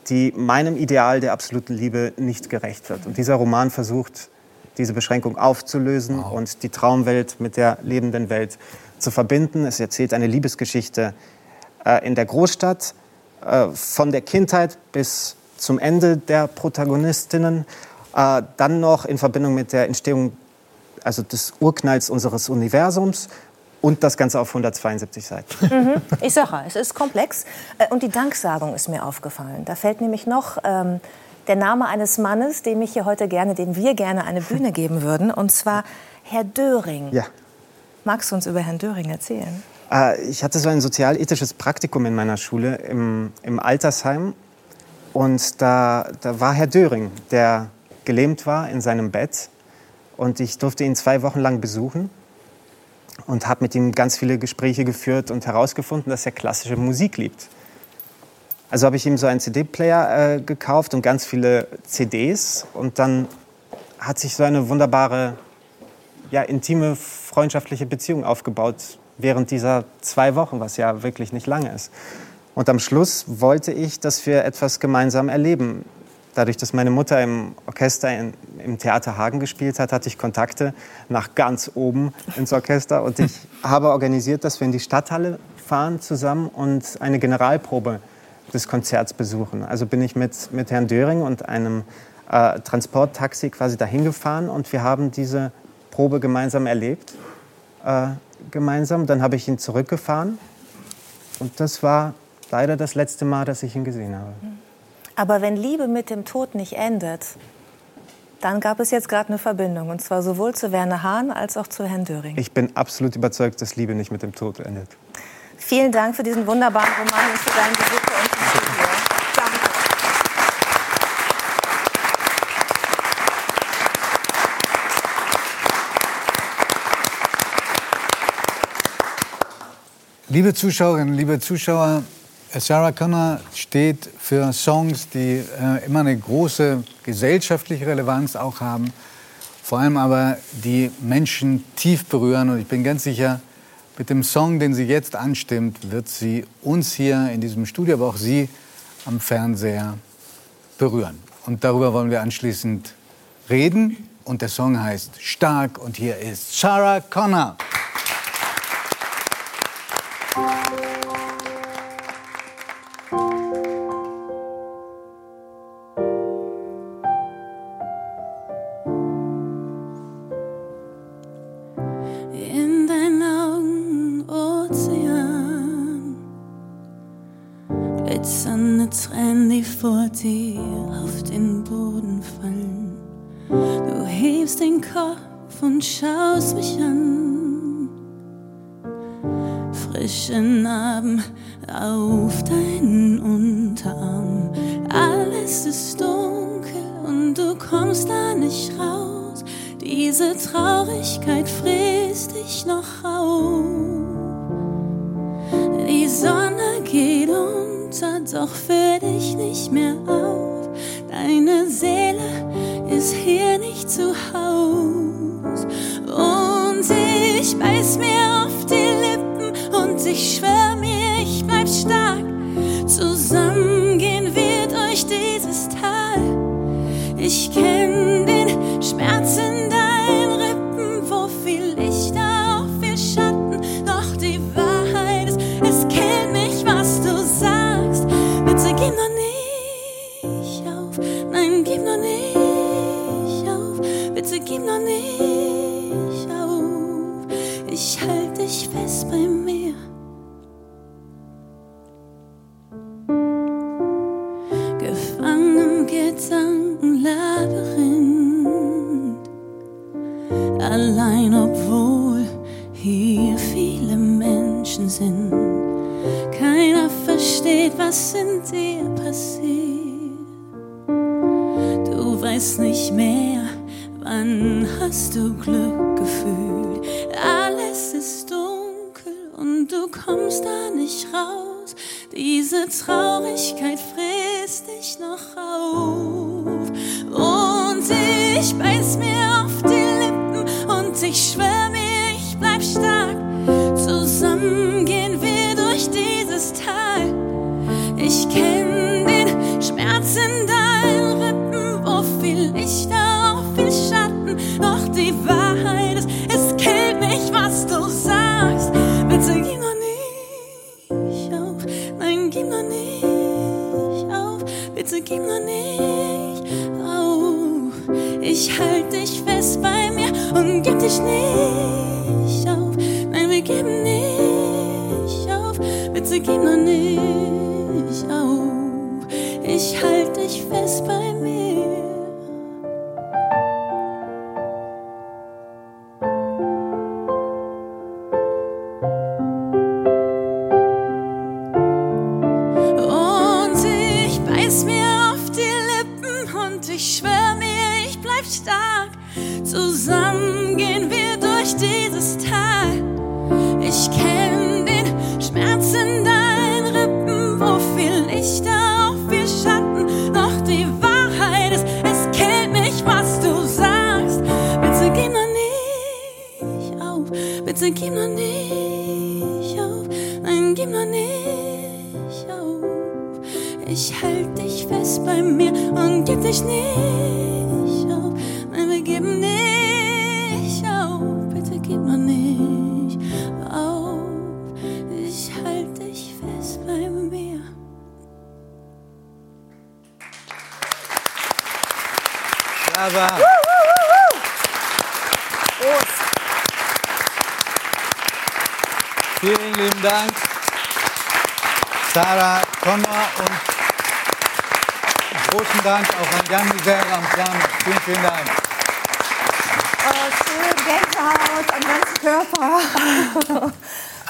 die meinem Ideal der absoluten Liebe nicht gerecht wird. Und dieser Roman versucht, diese Beschränkung aufzulösen wow. und die Traumwelt mit der lebenden Welt zu verbinden. Es erzählt eine Liebesgeschichte äh, in der Großstadt, äh, von der Kindheit bis zum Ende der Protagonistinnen, äh, dann noch in Verbindung mit der Entstehung also des Urknalls unseres Universums und das Ganze auf 172 Seiten. Mhm. Ich sage, es ist komplex. Äh, und die Danksagung ist mir aufgefallen. Da fällt nämlich noch ähm, der Name eines Mannes, dem ich hier heute gerne, dem wir gerne eine Bühne geben würden, und zwar Herr Döring. Ja. Magst du uns über Herrn Döring erzählen? Äh, ich hatte so ein sozialethisches Praktikum in meiner Schule im, im Altersheim. Und da, da war Herr Döring, der gelähmt war in seinem Bett. Und ich durfte ihn zwei Wochen lang besuchen und habe mit ihm ganz viele Gespräche geführt und herausgefunden, dass er klassische Musik liebt. Also habe ich ihm so einen CD-Player äh, gekauft und ganz viele CDs. Und dann hat sich so eine wunderbare, ja, intime, freundschaftliche Beziehung aufgebaut während dieser zwei Wochen, was ja wirklich nicht lange ist. Und am Schluss wollte ich, dass wir etwas gemeinsam erleben. Dadurch, dass meine Mutter im Orchester in, im Theater Hagen gespielt hat, hatte ich Kontakte nach ganz oben ins Orchester. Und ich habe organisiert, dass wir in die Stadthalle fahren zusammen und eine Generalprobe des Konzerts besuchen. Also bin ich mit, mit Herrn Döring und einem äh, Transporttaxi quasi dahin gefahren und wir haben diese Probe gemeinsam erlebt. Äh, gemeinsam. Dann habe ich ihn zurückgefahren und das war leider das letzte Mal, dass ich ihn gesehen habe. Aber wenn Liebe mit dem Tod nicht endet, dann gab es jetzt gerade eine Verbindung. Und zwar sowohl zu Werner Hahn als auch zu Herrn Döring. Ich bin absolut überzeugt, dass Liebe nicht mit dem Tod endet. Vielen Dank für diesen wunderbaren Roman und für deinen Besuch bei uns im Studio. Danke. Liebe Zuschauerinnen, liebe Zuschauer, Sarah Connor steht für Songs, die äh, immer eine große gesellschaftliche Relevanz auch haben, vor allem aber die Menschen tief berühren. Und ich bin ganz sicher, mit dem Song, den sie jetzt anstimmt, wird sie uns hier in diesem Studio, aber auch Sie am Fernseher berühren. Und darüber wollen wir anschließend reden. Und der Song heißt Stark und hier ist Sarah Connor. Ich beiß mir auf die Lippen und ich schwör mir, ich bleib stark. Zusammen gehen wir durch dieses Tal. Ich kenn Diese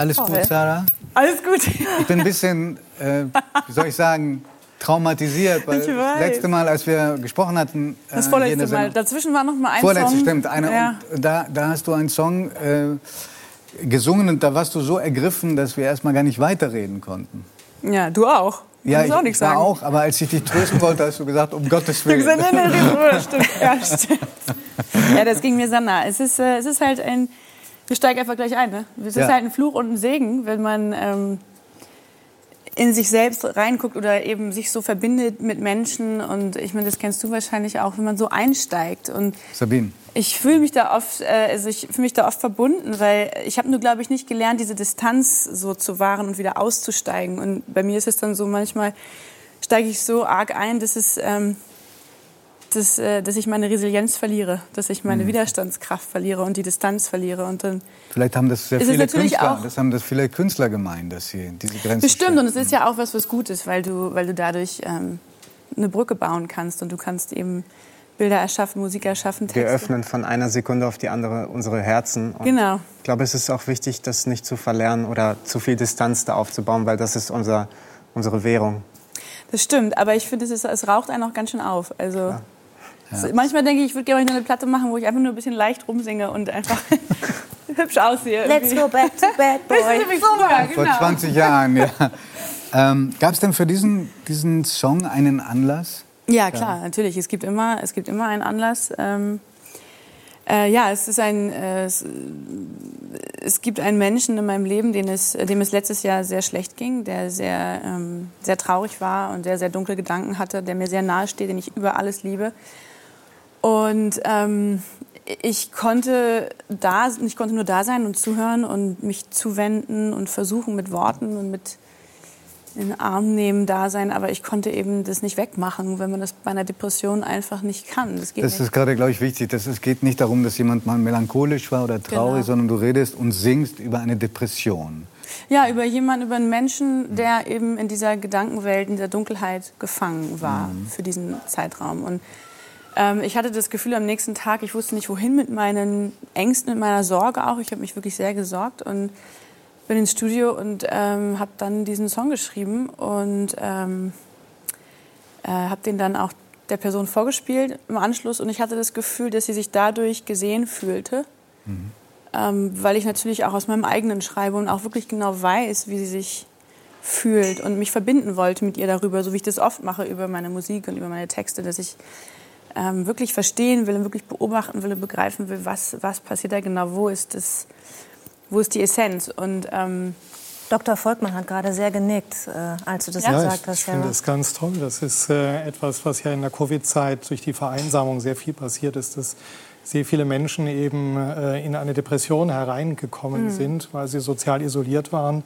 Alles gut, Sarah? Alles gut. Ich bin ein bisschen, äh, wie soll ich sagen, traumatisiert, weil Ich das letzte Mal, als wir gesprochen hatten, äh, Das vorletzte Mal. Dazwischen war noch mal ein Vorletzte, Song. stimmt. Eine, ja. und da, da hast du einen Song äh, gesungen und da warst du so ergriffen, dass wir erst mal gar nicht weiterreden konnten. ja, du auch. Ja, ich auch nichts war sagen. auch, aber als ich dich trösten wollte, hast du gesagt, um Gottes Ich Willen. gesagt, nee, nee, nee, stimmt. Ja, stimmt. ja, das ging mir sehr nah. Es ist, äh, es ist halt ein. Wir steigen einfach gleich ein. Ne? Es ist Ja. halt ein Fluch und ein Segen, wenn man ähm, in sich selbst reinguckt oder eben sich so verbindet mit Menschen. Und ich meine, das kennst du wahrscheinlich auch, wenn man so einsteigt. Und Sabine. ich fühle mich da oft, äh, also ich fühle mich da oft verbunden, weil ich habe nur, glaube ich, nicht gelernt, diese Distanz so zu wahren und wieder auszusteigen. Und bei mir ist es dann so, manchmal steige ich so arg ein, dass es, ähm, dass, äh, dass ich meine Resilienz verliere, dass ich Mhm. meine Widerstandskraft verliere und die Distanz verliere. Und dann Vielleicht haben das sehr viele Künstler, das haben das viele Künstler gemeint, dass sie diese Grenzen Bestimmt, und es ist ja auch was, was gut ist, weil du, weil du dadurch ähm, eine Brücke bauen kannst und du kannst eben Bilder erschaffen, Musik erschaffen, Wir Texte. öffnen von einer Sekunde auf die andere unsere Herzen. Und Genau. Ich glaube, es ist auch wichtig, das nicht zu verlernen oder zu viel Distanz da aufzubauen, weil das ist unser, unsere Währung. Das stimmt, aber ich finde, es, ist- es raucht einen auch ganz schön auf. Also, es- Manchmal denke ich, ich würde gerne eine Platte machen, wo ich einfach nur ein bisschen leicht rumsinge und einfach hübsch aussehe. Let's irgendwie. go back to bad boy. Bisschen wie früher, Vor genau. 20 Jahren, ja. Ähm, Gab es denn für diesen, diesen Song einen Anlass? Ja, klar, natürlich. Es gibt immer, es gibt immer einen Anlass. Ähm, äh, ja, es ist ein, äh, es, es gibt einen Menschen in meinem Leben, den es, dem es letztes Jahr sehr schlecht ging, der sehr, ähm, sehr traurig war und der sehr dunkle Gedanken hatte, der mir sehr nahe steht, den ich über alles liebe. Und ähm, ich konnte da, ich konnte nur da sein und zuhören und mich zuwenden und versuchen mit Worten und mit in den Arm nehmen, da sein, aber ich konnte eben das nicht wegmachen, wenn man das bei einer Depression einfach nicht kann. Das geht Das nicht. ist gerade, glaube ich, wichtig. Das, es geht nicht darum, dass jemand mal melancholisch war oder traurig, Genau. sondern du redest und singst über eine Depression. Ja, über jemanden, über einen Menschen, der eben in dieser Gedankenwelt, in dieser Dunkelheit gefangen war für diesen Zeitraum. Und ähm, ich hatte das Gefühl am nächsten Tag, ich wusste nicht wohin mit meinen Ängsten, mit meiner Sorge auch. Ich habe mich wirklich sehr gesorgt und bin ins Studio und ähm, habe dann diesen Song geschrieben und ähm, äh, habe den dann auch der Person vorgespielt im Anschluss und ich hatte das Gefühl, dass sie sich dadurch gesehen fühlte, ähm, weil ich natürlich auch aus meinem eigenen schreibe und auch wirklich genau weiß, wie sie sich fühlt und mich verbinden wollte mit ihr darüber, so wie ich das oft mache über meine Musik und über meine Texte, dass ich ähm, wirklich verstehen will und wirklich beobachten will und begreifen will, was, was passiert da genau, wo ist das, wo ist die Essenz und ähm, Dr. Volkmann hat gerade sehr genickt, äh, als du das Ja, gesagt ich, hast. ich finde das ganz toll. Das ist äh, etwas, was ja in der Covid-Zeit durch die Vereinsamung sehr viel passiert ist, dass sehr viele Menschen eben äh, in eine Depression hereingekommen Mhm. sind, weil sie sozial isoliert waren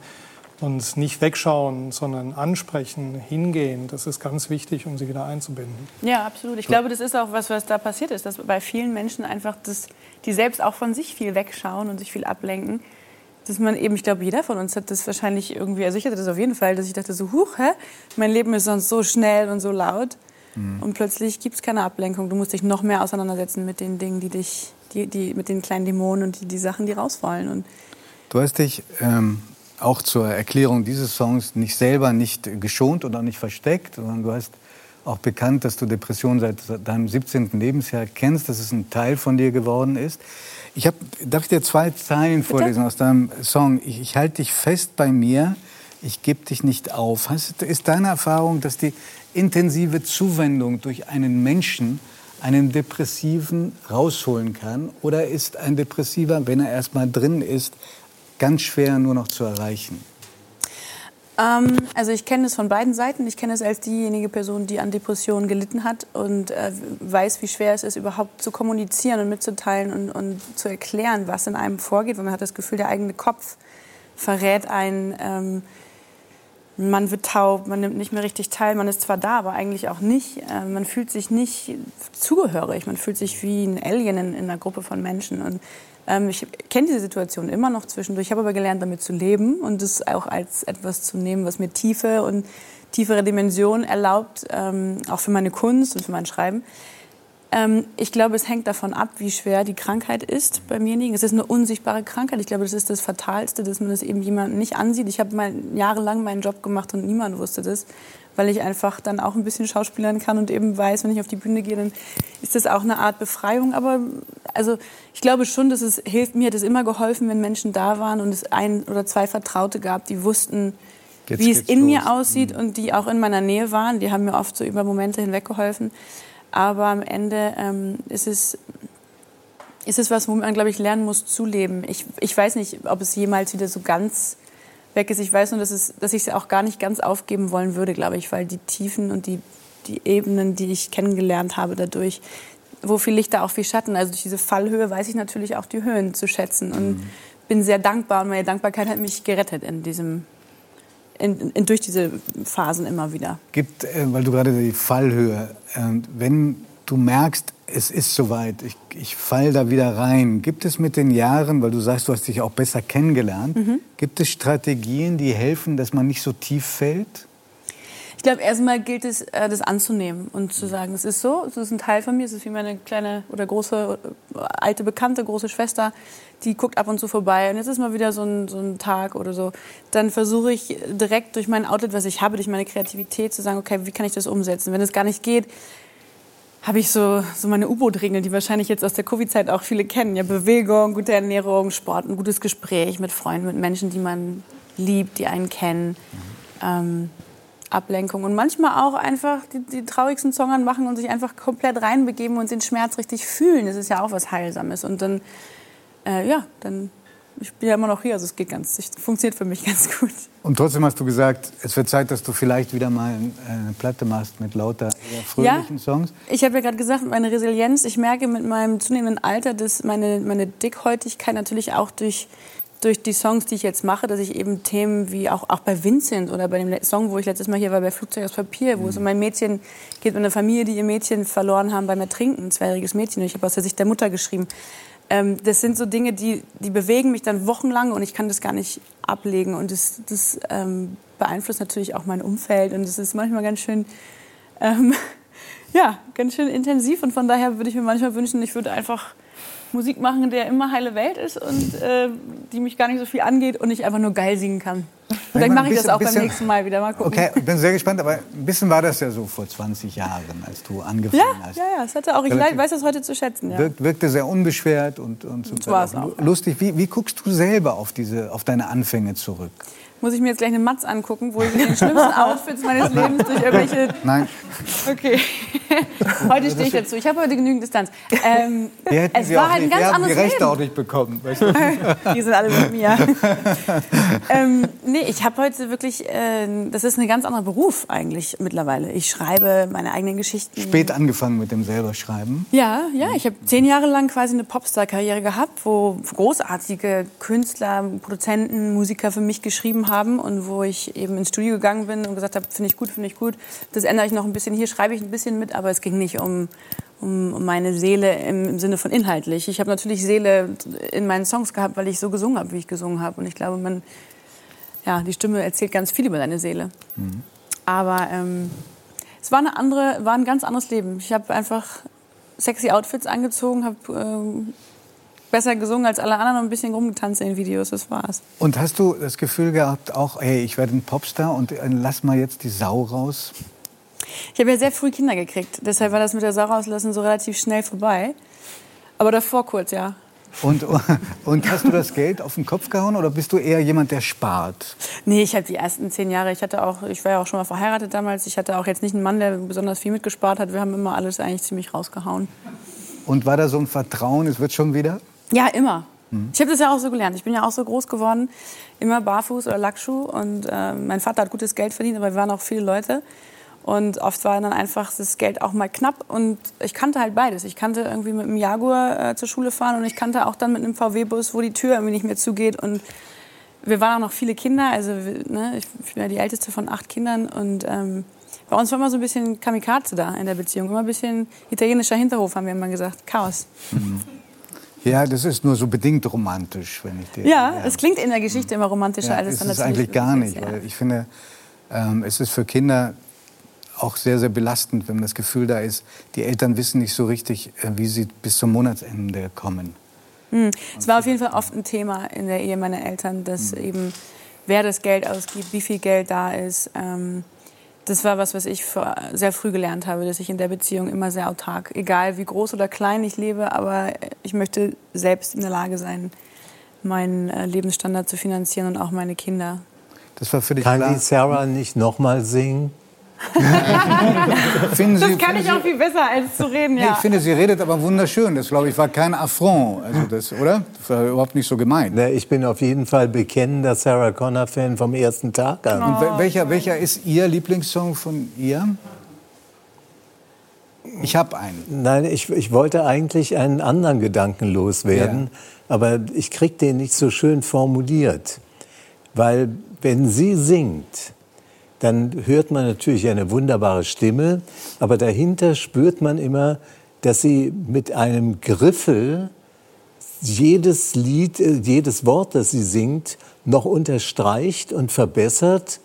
und nicht wegschauen, sondern ansprechen, hingehen. Das ist ganz wichtig, um sie wieder einzubinden. Ja, absolut. Ich glaube, das ist auch was, was da passiert ist, dass bei vielen Menschen einfach, das, die selbst auch von sich viel wegschauen und sich viel ablenken, dass man eben, ich glaube, jeder von uns hat das wahrscheinlich irgendwie, also ich hatte das auf jeden Fall, dass ich dachte so, huch, hä? mein Leben ist sonst so schnell und so laut und plötzlich gibt es keine Ablenkung. Du musst dich noch mehr auseinandersetzen mit den Dingen, die dich, die, die, mit den kleinen Dämonen und die, die Sachen, die raus wollen. Und Du hast dich ähm, auch zur Erklärung dieses Songs nicht selber nicht geschont und auch nicht versteckt, sondern du hast auch bekannt, dass du Depressionen seit deinem 17. Lebensjahr kennst, dass es ein Teil von dir geworden ist. Ich hab, darf ich dir zwei Zeilen vorlesen aus deinem Song? Ich, ich halte dich fest bei mir, ich gebe dich nicht auf. Hast, ist deine Erfahrung, dass die intensive Zuwendung durch einen Menschen einen Depressiven rausholen kann? Oder ist ein Depressiver, wenn er erst mal drin ist, ganz schwer nur noch zu erreichen? Ähm, also ich kenne es von beiden Seiten. Ich kenne es als diejenige Person, die an Depressionen gelitten hat und äh, weiß, wie schwer es ist, überhaupt zu kommunizieren und mitzuteilen und, und, zu erklären, was in einem vorgeht. Weil man hat das Gefühl, der eigene Kopf verrät einen. Ähm, man wird taub, man nimmt nicht mehr richtig teil, man ist zwar da, aber eigentlich auch nicht. Äh, man fühlt sich nicht zugehörig, man fühlt sich wie ein Alien in, in einer Gruppe von Menschen. Und ähm, ich kenne diese Situation immer noch zwischendurch. Ich habe aber gelernt, damit zu leben und es auch als etwas zu nehmen, was mir Tiefe und tiefere Dimensionen erlaubt, ähm, auch für meine Kunst und für mein Schreiben. Ähm, ich glaube, es hängt davon ab, wie schwer die Krankheit ist beim demjenigen. Es ist eine unsichtbare Krankheit. Ich glaube, das ist das Fatalste, dass man das eben jemandem nicht ansieht. Ich habe jahrelang meinen Job gemacht und niemand wusste das, weil ich einfach dann auch ein bisschen schauspielern kann und eben weiß, wenn ich auf die Bühne gehe, dann ist das auch eine Art Befreiung. Aber also ich glaube schon, dass es hilft. Mir hat es immer geholfen, wenn Menschen da waren und es ein oder zwei Vertraute gab, die wussten, Jetzt wie es in los. mir aussieht mhm. und die auch in meiner Nähe waren. Die haben mir oft so über Momente hinweg geholfen. Aber am Ende ähm, ist, es, ist es was, wo man, glaube ich, lernen muss zu leben. Ich, ich weiß nicht, ob es jemals wieder so ganz weg ist. Ich weiß nur, dass, es, dass ich es auch gar nicht ganz aufgeben wollen würde, glaube ich, weil die Tiefen und die, die Ebenen, die ich kennengelernt habe dadurch, wo viel Licht, da auch viel Schatten. Also durch diese Fallhöhe weiß ich natürlich auch die Höhen zu schätzen und mhm. bin sehr dankbar. Und meine Dankbarkeit hat mich gerettet in diesem in, in, durch diese Phasen immer wieder. Gibt, äh, weil du gerade die Fallhöhe, äh, wenn du merkst, es ist soweit, ich, ich fall da wieder rein, gibt es mit den Jahren, weil du sagst, du hast dich auch besser kennengelernt, mhm. gibt es Strategien, die helfen, dass man nicht so tief fällt? Ich glaube, erstmal gilt es, äh, das anzunehmen und zu sagen, es ist so, es ist ein Teil von mir, es ist wie meine kleine oder große, äh, alte Bekannte, große Schwester, die guckt ab und zu vorbei und jetzt ist mal wieder so ein, so ein Tag oder so. Dann versuche ich direkt durch mein Outlet, was ich habe, durch meine Kreativität zu sagen, okay, wie kann ich das umsetzen? Wenn es gar nicht geht, habe ich so, so meine U-Boot-Regeln, die wahrscheinlich jetzt aus der Covid-Zeit auch viele kennen. Ja, Bewegung, gute Ernährung, Sport, ein gutes Gespräch mit Freunden, mit Menschen, die man liebt, die einen kennen. Ähm, Ablenkung und manchmal auch einfach die, die traurigsten Songs anmachen und sich einfach komplett reinbegeben und den Schmerz richtig fühlen. Das ist ja auch was Heilsames. Und dann, äh, ja, dann, ich bin ja immer noch hier, also es geht ganz, es funktioniert für mich ganz gut. Und trotzdem hast du gesagt, es wird Zeit, dass du vielleicht wieder mal eine Platte machst mit lauter fröhlichen ja, Songs. Ich habe ja gerade gesagt, meine Resilienz, ich merke mit meinem zunehmenden Alter, dass meine, meine Dickhäutigkeit natürlich auch durch durch die Songs, die ich jetzt mache, dass ich eben Themen wie auch, auch bei Vincent oder bei dem Song, wo ich letztes Mal hier war, bei Flugzeug aus Papier, wo mhm. es um ein Mädchen geht, um eine Familie, die ihr Mädchen verloren haben beim Ertrinken, ein zweijähriges Mädchen. Und ich habe aus der Sicht der Mutter geschrieben. Ähm, das sind so Dinge, die, die bewegen mich dann wochenlang und ich kann das gar nicht ablegen. Und das, das ähm, beeinflusst natürlich auch mein Umfeld. Und es ist manchmal ganz schön, ähm, ja, ganz schön intensiv. Und von daher würde ich mir manchmal wünschen, ich würde einfach Musik machen, der immer heile Welt ist und äh, die mich gar nicht so viel angeht und ich einfach nur geil singen kann. Vielleicht mache ich das auch bisschen, beim nächsten Mal wieder. Mal gucken. Okay, ich bin sehr gespannt, aber ein bisschen war das ja so vor 20 Jahren, als du angefangen ja, hast. Ja, ja, es hatte auch, ich Relativ, weiß das heute zu schätzen. Ja. Wirk, wirkte sehr unbeschwert und, und super lustig. Wie, wie guckst du selber auf, diese, auf deine Anfänge zurück? Muss ich mir jetzt gleich eine Matz angucken, wo ich in den schlimmsten Outfits meines Lebens durch irgendwelche. Nein. Okay. heute stehe ich dazu. Ich habe heute genügend Distanz. Ähm, es Sie war halt ein ganz wir anderes die Rechte Leben. auch nicht bekommen. Die sind alle mit mir. ähm, nee, ich habe heute wirklich. Äh, das ist ein ganz anderer Beruf eigentlich mittlerweile. Ich schreibe meine eigenen Geschichten. Spät angefangen mit dem selber Schreiben. Ja, ja. Ich habe zehn Jahre lang quasi eine Popstar-Karriere gehabt, wo großartige Künstler, Produzenten, Musiker für mich geschrieben haben haben und wo ich eben ins Studio gegangen bin und gesagt habe, finde ich gut, finde ich gut. Das ändere ich noch ein bisschen. Hier schreibe ich ein bisschen mit, aber es ging nicht um, um, um meine Seele im, im, Sinne von inhaltlich. Ich habe natürlich Seele in meinen Songs gehabt, weil ich so gesungen habe, wie ich gesungen habe. Und ich glaube, man, ja, die Stimme erzählt ganz viel über deine Seele. Mhm. Aber ähm, es war, eine andere, war ein ganz anderes Leben. Ich habe einfach sexy Outfits angezogen, habe ähm, besser gesungen als alle anderen und ein bisschen rumgetanzt in den Videos, das war's. Und hast du das Gefühl gehabt, auch, hey, ich werde ein Popstar und äh, lass mal jetzt die Sau raus? Ich habe ja sehr früh Kinder gekriegt, deshalb war das mit der Sau rauslassen so relativ schnell vorbei. Aber davor kurz, ja. Und, und hast du das Geld auf den Kopf gehauen oder bist du eher jemand, der spart? Nee, ich habe die ersten zehn Jahre, ich hatte auch, ich war ja auch schon mal verheiratet damals, ich hatte auch jetzt nicht einen Mann, der besonders viel mitgespart hat. Wir haben immer alles eigentlich ziemlich rausgehauen. Und war da so ein Vertrauen, es wird schon wieder? Ja, immer. Ich habe das ja auch so gelernt. Ich bin ja auch so groß geworden, immer barfuß oder Lackschuh. Und äh, mein Vater hat gutes Geld verdient, aber wir waren auch viele Leute. Und oft war dann einfach das Geld auch mal knapp. Und ich kannte halt beides. Ich kannte irgendwie mit einem Jaguar äh, zur Schule fahren und ich kannte auch dann mit einem VW-Bus, wo die Tür irgendwie nicht mehr zugeht. Und wir waren auch noch viele Kinder. Also ne, ich bin ja die älteste von acht Kindern. Und ähm, bei uns war immer so ein bisschen Kamikaze da in der Beziehung. Immer ein bisschen italienischer Hinterhof, haben wir immer gesagt. Chaos. Ja, das ist nur so bedingt romantisch, wenn ich dir. Ja, es klingt in der Geschichte immer romantischer, Ja, als es ist dann es natürlich eigentlich gar nicht, ist, ja. weil ich finde, ähm, es ist für Kinder auch sehr, sehr belastend, wenn das Gefühl da ist, die Eltern wissen nicht so richtig, äh, wie sie bis zum Monatsende kommen. Hm. Es war auf jeden Fall oft ein Thema in der Ehe meiner Eltern, dass eben wer das Geld ausgibt, wie viel Geld da ist. Ähm, das war was, was ich sehr früh gelernt habe, dass ich in der Beziehung immer sehr autark, egal wie groß oder klein ich lebe, aber ich möchte selbst in der Lage sein, meinen äh, Lebensstandard zu finanzieren und auch meine Kinder. Das war für dich Kann klar? die Sarah nicht nochmal singen? Finden Sie, Das kann finden ich auch viel besser als zu reden, Nee, ja. ich finde, sie redet aber wunderschön. Das, glaube ich, war kein Affront, also das, oder? Das war überhaupt nicht so gemeint. Na, ich bin auf jeden Fall bekennender Sarah Connor-Fan vom ersten Tag an. Und wel- welcher, welcher ist Ihr Lieblingssong von ihr? Ich habe einen. Nein, ich, ich wollte eigentlich einen anderen Gedanken loswerden, aber ich krieg den nicht so schön formuliert. Weil wenn sie singt, dann hört man natürlich eine wunderbare Stimme, aber dahinter spürt man immer, dass sie mit einem Griffel jedes Lied, äh, jedes Wort, das sie singt, noch unterstreicht und verbessert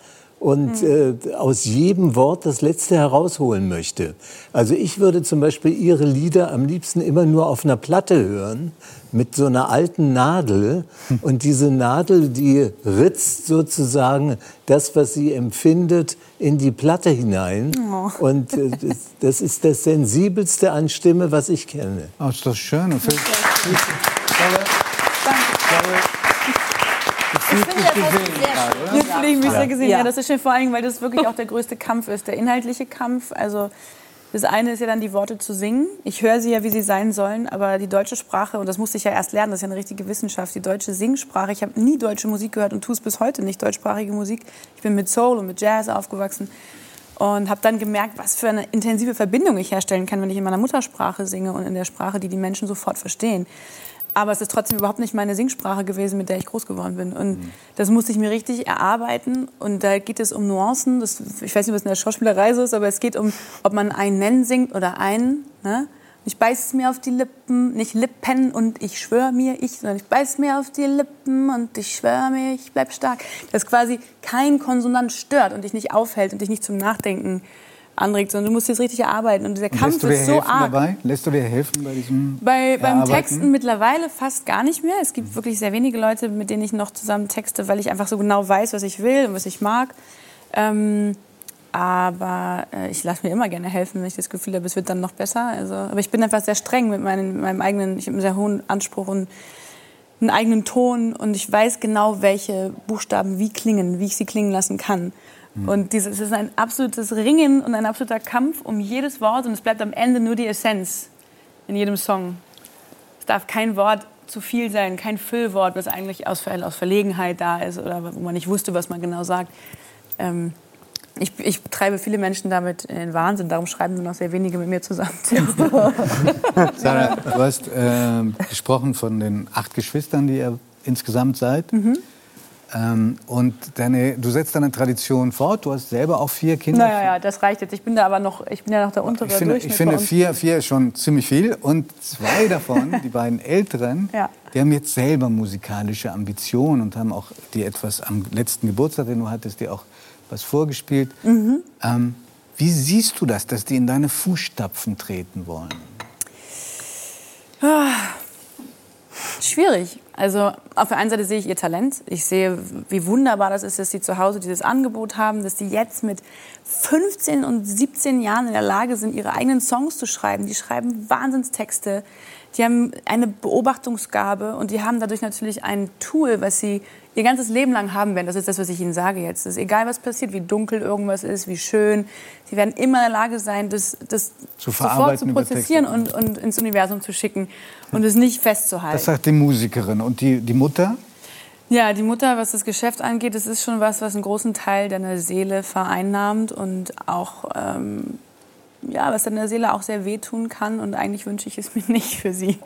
und äh, aus jedem Wort das Letzte herausholen möchte. Also ich würde zum Beispiel ihre Lieder am liebsten immer nur auf einer Platte hören, mit so einer alten Nadel. Und diese Nadel, die ritzt sozusagen das, was sie empfindet, in die Platte hinein. Oh. Und äh, das, das ist das Sensibelste an Stimme, was ich kenne. Oh, ist das schön. Und für, Mich sehr gesehen. Ja. Ja. das ist schön, vor allem, weil das wirklich auch der größte Kampf ist, der inhaltliche Kampf. Also das eine ist ja dann die Worte zu singen. Ich höre sie ja, wie sie sein sollen, aber die deutsche Sprache, und das musste ich ja erst lernen, das ist ja eine richtige Wissenschaft, die deutsche Singsprache. Ich habe nie deutsche Musik gehört und tue es bis heute nicht, deutschsprachige Musik. Ich bin mit Soul und mit Jazz aufgewachsen und habe dann gemerkt, was für eine intensive Verbindung ich herstellen kann, wenn ich in meiner Muttersprache singe und in der Sprache, die die Menschen sofort verstehen. Aber es ist trotzdem überhaupt nicht meine Singsprache gewesen, mit der ich groß geworden bin. Und das musste ich mir richtig erarbeiten. Und da geht es um Nuancen. Das, ich weiß nicht, was in der Schauspielerei so ist, aber es geht um, ob man einen Nennen singt oder einen. Ne? Ich beiß mir auf die Lippen, nicht Lippen und ich schwöre mir ich, sondern ich beiß mir auf die Lippen und ich schwöre mir, ich bleib stark. Dass quasi kein Konsonant stört und dich nicht aufhält und dich nicht zum Nachdenken anregt, sondern du musst jetzt richtig erarbeiten. Und dieser Kampf lässt du dir ist so arg. dabei? Lässt du dir helfen bei diesem Bei, beim? Texten mittlerweile fast gar nicht mehr. Es gibt wirklich sehr wenige Leute, mit denen ich noch zusammen texte, weil ich einfach so genau weiß, was ich will und was ich mag. Ähm, aber äh, ich lasse mir immer gerne helfen, wenn ich das Gefühl habe, es wird dann noch besser. Also, aber ich bin einfach sehr streng mit meinen, meinem eigenen, ich habe einen sehr hohen Anspruch und einen eigenen Ton und ich weiß genau, welche Buchstaben wie klingen, wie ich sie klingen lassen kann. Und dieses, es ist ein absolutes Ringen und ein absoluter Kampf um jedes Wort und es bleibt am Ende nur die Essenz in jedem Song. Es darf kein Wort zu viel sein, kein Füllwort, was eigentlich aus, aus Verlegenheit da ist oder wo man nicht wusste, was man genau sagt. Ähm, ich, ich treibe viele Menschen damit in den Wahnsinn, darum schreiben nur noch sehr wenige mit mir zusammen. Sarah, du hast äh, gesprochen von den acht Geschwistern, die ihr insgesamt seid. Mhm. Ähm, und deine, du setzt deine Tradition fort. Du hast selber auch vier Kinder. naja, ja, das reicht jetzt. Ich bin da aber noch, ich bin ja noch der untere Ich finde, ich finde vier, vier ist schon ziemlich viel. Und zwei davon, die beiden Älteren, Ja. die haben jetzt selber musikalische Ambitionen und haben auch dir etwas am letzten Geburtstag, den du hattest, dir auch was vorgespielt. Mhm. Ähm, wie siehst du das, dass die in deine Fußstapfen treten wollen? Schwierig. Also auf der einen Seite sehe ich ihr Talent. Ich sehe, wie wunderbar das ist, dass sie zu Hause dieses Angebot haben, dass die jetzt mit 15 und 17 Jahren in der Lage sind, ihre eigenen Songs zu schreiben. Die schreiben Wahnsinnstexte. Die haben eine Beobachtungsgabe und die haben dadurch natürlich ein Tool, was sie ihr ganzes Leben lang haben werden. Das ist das, was ich Ihnen sage jetzt. Es ist egal, was passiert, wie dunkel irgendwas ist, wie schön. Sie werden immer in der Lage sein, das, das Zu sofort zu prozessieren und, und ins Universum zu schicken und es nicht festzuhalten. Das sagt die Musikerin. Und die, die Mutter? Ja, die Mutter, was das Geschäft angeht, das ist schon was, was einen großen Teil deiner Seele vereinnahmt und auch, ähm, ja, was deiner Seele auch sehr wehtun kann. Und eigentlich wünsche ich es mir nicht für sie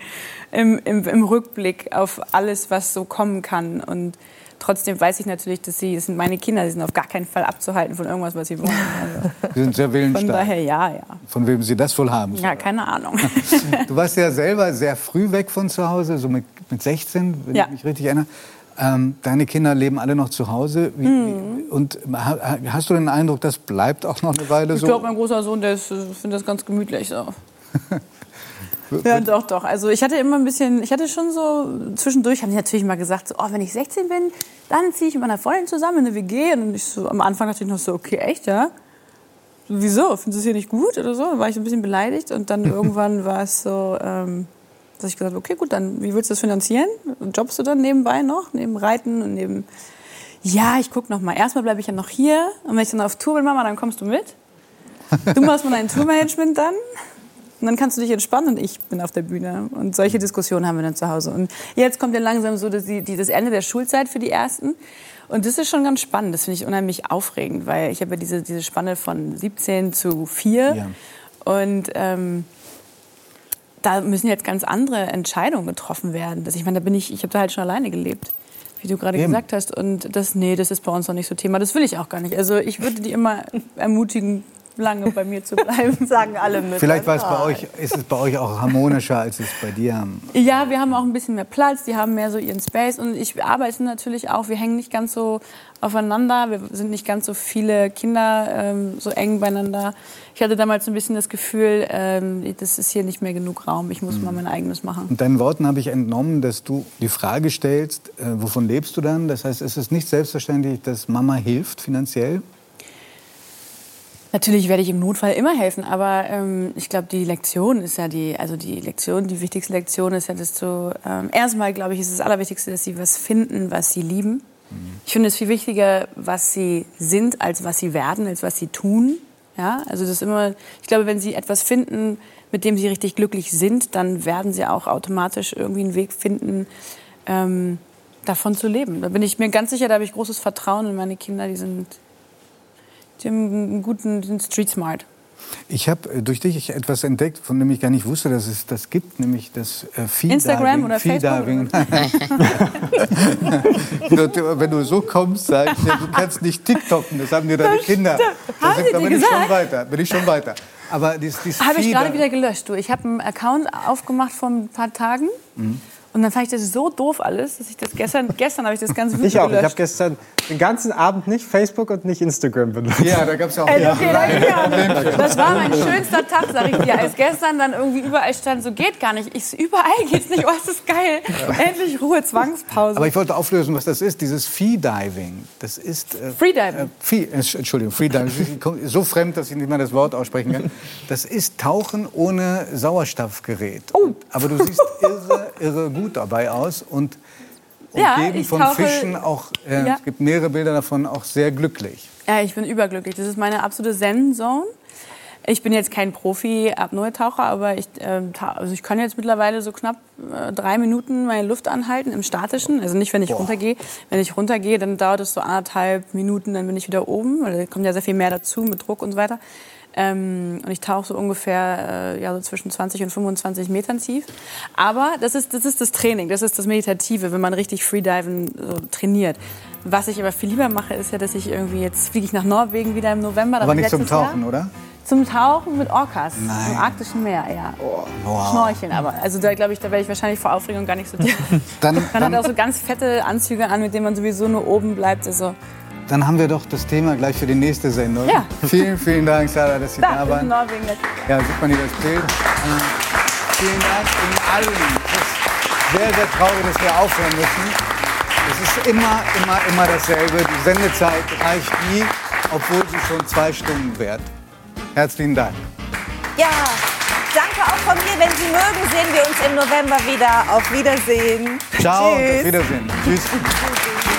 im, im, im Rückblick auf alles, was so kommen kann. Und trotzdem weiß ich natürlich, dass sie, das sind meine Kinder, die sind auf gar keinen Fall abzuhalten von irgendwas, was sie wollen. Also Sie sind sehr willensstark. von daher, ja, ja. Von wem Sie das wohl haben. Ja, keine Ahnung. Du warst ja selber sehr früh weg von zu Hause, so mit, mit 16, wenn Ja. ich mich richtig erinnere. Ähm, deine Kinder leben alle noch zu Hause. Wie, Mhm. und ha, ha- hast du den Eindruck, das bleibt auch noch eine Weile Ich so? glaube, mein großer Sohn, der äh, findet das ganz gemütlich so. Ja, doch, doch. Also ich hatte immer ein bisschen, ich hatte schon so, zwischendurch haben die natürlich mal gesagt, so, oh, wenn ich 16 bin, dann ziehe ich mit meiner Freundin zusammen in eine WG. Und ich so, am Anfang dachte ich noch so, okay, echt, ja? So, Wieso? Findest du es hier nicht gut oder so? Dann war ich ein bisschen beleidigt. Und dann irgendwann war es so, ähm, dass ich gesagt habe, okay, gut, dann wie willst du das finanzieren? Jobbst du dann nebenbei noch, neben Reiten und neben... Ja, ich guck noch mal. Erstmal bleibe ich ja noch hier. Und wenn ich dann auf Tour bin, Mama, dann kommst du mit. Du machst mal dein Tourmanagement dann. Und dann kannst du dich entspannen und ich bin auf der Bühne. Und solche Diskussionen haben wir dann zu Hause. Und jetzt kommt ja langsam so die, das Ende der Schulzeit für die Ersten. Und das ist schon ganz spannend. Das finde ich unheimlich aufregend, weil ich habe ja diese, diese Spanne von 17 zu 4. Ja. Und ähm, da müssen jetzt ganz andere Entscheidungen getroffen werden. Das, ich meine, da bin ich, ich habe da halt schon alleine gelebt, wie du gerade gesagt hast. Und das, nee, das ist bei uns noch nicht so Thema. Das will ich auch gar nicht. Also ich würde die immer ermutigen, lange bei mir zu bleiben. Sagen alle mit. Vielleicht war es bei euch, ist es bei euch auch harmonischer, als es bei dir. Ja, wir haben auch ein bisschen mehr Platz, die haben mehr so ihren Space und ich arbeite natürlich auch, wir hängen nicht ganz so aufeinander, wir sind nicht ganz so viele Kinder ähm, so eng beieinander. Ich hatte damals ein bisschen das Gefühl, ähm, das ist hier nicht mehr genug Raum, ich muss mal mein eigenes machen. Und deinen Worten habe ich entnommen, dass du die Frage stellst, äh, wovon lebst du dann? Das heißt, ist es nicht selbstverständlich, dass Mama hilft finanziell? Natürlich werde ich im Notfall immer helfen, aber ähm, ich glaube, die Lektion ist ja die, also die Lektion, die wichtigste Lektion ist ja, dass du ähm, erstmal, glaube ich, ist das Allerwichtigste, dass sie was finden, was sie lieben. Ich finde es viel wichtiger, was sie sind, als was sie werden, als was sie tun. Ja, also das ist immer, ich glaube, wenn sie etwas finden, mit dem sie richtig glücklich sind, dann werden sie auch automatisch irgendwie einen Weg finden, ähm, davon zu leben. Da bin ich mir ganz sicher, da habe ich großes Vertrauen in meine Kinder, die sind, die haben einen guten, sind street smart. Ich habe äh, durch dich etwas entdeckt, von dem ich gar nicht wusste, dass es das gibt, nämlich das äh. Instagram oder Feediving. Du- Wenn du so kommst, sag ich dir, du kannst nicht TikToken, das haben dir deine Kinder. Da, sind, sie da bin ich schon gesagt? weiter, bin ich schon weiter. Aber dies, dies Habe ich gerade wieder gelöscht. Du, ich habe einen Account aufgemacht vor ein paar Tagen. Und dann fand ich das so doof alles, dass ich das gestern, gestern habe ich das ganze Video Ich auch. Ich habe gelöscht. gestern den ganzen Abend nicht Facebook und nicht Instagram benutzt. Ja, da gab es ja auch Ey, okay, dann, ja. Das war mein schönster Tag, sag ich dir. Als gestern dann irgendwie überall stand, so geht gar nicht. Ich überall geht's nicht. Oh, ist das geil. Endlich Ruhe, Zwangspause. Aber ich wollte auflösen, was das ist. Dieses Feediving. Das ist. Äh, Freediving. Äh, Fee, Entschuldigung, Freediving. So fremd, dass ich nicht mal das Wort aussprechen kann. Das ist Tauchen ohne Sauerstoffgerät. Oh. Aber du siehst irre, irre gut dabei aus und Ja, umgeben ich von tauche- Fischen auch. Äh, Ja. Es gibt mehrere Bilder davon, auch sehr glücklich. Ja, ich bin überglücklich. Das ist meine absolute Zen-Zone. Ich bin jetzt kein Profi-Apnoe-Taucher, aber ich, ta- also ich kann jetzt mittlerweile so knapp äh, drei Minuten meine Luft anhalten im Statischen. Also nicht, wenn ich runtergehe. Wenn ich runtergehe, dann dauert es so anderthalb Minuten, dann bin ich wieder oben. Weil da kommt ja sehr viel mehr dazu mit Druck und so weiter. Ähm, und ich tauche so ungefähr äh, ja, so zwischen 20 und 25 Metern tief. Aber das ist, das ist das Training, das ist das Meditative, wenn man richtig Freediven so trainiert. Was ich aber viel lieber mache, ist ja, dass ich irgendwie jetzt fliege ich nach Norwegen wieder im November. Aber nicht zum letztes Jahr. Tauchen, oder? Zum Tauchen mit Orcas Nein. im arktischen Meer, ja. Wow. Schnorcheln aber. Also da glaube ich, da wäre ich wahrscheinlich vor Aufregung gar nicht so tief. Dann, Man hat dann, auch so ganz fette Anzüge an, mit denen man sowieso nur oben bleibt. Also dann haben wir doch das Thema gleich für die nächste Sendung. Ja. Vielen, vielen Dank, Sarah, dass Sie da da waren. Norwegen jetzt. Ja, sieht man hier das Bild. Äh, vielen Dank Ihnen allen. Es ist sehr, sehr traurig, dass wir aufhören müssen. Es ist immer, immer, immer dasselbe. Die Sendezeit reicht nie, obwohl sie schon zwei Stunden währt. Herzlichen Dank. Ja, danke Danke auch von mir. Wenn Sie mögen, sehen wir uns im November wieder. Auf Wiedersehen. Ciao, Tschüss. auf Wiedersehen. Tschüss.